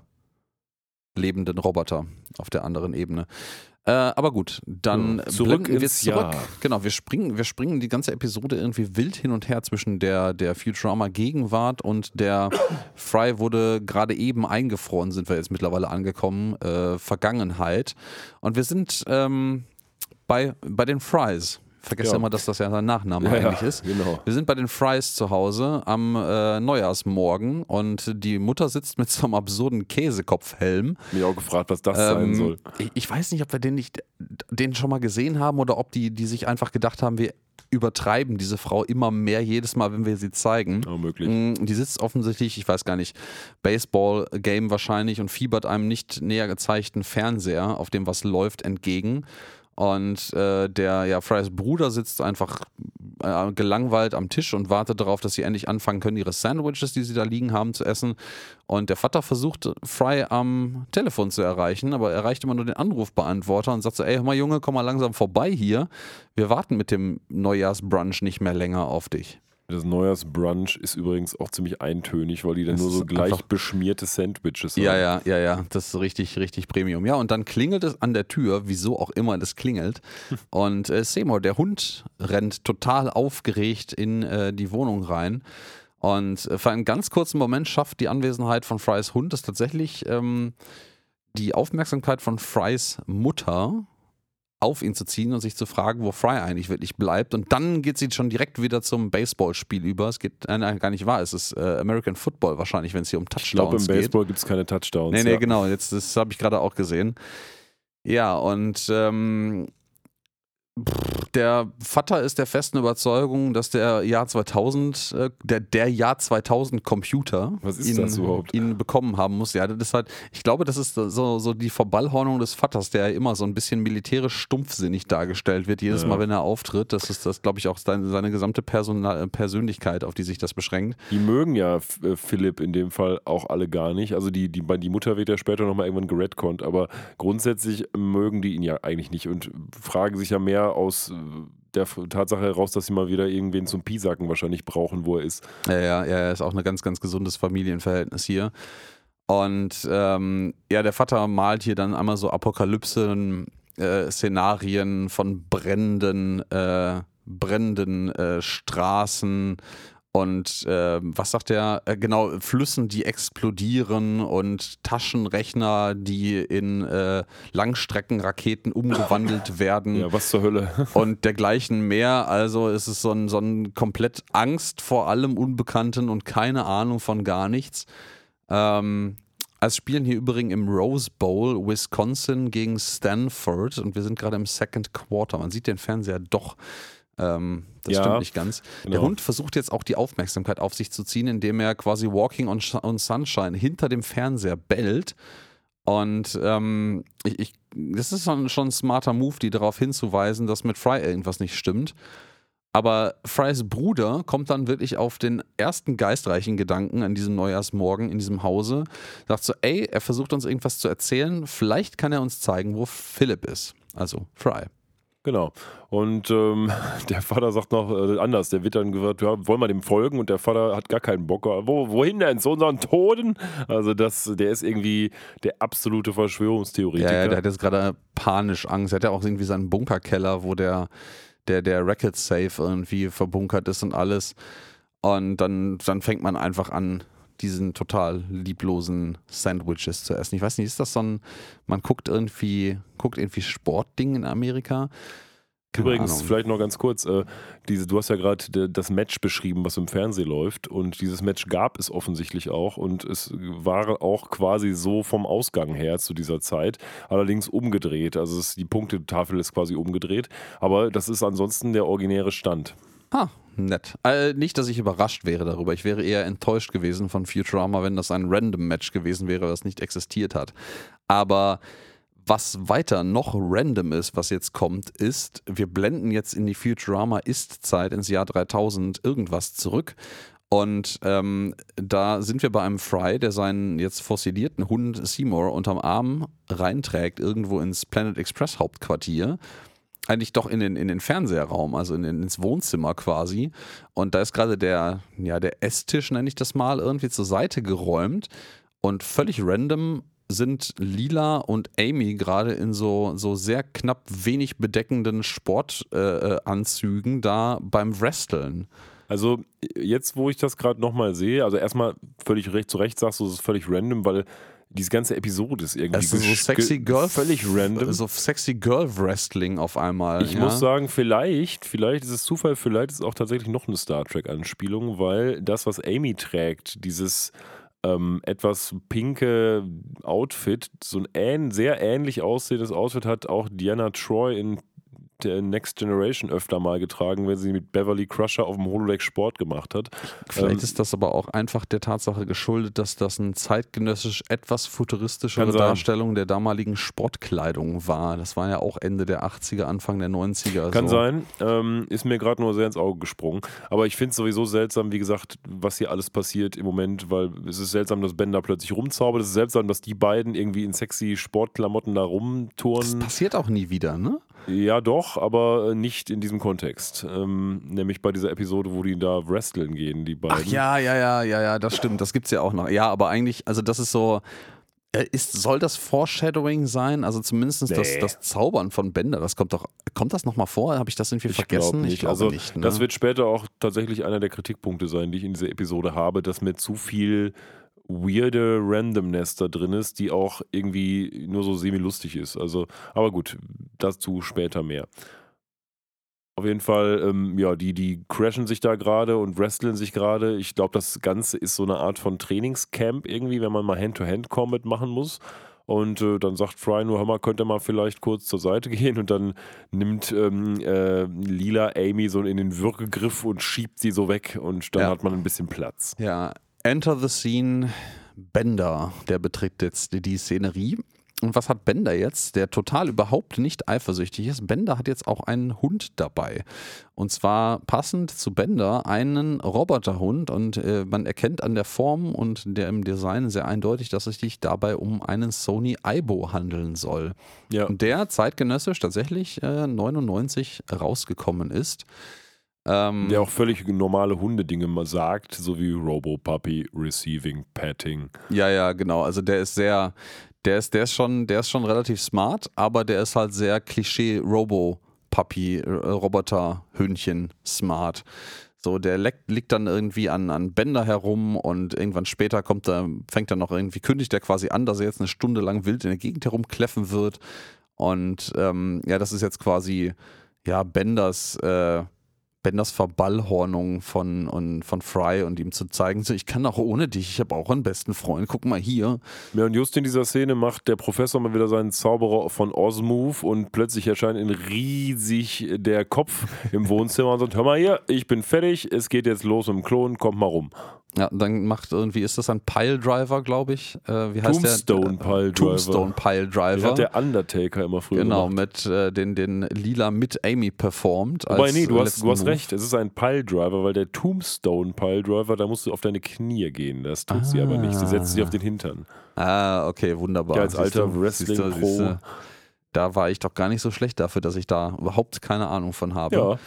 lebenden Roboter auf der anderen Ebene. Äh, aber gut, dann Ja, zurück wir zurück. Jahr. Genau, wir springen, wir springen die ganze Episode irgendwie wild hin und her zwischen der, der Futurama Gegenwart und der Fry wurde gerade eben eingefroren, sind wir jetzt mittlerweile angekommen, äh, Vergangenheit. Und wir sind ähm, bei, bei den Fries. Vergesst Ja. immer, dass das ja sein Nachname Ja, eigentlich ist. genau. Wir sind bei den Fries zu Hause am äh, Neujahrsmorgen und die Mutter sitzt mit so einem absurden Käsekopfhelm. Mich auch gefragt, was das sein Ähm, soll. ich, ich weiß nicht, ob wir den nicht den schon mal gesehen haben oder ob die, die sich einfach gedacht haben, wir übertreiben diese Frau immer mehr jedes Mal, wenn wir sie zeigen. Oh, möglich. Mm, Die sitzt offensichtlich, ich weiß gar nicht, Baseball-Game wahrscheinlich und fiebert einem nicht näher gezeigten Fernseher, auf dem was läuft, entgegen. Und äh, der ja, Frys Bruder sitzt einfach äh, gelangweilt am Tisch und wartet darauf, dass sie endlich anfangen können, ihre Sandwiches, die sie da liegen haben, zu essen. Und der Vater versucht, Fry am Telefon zu erreichen, aber er erreicht immer nur den Anrufbeantworter und sagt so: Ey, hör mal, Junge, komm mal langsam vorbei hier. Wir warten mit dem Neujahrsbrunch nicht mehr länger auf dich. Das Neujahrsbrunch ist übrigens auch ziemlich eintönig, weil die dann Das nur so gleich beschmierte Sandwiches haben. Ja, ja, ja, ja, das ist richtig, richtig Premium. Ja, und dann klingelt es an der Tür, wieso auch immer das klingelt. Und äh, Seymour, der Hund, rennt total aufgeregt in äh, die Wohnung rein. Und äh, für einen ganz kurzen Moment schafft die Anwesenheit von Frys Hund es tatsächlich, ähm, die Aufmerksamkeit von Frys Mutter auf ihn zu ziehen und sich zu fragen, wo Fry eigentlich wirklich bleibt. Und dann geht sie schon direkt wieder zum Baseballspiel über. Es geht äh, nein, gar nicht wahr, es ist äh, American Football wahrscheinlich, wenn es hier um Ich glaube, Touchdowns im geht. Baseball gibt es keine Touchdowns. Nee, nee, ja. genau. Jetzt, das habe ich gerade auch gesehen. Ja, und ähm, der Vater ist der festen Überzeugung, dass der Jahr 2000, äh, der, der Jahr 2000 Computer ihn, ihn bekommen haben muss. Ja, das ist halt, ich glaube, das ist so, so die Verballhornung des Vaters, der immer so ein bisschen militärisch stumpfsinnig dargestellt wird, jedes Ja. Mal, wenn er auftritt. Das ist das, glaube ich, auch seine, seine gesamte Personal Persönlichkeit, auf die sich das beschränkt. Die mögen ja äh, Philipp in dem Fall auch alle gar nicht. Also die, die, die Mutter wird ja später nochmal irgendwann geredconnt, aber grundsätzlich mögen die ihn ja eigentlich nicht und fragen sich ja mehr aus äh, der Tatsache heraus, dass sie mal wieder irgendwen zum Piesacken wahrscheinlich brauchen, wo er ist. Ja, ja, ja, ist auch ein ganz, ganz gesundes Familienverhältnis hier. Und ähm, ja, der Vater malt hier dann einmal so Apokalypse-Szenarien von brennenden, äh, brennenden äh, Straßen und äh, was sagt er? Äh, genau, Flüssen, die explodieren und Taschenrechner, die in äh, Langstreckenraketen umgewandelt werden Ja, was zur Hölle. und dergleichen mehr. Also es ist so ein, so ein komplett Angst vor allem Unbekannten und keine Ahnung von gar nichts. Ähm, also spielen hier übrigens im Rose Bowl Wisconsin gegen Stanford und wir sind gerade im Second Quarter. Man sieht den Fernseher doch. Ähm, das Ja, stimmt nicht ganz. Der genau. Hund versucht jetzt auch die Aufmerksamkeit auf sich zu ziehen, indem er quasi Walking on, on Sunshine hinter dem Fernseher bellt. Und ähm, ich, ich, das ist schon, schon ein smarter Move, die darauf hinzuweisen, dass mit Fry irgendwas nicht stimmt. Aber Frys Bruder kommt dann wirklich auf den ersten geistreichen Gedanken an diesem Neujahrsmorgen in diesem Hause. Sagt so, ey, er versucht uns irgendwas zu erzählen. Vielleicht kann er uns zeigen, wo Philipp ist. Also Fry. Genau. Und ähm, der Vater sagt noch äh, anders. Der wird dann gesagt, ja, wollen wir dem folgen? Und der Vater hat gar keinen Bock. Wo, wohin denn? Zu unseren Toten? Also das, der ist irgendwie der absolute Verschwörungstheoretiker. Ja, ja, der hat jetzt gerade panisch Angst. Er hat ja auch irgendwie seinen Bunkerkeller, wo der, der, der Racket Safe irgendwie verbunkert ist und alles. Und dann, dann fängt man einfach an, diesen total lieblosen Sandwiches zu essen. Ich weiß nicht, ist das so ein, man guckt irgendwie, guckt irgendwie Sportding in Amerika? Keine Übrigens, Ahnung. vielleicht noch ganz kurz, äh, diese, du hast ja gerade de- das Match beschrieben, was im Fernsehen läuft. Und dieses Match gab es offensichtlich auch. Und es war auch quasi so vom Ausgang her zu dieser Zeit. Allerdings umgedreht. Also es, die Punktetafel ist quasi umgedreht. Aber das ist ansonsten der originäre Stand. Ah, nett. Äh, nicht, dass ich überrascht wäre darüber. Ich wäre eher enttäuscht gewesen von Futurama, wenn das ein random Match gewesen wäre, das nicht existiert hat. Aber was weiter noch random ist, was jetzt kommt, ist, wir blenden jetzt in die Futurama Ist-Zeit ins Jahr 3000 irgendwas zurück. Und ähm, da sind wir bei einem Fry, der seinen jetzt fossilierten Hund Seymour unterm Arm reinträgt, irgendwo ins Planet Express Hauptquartier eigentlich doch in den, in den Fernseherraum, also in, ins Wohnzimmer quasi. Und da ist gerade der, ja, der Esstisch, nenne ich das mal, irgendwie zur Seite geräumt. Und völlig random sind Lila und Amy gerade in so, so sehr knapp wenig bedeckenden Sportanzügen äh, Anzügen da beim Wresteln. Also jetzt, wo ich das gerade nochmal sehe, also erstmal völlig recht, zu Recht sagst du, es ist völlig random, weil diese ganze Episode ist irgendwie Es ist so sexy Girl. völlig random. So sexy Girl Wrestling auf einmal. Ich ja. muss sagen, vielleicht, vielleicht ist es Zufall, vielleicht ist es auch tatsächlich noch eine Star Trek-Anspielung, weil das, was Amy trägt, dieses ähm, etwas pinke Outfit, so ein ähn, sehr ähnlich aussehendes Outfit hat auch Diana Troy in der Next Generation öfter mal getragen, wenn sie mit Beverly Crusher auf dem Holodeck Sport gemacht hat. Vielleicht Ähm, ist das aber auch einfach der Tatsache geschuldet, dass das eine zeitgenössisch etwas futuristischere. Darstellung der damaligen Sportkleidung war. Das war ja auch Ende der 80er, Anfang der 90er. Kann so. sein. Ähm, ist mir gerade nur sehr ins Auge gesprungen. Aber ich finde es sowieso seltsam, wie gesagt, was hier alles passiert im Moment, weil es ist seltsam, dass Ben da plötzlich rumzaubert. Es ist seltsam, dass die beiden irgendwie in sexy Sportklamotten da Das rumturnen. passiert auch nie wieder, ne? Ja, doch, aber äh, nicht in diesem Kontext. Ähm, nämlich bei dieser Episode, wo die da wresteln gehen, die beiden. Ach ja, ja, ja, ja, ja, das stimmt. Das gibt's ja auch noch. Ja, aber eigentlich, also das ist so. äh, Ist, soll das Foreshadowing sein? Also zumindest das, Nee. das Zaubern von Bender, das kommt doch, kommt das nochmal vor? Habe ich das irgendwie Ich vergessen? glaube nicht. Ich glaube also, nicht. Ne? Das wird später auch tatsächlich einer der Kritikpunkte sein, die ich in dieser Episode habe, dass mir zu viel weirde Randomness da drin ist, die auch irgendwie nur so semi-lustig ist. Also, aber gut, dazu später mehr. Auf jeden Fall, ähm, ja, die, die crashen sich da gerade und wresteln sich gerade. Ich glaube, das Ganze ist so eine Art von Trainingscamp irgendwie, wenn man mal Hand-to-Hand-Combat machen muss. Und äh, dann sagt Fry nur, hör mal, könnt ihr mal vielleicht kurz zur Seite gehen und dann nimmt ähm, äh, Lila Amy so in den Würgegriff und schiebt sie so weg und dann Ja. hat man ein bisschen Platz. Ja, Enter the Scene, Bender, der betritt jetzt die Szenerie. Und was hat Bender jetzt, der total überhaupt nicht eifersüchtig ist? Bender hat jetzt auch einen Hund dabei. Und zwar passend zu Bender einen Roboterhund. Und äh, man erkennt an der Form und der im Design sehr eindeutig, dass es sich dabei um einen Sony Aibo handeln soll. Ja. Und der zeitgenössisch tatsächlich äh, 99 rausgekommen ist. Ähm, Der auch völlig normale Hundedinge mal sagt, so wie Robo-Puppy, Receiving, Patting. Ja, ja, genau. Also der ist sehr, der ist, der ist schon, der ist schon relativ smart, aber der ist halt sehr Klischee Robo Puppy Roboter Hühnchen smart. So, der leckt, liegt dann irgendwie an, an Bänder herum und irgendwann später kommt er, fängt er noch irgendwie, kündigt er quasi an, dass er jetzt eine Stunde lang wild in der Gegend herumkläffen wird. Und ähm, ja, das ist jetzt quasi ja Benders, äh, Benders Verballhornung von, und, von Fry und ihm zu zeigen, so, ich kann auch ohne dich, ich habe auch einen besten Freund, guck mal hier. Ja, und just in dieser Szene macht der Professor mal wieder seinen Zauberer von Oz-Move und plötzlich erscheint in riesig der Kopf im Wohnzimmer und sagt, hör mal hier, ich bin fertig, es geht jetzt los mit dem Klon, kommt mal rum. Ja, dann macht irgendwie, ist das ein Piledriver, glaube ich? Äh, wie heißt Tombstone der? Piledriver. Tombstone Piledriver. hat der Undertaker immer früher Genau, gemacht. mit äh, den, den Lila mit Amy performt. Wobei, nee, du äh, hast, du hast recht, es ist ein Piledriver, weil der Tombstone Piledriver, da musst du auf deine Knie gehen. Das tut sie aber nicht. Sie setzt sich auf den Hintern. Ah, okay, wunderbar. Ja, als Siehst alter Wrestling-Pro. Da war ich doch gar nicht so schlecht dafür, dass ich da überhaupt keine Ahnung von habe. Ja,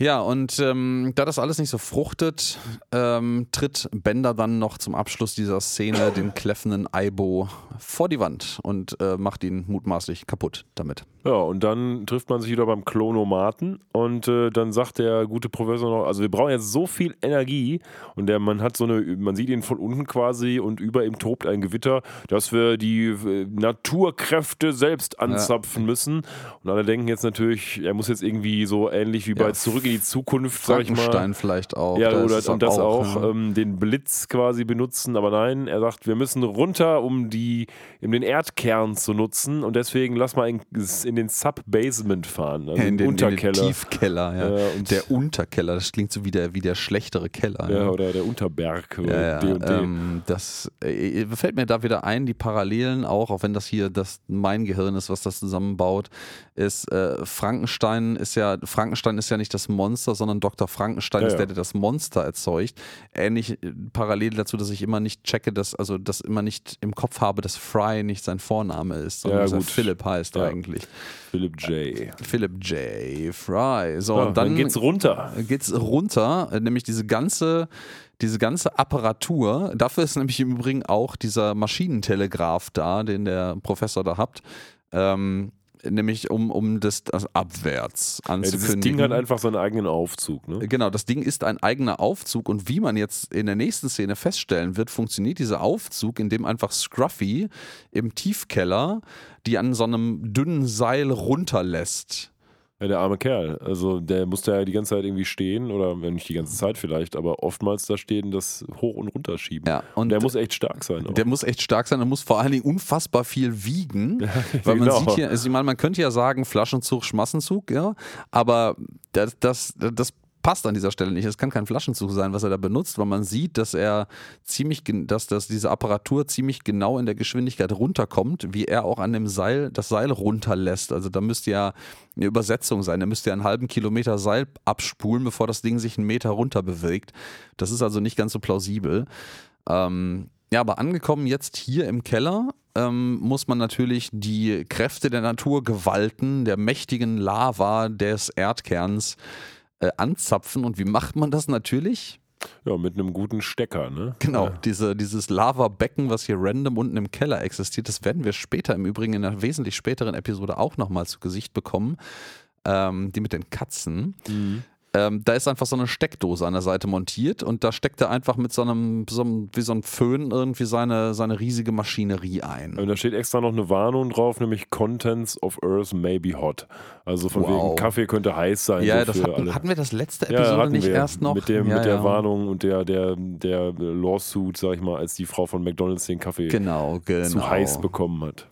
Ja, und ähm, da das alles nicht so fruchtet, ähm, tritt Bender dann noch zum Abschluss dieser Szene den kläffenden Aibo vor die Wand und äh, macht ihn mutmaßlich kaputt damit. Ja, und dann trifft man sich wieder beim Klonomaten und äh, dann sagt der gute Professor noch, also wir brauchen jetzt so viel Energie und der man hat so eine, man sieht ihn von unten quasi und über ihm tobt ein Gewitter, dass wir die äh, Naturkräfte selbst anzapfen müssen. Und alle denken jetzt natürlich, er muss jetzt irgendwie so ähnlich wie bei Ja, Zurück in die Zukunft, sag ich mal. Frankenstein vielleicht auch. Ja, da oder und das auch, ja. ähm, den Blitz quasi benutzen, aber nein, er sagt, wir müssen runter, um die, um den Erdkern zu nutzen und deswegen lass mal in, in den Sub-Basement fahren, also in den, Unterkeller. In den Tiefkeller, ja. Ja, der Unterkeller, das klingt so wie der, wie der schlechtere Keller. ja, oder der Unterberg oder Ja, D ja, und D. ähm, das äh, fällt mir da wieder ein, die Parallelen auch, auch wenn das hier das mein Gehirn ist, was das zusammenbaut, ist äh, Frankenstein ist ja Frankenstein ist ja nicht das Monster, sondern Dr. Frankenstein Ja, ist der, der das Monster erzeugt. Ähnlich äh, parallel dazu, dass ich immer nicht checke, dass also das immer nicht im Kopf habe, dass Fry nicht sein Vorname ist, sondern dass er. Philipp heißt eigentlich. Philip J. Philip J. Fry. So und dann, dann geht's runter. geht's runter, äh, nämlich diese ganze, diese ganze Apparatur. Dafür ist nämlich im Übrigen auch dieser Maschinentelegraph da, den der Professor da habt. Ähm, nämlich um, um das, das abwärts Ja, dieses anzukündigen. Ding hat einfach seinen eigenen Aufzug, ne? Genau, das Ding ist ein eigener Aufzug und wie man jetzt in der nächsten Szene feststellen wird, funktioniert dieser Aufzug, indem einfach Scruffy im Tiefkeller die an so einem dünnen Seil runterlässt. Ja, der arme Kerl. Also der musste ja die ganze Zeit irgendwie stehen oder wenn nicht die ganze Zeit vielleicht, aber oftmals da stehen, das hoch und runter schieben. Ja, und der muss echt stark sein. Auch. Der muss echt stark sein, der muss vor allen Dingen unfassbar viel wiegen. weil man genau. sieht hier, also ich meine, man könnte ja sagen, Flaschenzug, Schmassenzug, ja, aber das, das, das passt an dieser Stelle nicht. Es kann kein Flaschenzug sein, was er da benutzt, weil man sieht, dass er ziemlich, dass, dass diese Apparatur ziemlich genau in der Geschwindigkeit runterkommt, wie er auch an dem Seil, das Seil runterlässt. Also da müsste ja eine Übersetzung sein. Er müsste ja einen halben Kilometer Seil abspulen, bevor das Ding sich einen Meter runter bewegt. Das ist also nicht ganz so plausibel. Ähm, ja, aber angekommen jetzt hier im Keller, ähm, muss man natürlich die Kräfte der Naturgewalten, der mächtigen Lava des Erdkerns äh, anzapfen. Und wie macht man das natürlich? Ja, mit einem guten Stecker, ne? Genau, Ja. diese, dieses Lava-Becken, was hier random unten im Keller existiert, das werden wir später im Übrigen in einer wesentlich späteren Episode auch nochmal zu Gesicht bekommen. Ähm, die mit den Katzen. Ähm, da ist einfach so eine Steckdose an der Seite montiert und da steckt er einfach mit so einem, so einem wie so ein Föhn irgendwie seine, seine riesige Maschinerie ein. Und da steht extra noch eine Warnung drauf, nämlich Contents of Earth may be hot. Also von Wow. wegen Kaffee könnte heiß sein. Ja, so das hatten, hatten wir das letzte ja, Episode hatten nicht wir erst noch? Mit, dem, ja, mit der ja. Warnung und der, der, der Lawsuit, sag ich mal, als die Frau von McDonalds den Kaffee Genau, genau. zu heiß bekommen hat.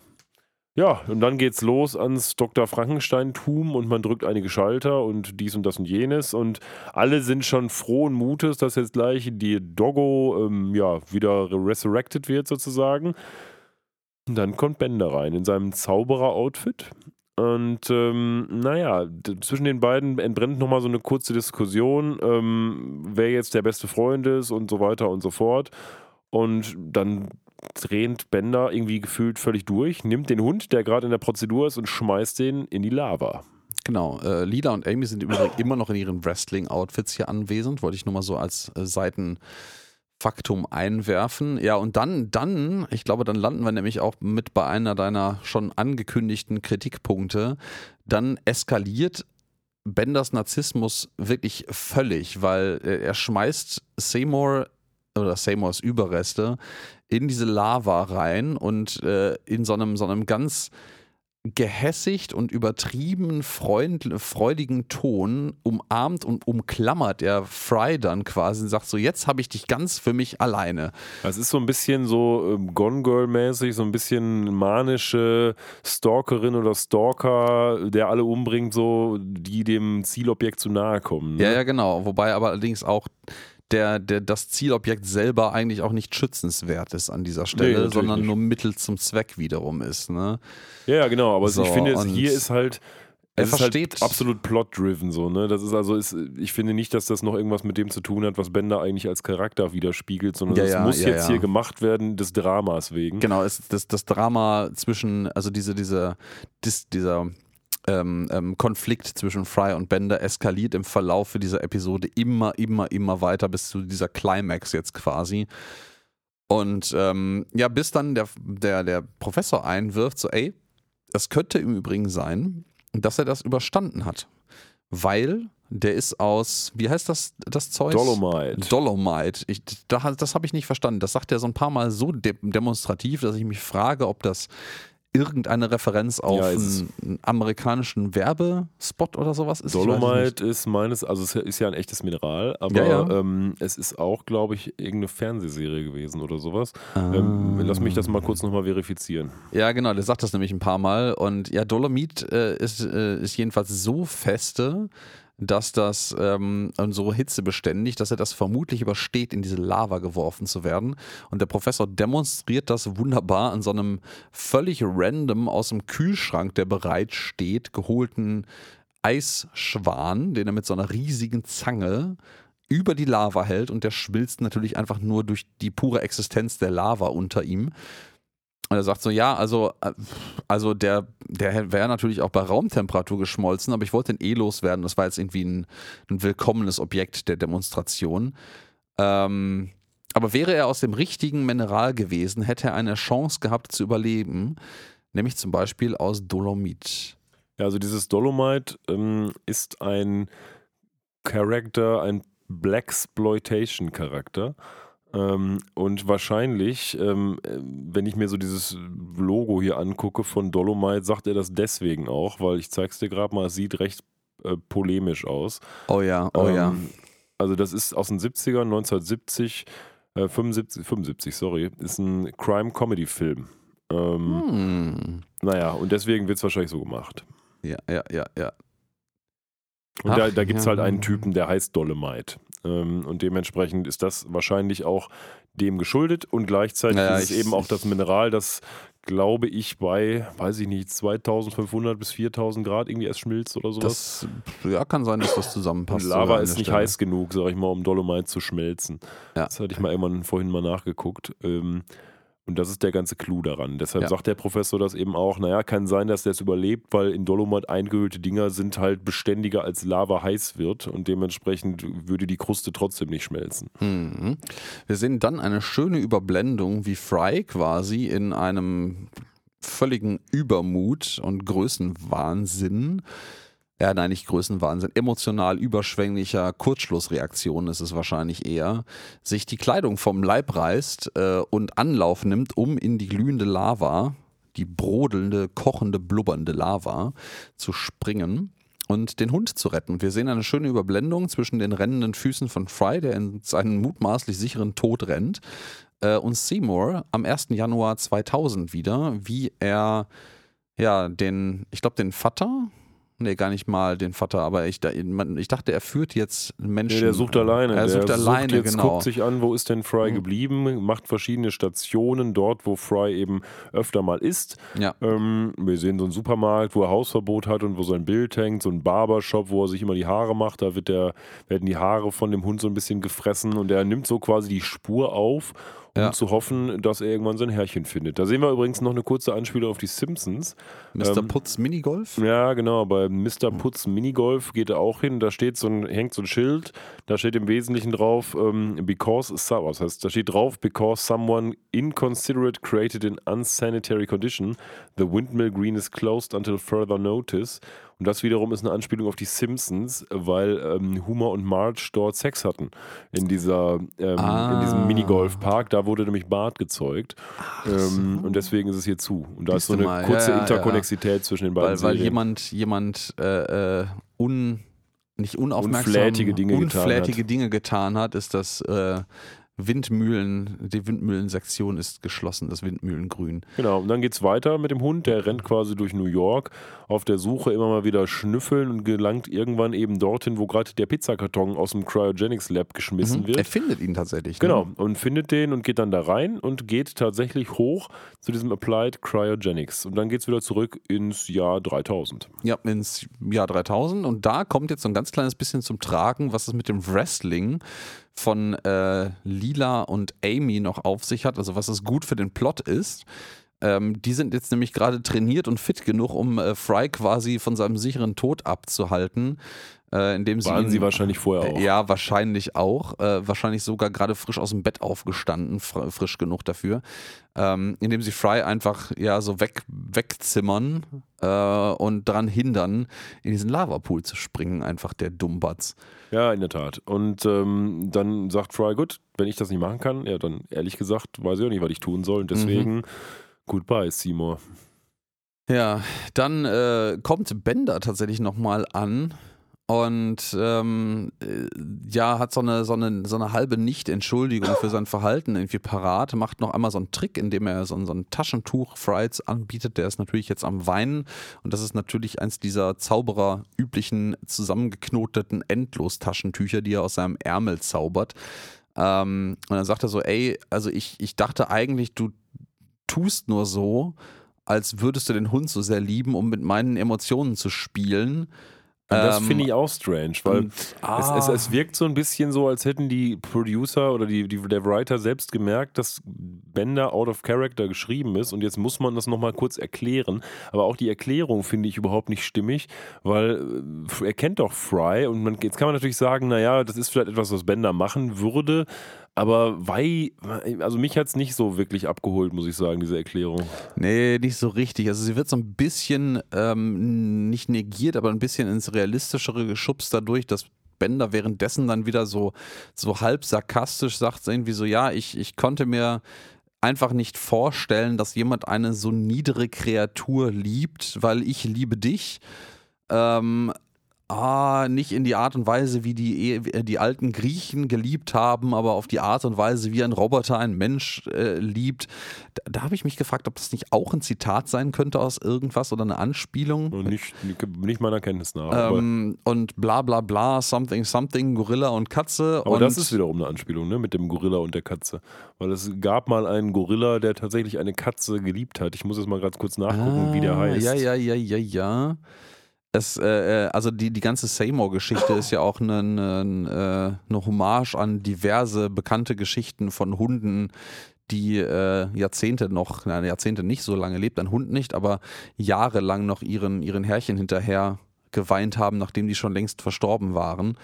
Ja, und dann geht's los ans Dr. Frankenstein-Tum und man drückt einige Schalter und dies und das und jenes und alle sind schon frohen Mutes, dass jetzt gleich die Doggo ähm, ja, wieder resurrected wird sozusagen. Und dann kommt Bender rein in seinem Zauberer-Outfit. Und ähm, naja, zwischen den beiden entbrennt nochmal so eine kurze Diskussion, ähm, wer jetzt der beste Freund ist und so weiter und so fort. Und dann dreht Bender irgendwie gefühlt völlig durch, nimmt den Hund, der gerade in der Prozedur ist, und schmeißt den in die Lava. Genau, äh, Lila und Amy sind übrigens immer noch in ihren Wrestling-Outfits hier anwesend, wollte ich nur mal so als äh, Seitenfaktum einwerfen. Ja, und dann, dann, ich glaube, dann landen wir nämlich auch mit bei einer deiner schon angekündigten Kritikpunkte. Dann eskaliert Benders Narzissmus wirklich völlig, weil äh, er schmeißt Seymour oder Seymours Überreste in diese Lava rein und äh, in so einem, so einem ganz gehässigt und übertrieben freund, freudigen Ton umarmt und umklammert er Fry dann quasi und sagt so, jetzt habe ich dich ganz für mich alleine. Es ist so ein bisschen so ähm, Gone Girl-mäßig, so ein bisschen manische Stalkerin oder Stalker, der alle umbringt, so die dem Zielobjekt zu nahe kommen. Ne? Ja, ja, genau. Wobei aber allerdings auch der, der, das Zielobjekt selber eigentlich auch nicht schützenswert ist an dieser Stelle, natürlich sondern nicht. nur Mittel zum Zweck wiederum ist. Ne? Ja, genau, aber So, ich finde, es, hier ist halt. Es ist halt absolut plot-driven so, ne? Das ist also, ist, ich finde nicht, dass das noch irgendwas mit dem zu tun hat, was Bender eigentlich als Charakter widerspiegelt, sondern Ja, das ja, muss ja, jetzt hier gemacht werden des Dramas wegen. Genau, es, das, das Drama zwischen, also diese, diese, dis, dieser ähm, ähm, Konflikt zwischen Fry und Bender eskaliert im Verlaufe dieser Episode immer, immer, immer weiter bis zu dieser Climax jetzt quasi. Und ähm, ja, bis dann der, der, der Professor einwirft, so, ey, es könnte im Übrigen sein, dass er das überstanden hat. Weil der ist aus, wie heißt das, das Zeug? Dolomite. Dolomite. Ich, da, das habe ich nicht verstanden. Das sagt er so ein paar Mal so de demonstrativ, dass ich mich frage, ob das irgendeine Referenz auf Ja, einen, amerikanischen Werbespot oder sowas ist. Dolomite ist meines, also es ist ja ein echtes Mineral, aber Ja, ja. Ähm, es ist auch, glaube ich, irgendeine Fernsehserie gewesen oder sowas. Ah. Ähm, lass mich das mal kurz nochmal verifizieren. Ja, genau, der sagt das nämlich ein paar Mal. Und ja, Dolomit äh, ist, äh, ist jedenfalls so feste, dass das ähm, so hitzebeständig, dass er das vermutlich übersteht, in diese Lava geworfen zu werden. Und der Professor demonstriert das wunderbar an so einem völlig random aus dem Kühlschrank, der bereit steht, geholten Eisschwan, den er mit so einer riesigen Zange über die Lava hält und der schmilzt natürlich einfach nur durch die pure Existenz der Lava unter ihm. Und er sagt so, ja, also, äh, also der, der wäre natürlich auch bei Raumtemperatur geschmolzen, aber ich wollte den eh loswerden. Das war jetzt irgendwie ein, ein willkommenes Objekt der Demonstration. Ähm, aber wäre er aus dem richtigen Mineral gewesen, hätte er eine Chance gehabt zu überleben, nämlich zum Beispiel aus Dolomit. Ja, also dieses Dolomite ähm, ist ein Charakter, ein Blaxploitation-Charakter. Ähm, und wahrscheinlich, ähm, äh, wenn ich mir so dieses Logo hier angucke von Dolomite, sagt er das deswegen auch, weil ich zeig's dir gerade mal, es sieht recht äh, polemisch aus. Oh ja, oh ja. Ähm, Also das ist aus den 70ern, 1970, äh, 75, 75, sorry, ist ein Crime-Comedy-Film. Ähm, Hm. Naja, und deswegen wird es wahrscheinlich so gemacht. Ja, ja, ja, ja. Und Ach, da, da gibt es ja. halt einen Typen, der heißt Dolomite. Ähm, und dementsprechend ist das wahrscheinlich auch dem geschuldet und gleichzeitig Ja, ist es eben auch das Mineral, das glaube ich, bei, weiß ich nicht, 2500 bis 4000 Grad irgendwie erst schmilzt oder sowas. Das ja, kann sein, dass das zusammenpasst. Und Lava ist nicht Stelle. heiß genug, sag ich mal, um Dolomite zu schmelzen. Ja. Das hatte ich mal irgendwann vorhin mal nachgeguckt. Ähm, und das ist der ganze Clou daran. Deshalb ja. sagt der Professor das eben auch, naja, kann sein, dass der es überlebt, weil in Dolomit eingehüllte Dinger sind halt beständiger als Lava heiß wird und dementsprechend würde die Kruste trotzdem nicht schmelzen. Mhm. Wir sehen dann eine schöne Überblendung, wie Fry quasi in einem völligen Übermut und Größenwahnsinn ja, nein, nicht Größenwahnsinn, emotional überschwänglicher Kurzschlussreaktion ist es wahrscheinlich eher, sich die Kleidung vom Leib reißt äh, und Anlauf nimmt, um in die glühende Lava, die brodelnde, kochende, blubbernde Lava zu springen und den Hund zu retten. Wir sehen eine schöne Überblendung zwischen den rennenden Füßen von Fry, der in seinen mutmaßlich sicheren Tod rennt, äh, und Seymour am 1. Januar 2000 wieder, wie er ja den, ich glaube, den Vater Nee, gar nicht mal den Vater, aber ich, ich dachte, er führt jetzt Menschen. Nee, der sucht alleine. Er sucht der alleine, sucht jetzt, genau. guckt sich an, wo ist denn Fry mhm. geblieben, macht verschiedene Stationen dort, wo Fry eben öfter mal ist. Ja. Ähm, wir sehen so einen Supermarkt, wo er Hausverbot hat und wo sein Bild hängt, so ein Barbershop, wo er sich immer die Haare macht. Da wird der, werden die Haare von dem Hund so ein bisschen gefressen und er nimmt so quasi die Spur auf um ja. zu hoffen, dass er irgendwann sein Herrchen findet. Da sehen wir übrigens noch eine kurze Anspielung auf die Simpsons. Mr. Ähm, Putz Minigolf? Ja, genau. Bei Mr. Putz Minigolf geht er auch hin. Da steht so ein, hängt so ein Schild. Da steht im Wesentlichen drauf, ähm, because, was heißt, da steht drauf, because someone inconsiderate created an unsanitary condition. The windmill green is closed until further notice. Und das wiederum ist eine Anspielung auf die Simpsons, weil ähm, Homer und Marge dort Sex hatten. In, dieser, ähm, ah. in diesem Minigolfpark. Da wurde nämlich Bart gezeugt. Ähm, so. Und deswegen ist es hier zu. Und da Siehst ist so eine mal. kurze ja, ja, Interkonnexität ja. zwischen den beiden. Weil, weil jemand, jemand äh, äh, un, nicht unaufmerksam, unflätige Dinge, unflätige getan, Dinge hat. getan hat, ist das. Äh, Windmühlen, die Windmühlensektion ist geschlossen, das Windmühlengrün. Genau, und dann geht es weiter mit dem Hund, der rennt quasi durch New York auf der Suche immer mal wieder schnüffeln und gelangt irgendwann eben dorthin, wo gerade der Pizzakarton aus dem Cryogenics Lab geschmissen mhm. wird. Er findet ihn tatsächlich. Ne? Genau, und findet den und geht dann da rein und geht tatsächlich hoch zu diesem Applied Cryogenics. Und dann geht es wieder zurück ins Jahr 3000. Ja, ins Jahr 3000 und da kommt jetzt so ein ganz kleines bisschen zum Tragen, was es mit dem Wrestling von äh, Lila und Amy noch auf sich hat, also was es gut für den Plot ist. Ähm, die sind jetzt nämlich gerade trainiert und fit genug, um äh, Fry quasi von seinem sicheren Tod abzuhalten. Äh, indem sie Waren ihn, sie wahrscheinlich vorher auch. Äh, ja, wahrscheinlich auch. Äh, wahrscheinlich sogar gerade frisch aus dem Bett aufgestanden, fr frisch genug dafür. Ähm, indem sie Fry einfach ja so weg, wegzimmern äh, und daran hindern, in diesen Lavapool zu springen, einfach der Dummbatz. Ja, in der Tat. Und ähm, dann sagt Fry, gut, wenn ich das nicht machen kann, ja, dann ehrlich gesagt, weiß ich auch nicht, was ich tun soll. Und deswegen, mhm. goodbye, Seymour. Ja, dann äh, kommt Bender tatsächlich nochmal an und ähm, äh, ja, hat so eine, so eine, so eine halbe Nicht-Entschuldigung für sein Verhalten irgendwie parat, macht noch einmal so einen Trick, indem er so, so ein Taschentuch Fries anbietet. Der ist natürlich jetzt am Weinen und das ist natürlich eins dieser Zauberer üblichen zusammengeknoteten Endlos-Taschentücher, die er aus seinem Ärmel zaubert. Ähm, und dann sagt er so, ey, also ich, ich dachte eigentlich, du tust nur so, als würdest du den Hund so sehr lieben, um mit meinen Emotionen zu spielen. Und das finde ich ähm, auch strange, weil und, ah. es, es, es, wirkt so ein bisschen so, als hätten die Producer oder die, die, der Writer selbst gemerkt, dass Bender out of character geschrieben ist und jetzt muss man das nochmal kurz erklären. Aber auch die Erklärung finde ich überhaupt nicht stimmig, weil äh, er kennt doch Fry und man, jetzt kann man natürlich sagen, naja, das ist vielleicht etwas, was Bender machen würde, aber weil, also mich hat es nicht so wirklich abgeholt, muss ich sagen, diese Erklärung. Nee, nicht so richtig. Also sie wird so ein bisschen ähm, nicht negiert, aber ein bisschen ins Realistischere geschubst dadurch, dass Bender währenddessen dann wieder so, so halb sarkastisch sagt, irgendwie so, ja, ich, ich konnte mir einfach nicht vorstellen, dass jemand eine so niedere Kreatur liebt, weil ich liebe dich. Ähm, ah, nicht in die Art und Weise, wie die, äh, die alten Griechen geliebt haben, aber auf die Art und Weise, wie ein Roboter ein Mensch äh, liebt. Da, da habe ich mich gefragt, ob das nicht auch ein Zitat sein könnte aus irgendwas oder eine Anspielung. Und nicht, nicht meiner Kenntnis nach. Ähm, und bla bla bla, something, something, Gorilla und Katze. Aber und das ist wiederum eine Anspielung, ne? Mit dem Gorilla und der Katze. Weil es gab mal einen Gorilla, der tatsächlich eine Katze geliebt hat. Ich muss jetzt mal ganz kurz nachgucken, ah, wie der heißt. Ja, ja, ja, ja, ja. Es, äh, äh, also die, die ganze Seymour-Geschichte ist ja auch eine, eine, eine Hommage an diverse bekannte Geschichten von Hunden, die äh, Jahrzehnte noch, nein, Jahrzehnte nicht so lange lebt, ein Hund nicht, aber jahrelang noch ihren, ihren Herrchen hinterher geweint haben, nachdem die schon längst verstorben waren.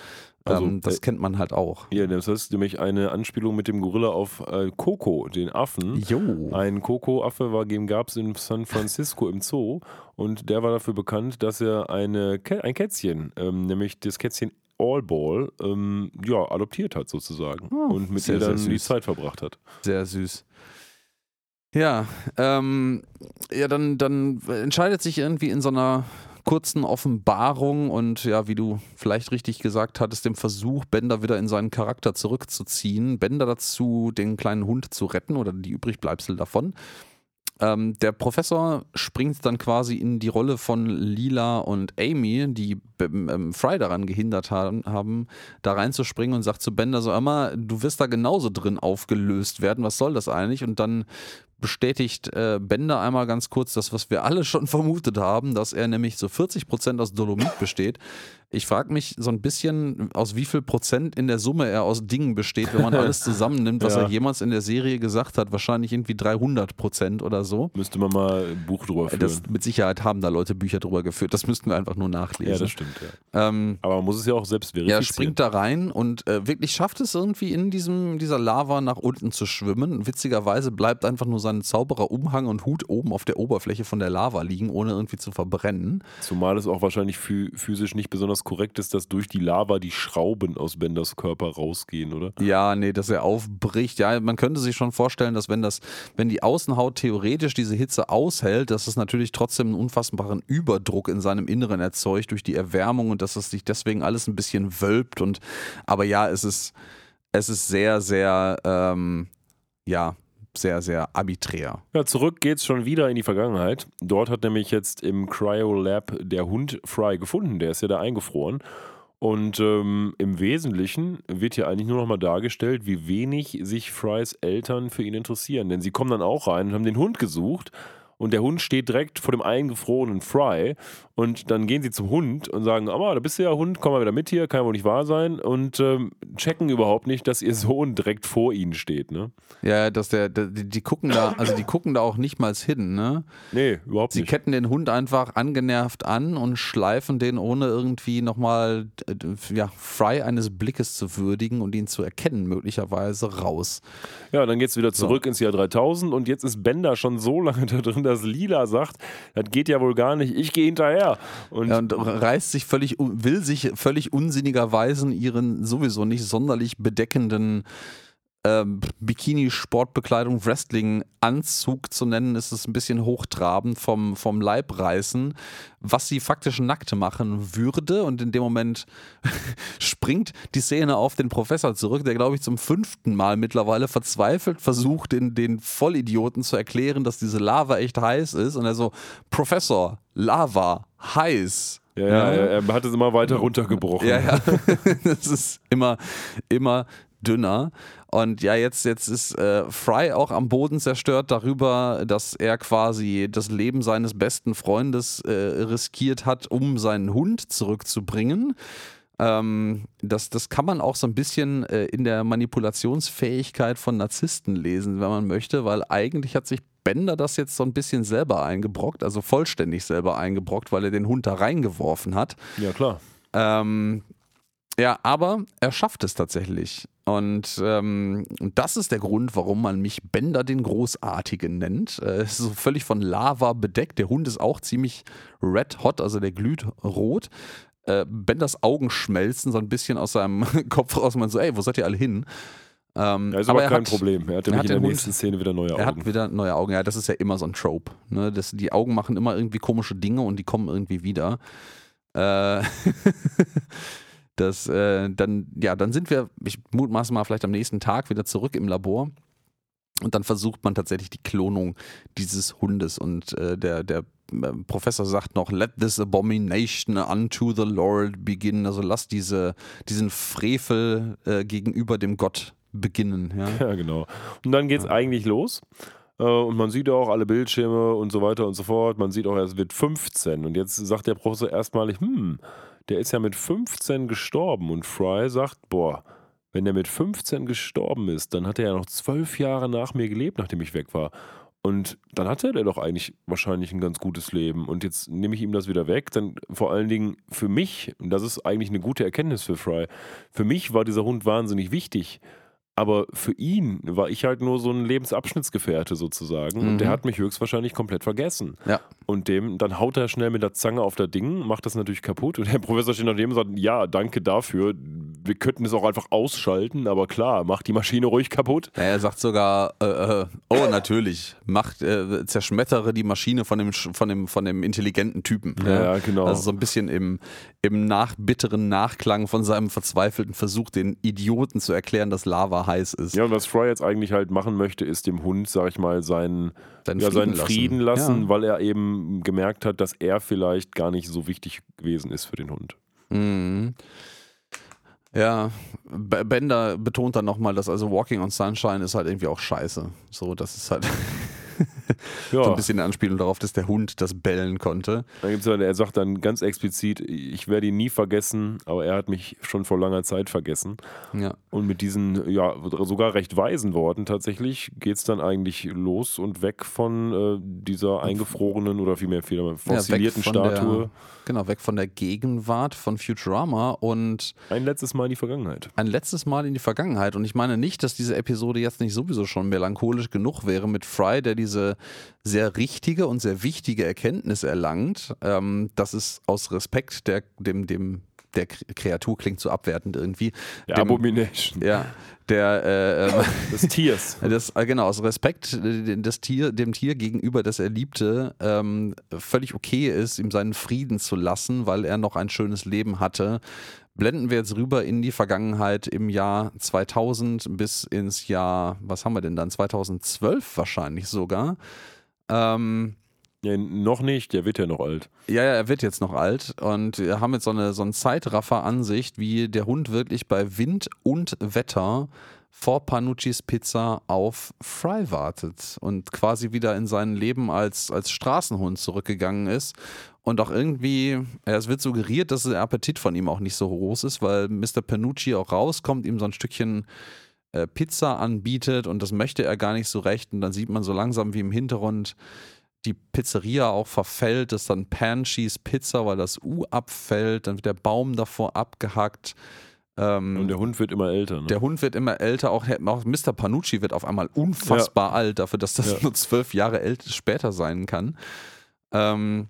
Also, ähm, das äh, kennt man halt auch. Ja, das ist nämlich eine Anspielung mit dem Gorilla auf äh, Coco, den Affen. Jo. Ein Coco-Affe gab es in San Francisco im Zoo und der war dafür bekannt, dass er eine, ein Kätzchen, ähm, nämlich das Kätzchen Allball, ähm, ja, adoptiert hat sozusagen oh, und mit sehr, ihr dann die Zeit verbracht hat. Sehr süß. Ja, ähm, ja, dann, dann entscheidet sich irgendwie in so einer kurzen Offenbarung und ja, wie du vielleicht richtig gesagt hattest, dem Versuch, Bender wieder in seinen Charakter zurückzuziehen, Bender dazu, den kleinen Hund zu retten oder die Übrigbleibsel davon. Ähm, der Professor springt dann quasi in die Rolle von Lila und Amy, die ähm, Fry daran gehindert haben, haben, da reinzuspringen und sagt zu Bender so, immer, du wirst da genauso drin aufgelöst werden, was soll das eigentlich? Und dann bestätigt äh, Bender einmal ganz kurz das, was wir alle schon vermutet haben, dass er nämlich so 40 Prozent aus Dolomit besteht. Ich frage mich so ein bisschen, aus wie viel Prozent in der Summe er aus Dingen besteht, wenn man alles zusammennimmt, was ja. er jemals in der Serie gesagt hat. Wahrscheinlich irgendwie 300 Prozent oder so. Müsste man mal ein Buch drüber führen. Das, mit Sicherheit haben da Leute Bücher drüber geführt. Das müssten wir einfach nur nachlesen. Ja, das stimmt. Ja. Ähm, Aber man muss es ja auch selbst verifizieren. Er springt da rein und äh, wirklich schafft es irgendwie in diesem, dieser Lava nach unten zu schwimmen. Witzigerweise bleibt einfach nur sein Zaubererumhang und Hut oben auf der Oberfläche von der Lava liegen, ohne irgendwie zu verbrennen. Zumal es auch wahrscheinlich physisch nicht besonders korrekt ist, dass durch die Lava die Schrauben aus Benders Körper rausgehen, oder? Ja, nee, dass er aufbricht. Ja, man könnte sich schon vorstellen, dass wenn das, wenn die Außenhaut theoretisch diese Hitze aushält, dass es natürlich trotzdem einen unfassbaren Überdruck in seinem Inneren erzeugt durch die Erwärmung und dass es sich deswegen alles ein bisschen wölbt. Und aber ja, es ist, es ist sehr, sehr, ähm, ja, sehr, sehr arbiträr. Ja, zurück geht's schon wieder in die Vergangenheit. Dort hat nämlich jetzt im Cryo Lab der Hund Fry gefunden. Der ist ja da eingefroren. Und ähm, im Wesentlichen wird hier eigentlich nur noch mal dargestellt, wie wenig sich Frys Eltern für ihn interessieren. Denn sie kommen dann auch rein und haben den Hund gesucht und der Hund steht direkt vor dem eingefrorenen Fry und dann gehen sie zum Hund und sagen, Mama, da bist du ja Hund, komm mal wieder mit hier, kann ja wohl nicht wahr sein und ähm, checken überhaupt nicht, dass ihr Sohn direkt vor ihnen steht, ne? Ja, dass der, der die, die, gucken da, also die gucken da auch nicht mal hin, ne? Nee, überhaupt sie nicht. Sie ketten den Hund einfach angenervt an und schleifen den ohne irgendwie nochmal, ja, Fry eines Blickes zu würdigen und ihn zu erkennen, möglicherweise raus. Ja, dann geht's wieder zurück so. ins Jahr 3000 und jetzt ist Bender schon so lange da drin, dass Lila sagt, das geht ja wohl gar nicht, ich gehe hinterher. Und, ja, und reißt sich völlig, will sich völlig unsinnigerweise ihren sowieso nicht sonderlich bedeckenden ähm, Bikini-Sportbekleidung, Wrestling-Anzug zu nennen, ist es ein bisschen hochtrabend vom, vom Leib reißen, was sie faktisch nackt machen würde. Und in dem Moment springt die Szene auf den Professor zurück, der, glaube ich, zum fünften Mal mittlerweile verzweifelt versucht, den, den Vollidioten zu erklären, dass diese Lava echt heiß ist. Und er so, Professor, Lava, heiß. Ja, ja, er hat es immer weiter runtergebrochen. Ja, ja. das ist immer, immer dünner. Und ja, jetzt, jetzt ist äh, Fry auch am Boden zerstört darüber, dass er quasi das Leben seines besten Freundes äh, riskiert hat, um seinen Hund zurückzubringen. Ähm, das, das kann man auch so ein bisschen äh, in der Manipulationsfähigkeit von Narzissten lesen, wenn man möchte, weil eigentlich hat sich Bender das jetzt so ein bisschen selber eingebrockt, also vollständig selber eingebrockt, weil er den Hund da reingeworfen hat. Ja, klar. Ähm, ja, aber er schafft es tatsächlich. Und ähm, das ist der Grund, warum man mich Bender den Großartigen nennt. Äh, es ist so völlig von Lava bedeckt. Der Hund ist auch ziemlich red hot, also der glüht rot. Äh, Benders Augen schmelzen so ein bisschen aus seinem Kopf raus. Man so, ey, wo seid ihr alle hin? Ähm, ja, ist aber, aber kein hat, Problem. Er hat nämlich in der nächsten Hund, Szene wieder neue Augen. Er hat wieder neue Augen. Ja, das ist ja immer so ein Trope. Ne? Das, die Augen machen immer irgendwie komische Dinge und die kommen irgendwie wieder. Äh, das, äh, dann, ja, dann sind wir, ich mutmaße mal, vielleicht am nächsten Tag wieder zurück im Labor. Und dann versucht man tatsächlich die Klonung dieses Hundes. Und äh, der, der äh, Professor sagt noch, let this abomination unto the Lord begin. Also lass diese, diesen Frevel äh, gegenüber dem Gott beginnen. Ja, ja genau. Und dann geht es ja. eigentlich los. Äh, und man sieht auch alle Bildschirme und so weiter und so fort. Man sieht auch, es wird 15. Und jetzt sagt der Professor erstmalig, hm, der ist ja mit 15 gestorben. Und Fry sagt, boah, wenn der mit 15 gestorben ist, dann hat er ja noch zwölf Jahre nach mir gelebt, nachdem ich weg war. Und dann hatte er doch eigentlich wahrscheinlich ein ganz gutes Leben. Und jetzt nehme ich ihm das wieder weg. Dann vor allen Dingen für mich, und das ist eigentlich eine gute Erkenntnis für Fry, für mich war dieser Hund wahnsinnig wichtig. Aber für ihn war ich halt nur so ein Lebensabschnittsgefährte sozusagen. Mhm. Und der mhm. hat mich höchstwahrscheinlich komplett vergessen. Ja. Und dem, dann haut er schnell mit der Zange auf das Ding, macht das natürlich kaputt. Und der Professor steht daneben und sagt: Ja, danke dafür. Wir könnten es auch einfach ausschalten, aber klar, macht die Maschine ruhig kaputt. Ja, er sagt sogar: äh, äh, Oh, natürlich, macht, äh, zerschmettere die Maschine von dem, von dem, von dem intelligenten Typen. Ja, ja, genau. Also so ein bisschen im, im nachbitteren Nachklang von seinem verzweifelten Versuch, den Idioten zu erklären, dass Lava heiß ist. Ja, und was Fry jetzt eigentlich halt machen möchte, ist dem Hund, sag ich mal, seinen, seinen ja, Frieden, seinen Frieden lassen, lassen ja. weil er eben gemerkt hat, dass er vielleicht gar nicht so wichtig gewesen ist für den Hund. Mhm. Ja, Bender betont dann nochmal, dass also Walking on Sunshine ist halt irgendwie auch scheiße. So, das ist halt. ja. So ein bisschen Anspielung darauf, dass der Hund das bellen konnte. er sagt dann ganz explizit, ich werde ihn nie vergessen, aber er hat mich schon vor langer Zeit vergessen. Ja. Und mit diesen, ja, sogar recht weisen Worten tatsächlich geht es dann eigentlich los und weg von äh, dieser eingefrorenen oder vielmehr fossilierten ja, Statue. Der, genau, weg von der Gegenwart von Futurama und ein letztes Mal in die Vergangenheit. Ein letztes Mal in die Vergangenheit. Und ich meine nicht, dass diese Episode jetzt nicht sowieso schon melancholisch genug wäre mit Fry, der diese sehr richtige und sehr wichtige Erkenntnis erlangt, ähm, dass es aus Respekt der, dem, dem der Kreatur klingt so abwertend irgendwie. Der dem, Abomination. Ja, der äh, ähm, des Tiers. Das, äh, genau, aus Respekt äh, des Tier, dem Tier gegenüber, das er liebte, ähm, völlig okay ist, ihm seinen Frieden zu lassen, weil er noch ein schönes Leben hatte. Blenden wir jetzt rüber in die Vergangenheit im Jahr 2000 bis ins Jahr, was haben wir denn dann? 2012 wahrscheinlich sogar. Ähm, ja, noch nicht, der wird ja noch alt. Ja, ja, er wird jetzt noch alt und wir haben jetzt so eine, so eine Zeitraffer-Ansicht, wie der Hund wirklich bei Wind und Wetter vor Panuccis Pizza auf Fry wartet und quasi wieder in sein Leben als, als Straßenhund zurückgegangen ist. Und auch irgendwie, es wird suggeriert, dass der Appetit von ihm auch nicht so groß ist, weil Mr. Panucci auch rauskommt, ihm so ein Stückchen äh, Pizza anbietet und das möchte er gar nicht so recht. Und dann sieht man so langsam, wie im Hintergrund die Pizzeria auch verfällt, ist dann Pan Cheese Pizza, weil das U abfällt, dann wird der Baum davor abgehackt. Ähm, und der Hund wird immer älter. Ne? Der Hund wird immer älter, auch, auch Mr. Panucci wird auf einmal unfassbar ja. alt, dafür, dass das ja. nur zwölf Jahre älter, später sein kann. Ähm,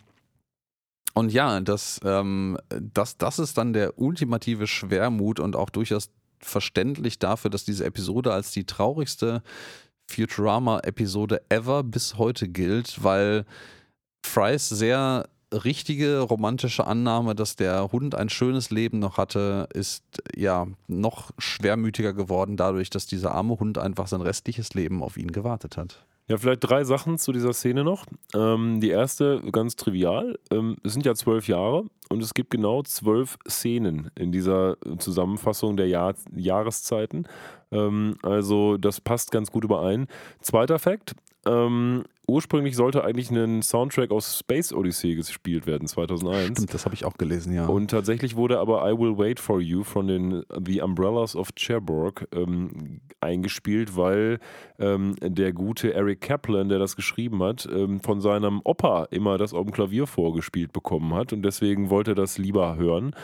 und ja, das, ähm, das, das ist dann der ultimative Schwermut und auch durchaus verständlich dafür, dass diese Episode als die traurigste Futurama-Episode ever bis heute gilt, weil Frys sehr richtige romantische Annahme, dass der Hund ein schönes Leben noch hatte, ist ja noch schwermütiger geworden dadurch, dass dieser arme Hund einfach sein restliches Leben auf ihn gewartet hat. Ja, vielleicht drei Sachen zu dieser Szene noch. Ähm, die erste, ganz trivial, ähm, es sind ja zwölf Jahre und es gibt genau zwölf Szenen in dieser Zusammenfassung der Jahr Jahreszeiten. Ähm, also das passt ganz gut überein. Zweiter Fakt, ähm, ursprünglich sollte eigentlich ein Soundtrack aus Space Odyssey gespielt werden, 2001. Stimmt, das habe ich auch gelesen, ja. Und tatsächlich wurde aber I Will Wait For You von den The Umbrellas of Cherbourg ähm, eingespielt, weil ähm, der gute Eric Kaplan, der das geschrieben hat, ähm, von seinem Opa immer das auf dem Klavier vorgespielt bekommen hat und deswegen wollte er das lieber hören.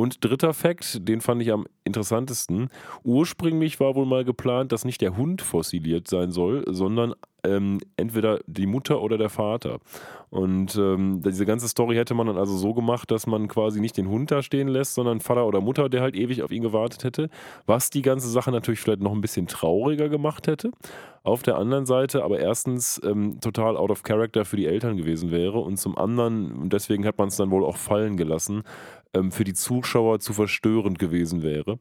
Und dritter Fakt, den fand ich am interessantesten. Ursprünglich war wohl mal geplant, dass nicht der Hund fossiliert sein soll, sondern ähm, entweder die Mutter oder der Vater. Und ähm, diese ganze Story hätte man dann also so gemacht, dass man quasi nicht den Hund da stehen lässt, sondern Vater oder Mutter, der halt ewig auf ihn gewartet hätte, was die ganze Sache natürlich vielleicht noch ein bisschen trauriger gemacht hätte. Auf der anderen Seite aber erstens ähm, total out of character für die Eltern gewesen wäre und zum anderen, deswegen hat man es dann wohl auch fallen gelassen, ähm, für die Zuschauer zu verstörend gewesen wäre.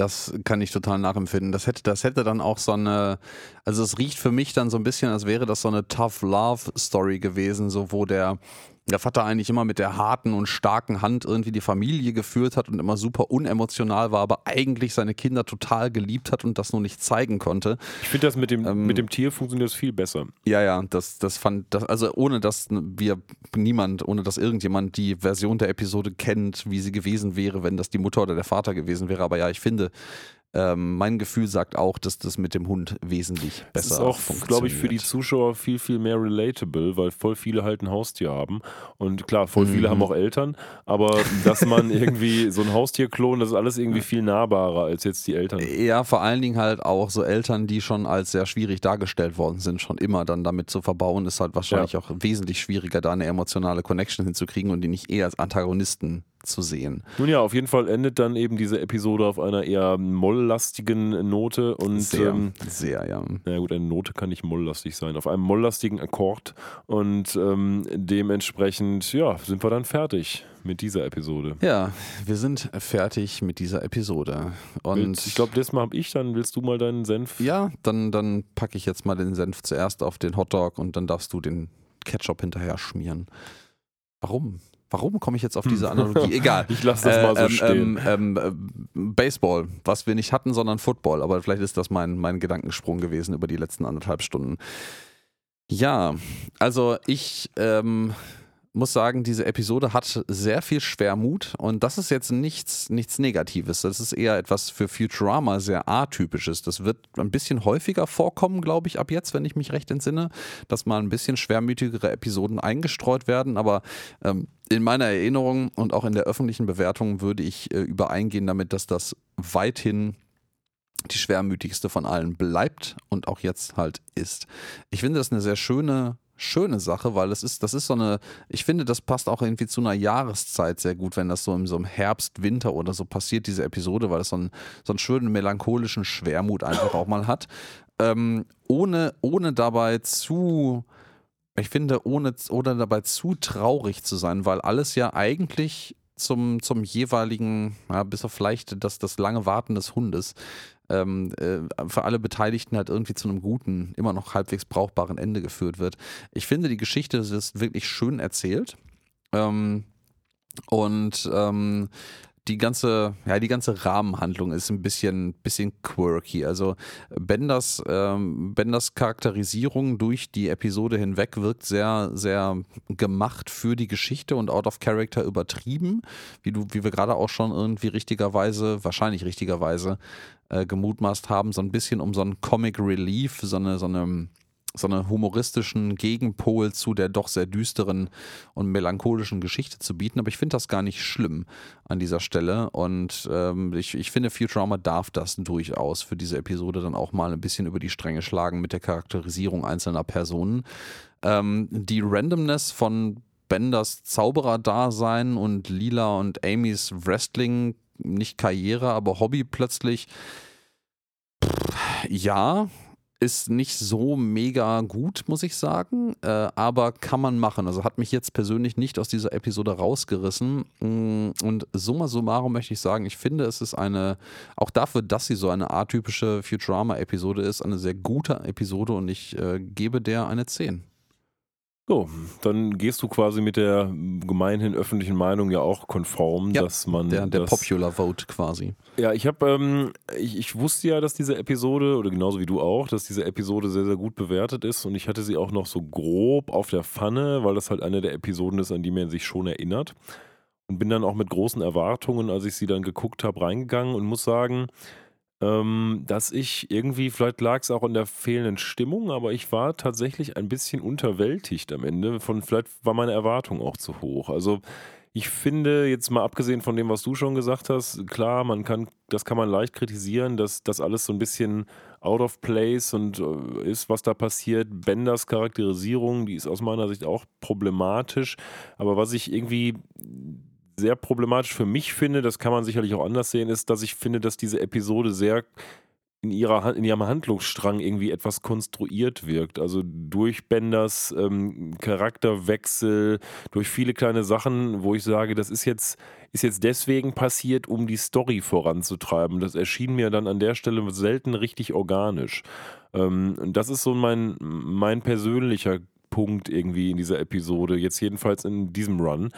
Das kann ich total nachempfinden. Das hätte, das hätte dann auch so eine, also es riecht für mich dann so ein bisschen, als wäre das so eine Tough Love Story gewesen, so wo der, der Vater eigentlich immer mit der harten und starken Hand irgendwie die Familie geführt hat und immer super unemotional war, aber eigentlich seine Kinder total geliebt hat und das nur nicht zeigen konnte. Ich finde das mit dem, ähm, mit dem Tier funktioniert das viel besser. Ja, ja, das, das fand, das, also ohne dass wir niemand, ohne dass irgendjemand die Version der Episode kennt, wie sie gewesen wäre, wenn das die Mutter oder der Vater gewesen wäre. Aber ja, ich finde, ähm, mein Gefühl sagt auch, dass das mit dem Hund wesentlich besser ist. Das ist auch, glaube ich, für die Zuschauer viel, viel mehr relatable, weil voll viele halt ein Haustier haben. Und klar, voll viele mhm. haben auch Eltern, aber dass man irgendwie so ein Haustier klont, das ist alles irgendwie viel nahbarer als jetzt die Eltern. Ja, vor allen Dingen halt auch so Eltern, die schon als sehr schwierig dargestellt worden sind, schon immer dann damit zu verbauen, ist halt wahrscheinlich ja. auch wesentlich schwieriger, da eine emotionale Connection hinzukriegen und die nicht eher als Antagonisten zu sehen. Nun ja, auf jeden Fall endet dann eben diese Episode auf einer eher molllastigen Note und sehr, ähm, sehr ja. Na gut, eine Note kann nicht molllastig sein, auf einem molllastigen Akkord und ähm, dementsprechend ja sind wir dann fertig mit dieser Episode. Ja, wir sind fertig mit dieser Episode und ich glaube, das Mal habe ich dann. Willst du mal deinen Senf? Ja, dann dann packe ich jetzt mal den Senf zuerst auf den Hotdog und dann darfst du den Ketchup hinterher schmieren. Warum? Warum komme ich jetzt auf diese hm. Analogie? Egal. ich lasse das mal so ähm, stehen. Ähm, ähm, Baseball, was wir nicht hatten, sondern Football. Aber vielleicht ist das mein, mein Gedankensprung gewesen über die letzten anderthalb Stunden. Ja, also ich ähm, muss sagen, diese Episode hat sehr viel Schwermut und das ist jetzt nichts, nichts Negatives. Das ist eher etwas für Futurama sehr atypisches. Das wird ein bisschen häufiger vorkommen, glaube ich, ab jetzt, wenn ich mich recht entsinne, dass mal ein bisschen schwermütigere Episoden eingestreut werden. Aber ähm, in meiner Erinnerung und auch in der öffentlichen Bewertung würde ich äh, übereingehen damit, dass das weithin die schwermütigste von allen bleibt und auch jetzt halt ist. Ich finde das eine sehr schöne schöne Sache, weil es ist, das ist so eine, ich finde, das passt auch irgendwie zu einer Jahreszeit sehr gut, wenn das so im, so im Herbst, Winter oder so passiert, diese Episode, weil es so einen, so einen schönen melancholischen Schwermut einfach auch mal hat. Ähm, ohne, ohne dabei zu, ich finde, ohne, ohne dabei zu traurig zu sein, weil alles ja eigentlich zum, zum jeweiligen, ja, bis auf vielleicht das, das lange Warten des Hundes, ähm, äh, für alle Beteiligten halt irgendwie zu einem guten, immer noch halbwegs brauchbaren Ende geführt wird. Ich finde, die Geschichte ist wirklich schön erzählt. Ähm, und ähm, die ganze, ja, die ganze Rahmenhandlung ist ein bisschen, bisschen quirky. Also Benders, ähm, Benders Charakterisierung durch die Episode hinweg wirkt sehr, sehr gemacht für die Geschichte und out of character übertrieben, wie du, wie wir gerade auch schon irgendwie richtigerweise, wahrscheinlich richtigerweise äh, gemutmaßt haben, so ein bisschen um so einen Comic Relief, so eine, so eine so einen humoristischen Gegenpol zu der doch sehr düsteren und melancholischen Geschichte zu bieten. Aber ich finde das gar nicht schlimm an dieser Stelle. Und ähm, ich, ich finde, Futurama darf das durchaus für diese Episode dann auch mal ein bisschen über die Stränge schlagen mit der Charakterisierung einzelner Personen. Ähm, die Randomness von Benders Zauberer-Dasein und Lila und Amys Wrestling, nicht Karriere, aber Hobby plötzlich. Ja, ist nicht so mega gut, muss ich sagen, äh, aber kann man machen. Also hat mich jetzt persönlich nicht aus dieser Episode rausgerissen. Mm, und summa summarum möchte ich sagen, ich finde, es ist eine, auch dafür, dass sie so eine atypische Futurama-Episode ist, eine sehr gute Episode und ich äh, gebe der eine 10. So, dann gehst du quasi mit der gemeinhin öffentlichen Meinung ja auch konform, ja, dass man. Der, der Popular Vote quasi. Ja, ich habe, ähm, ich, ich, wusste ja, dass diese Episode, oder genauso wie du auch, dass diese Episode sehr, sehr gut bewertet ist und ich hatte sie auch noch so grob auf der Pfanne, weil das halt eine der Episoden ist, an die man sich schon erinnert. Und bin dann auch mit großen Erwartungen, als ich sie dann geguckt habe, reingegangen und muss sagen, ähm, dass ich irgendwie, vielleicht lag es auch in der fehlenden Stimmung, aber ich war tatsächlich ein bisschen unterwältigt am Ende. Von vielleicht war meine Erwartung auch zu hoch. Also ich finde, jetzt mal abgesehen von dem, was du schon gesagt hast, klar, man kann, das kann man leicht kritisieren, dass das alles so ein bisschen out of place und äh, ist, was da passiert. Benders Charakterisierung, die ist aus meiner Sicht auch problematisch. Aber was ich irgendwie sehr problematisch für mich finde, das kann man sicherlich auch anders sehen, ist, dass ich finde, dass diese Episode sehr in, ihrer, in ihrem Handlungsstrang irgendwie etwas konstruiert wirkt. Also durch Benders ähm, Charakterwechsel, durch viele kleine Sachen, wo ich sage, das ist jetzt, ist jetzt deswegen passiert, um die Story voranzutreiben. Das erschien mir dann an der Stelle selten richtig organisch. Ähm, das ist so mein, mein persönlicher Punkt irgendwie in dieser Episode, jetzt jedenfalls in diesem Run,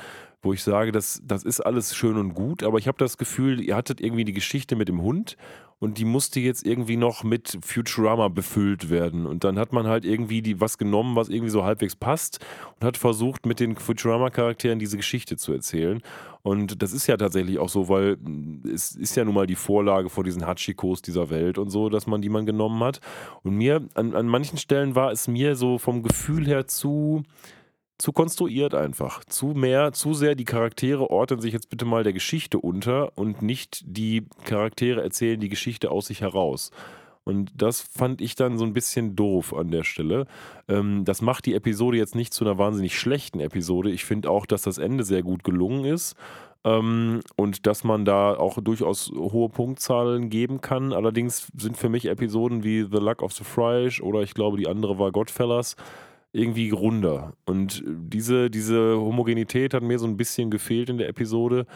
wo ich sage, das, das ist alles schön und gut, aber ich habe das Gefühl, ihr hattet irgendwie die Geschichte mit dem Hund und die musste jetzt irgendwie noch mit Futurama befüllt werden. Und dann hat man halt irgendwie die, was genommen, was irgendwie so halbwegs passt und hat versucht, mit den Futurama-Charakteren diese Geschichte zu erzählen. Und das ist ja tatsächlich auch so, weil es ist ja nun mal die Vorlage vor diesen Hachikos dieser Welt und so, dass man die man genommen hat. Und mir, an, an manchen Stellen war es mir so vom Gefühl her zu zu konstruiert einfach. Zu mehr, zu sehr die Charaktere ordnen sich jetzt bitte mal der Geschichte unter und nicht die Charaktere erzählen die Geschichte aus sich heraus. Und das fand ich dann so ein bisschen doof an der Stelle. Ähm, das macht die Episode jetzt nicht zu einer wahnsinnig schlechten Episode. Ich finde auch, dass das Ende sehr gut gelungen ist. Ähm, und dass man da auch durchaus hohe Punktzahlen geben kann. Allerdings sind für mich Episoden wie The Luck of the Freisch oder ich glaube, die andere war Godfellas irgendwie runder. Und diese, diese Homogenität hat mir so ein bisschen gefehlt in der Episode.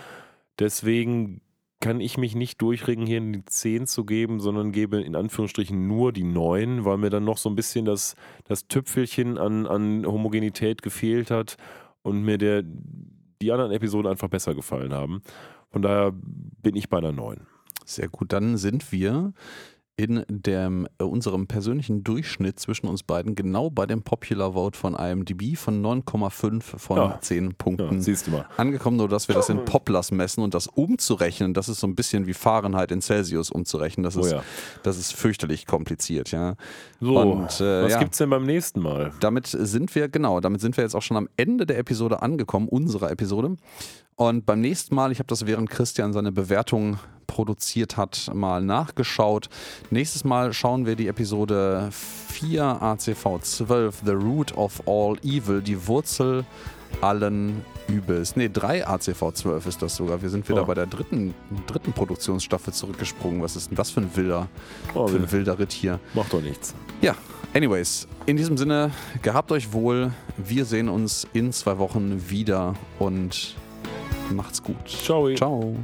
Deswegen kann ich mich nicht durchringen, hier in die 10 zu geben, sondern gebe in Anführungsstrichen nur die 9, weil mir dann noch so ein bisschen das, das Tüpfelchen an, an Homogenität gefehlt hat und mir der, die anderen Episoden einfach besser gefallen haben. Von daher bin ich bei einer 9. Sehr gut, dann sind wir in dem, äh, unserem persönlichen Durchschnitt zwischen uns beiden genau bei dem Popular Vote von IMDb von 9,5 von ja. 10 Punkten ja, angekommen, nur dass wir das in Poplars messen und das umzurechnen, das ist so ein bisschen wie Fahrenheit in Celsius umzurechnen. Das ist, oh ja. das ist fürchterlich kompliziert, ja. So, und, äh, was ja, gibt's denn beim nächsten Mal? Damit sind wir, genau, damit sind wir jetzt auch schon am Ende der Episode angekommen, unserer Episode. Und beim nächsten Mal, ich habe das während Christian seine Bewertung produziert hat, mal nachgeschaut. Nächstes Mal schauen wir die Episode 4 ACV 12, The Root of All Evil, die Wurzel allen Übels. Ne, 3 ACV 12 ist das sogar. Wir sind wieder oh. bei der dritten, dritten Produktionsstaffel zurückgesprungen. Was ist denn das für ein wilder, oh, für ein wilder Ritt hier? Macht doch nichts. Ja, anyways, in diesem Sinne, gehabt euch wohl. Wir sehen uns in zwei Wochen wieder und macht's gut. Ciao. Ciao.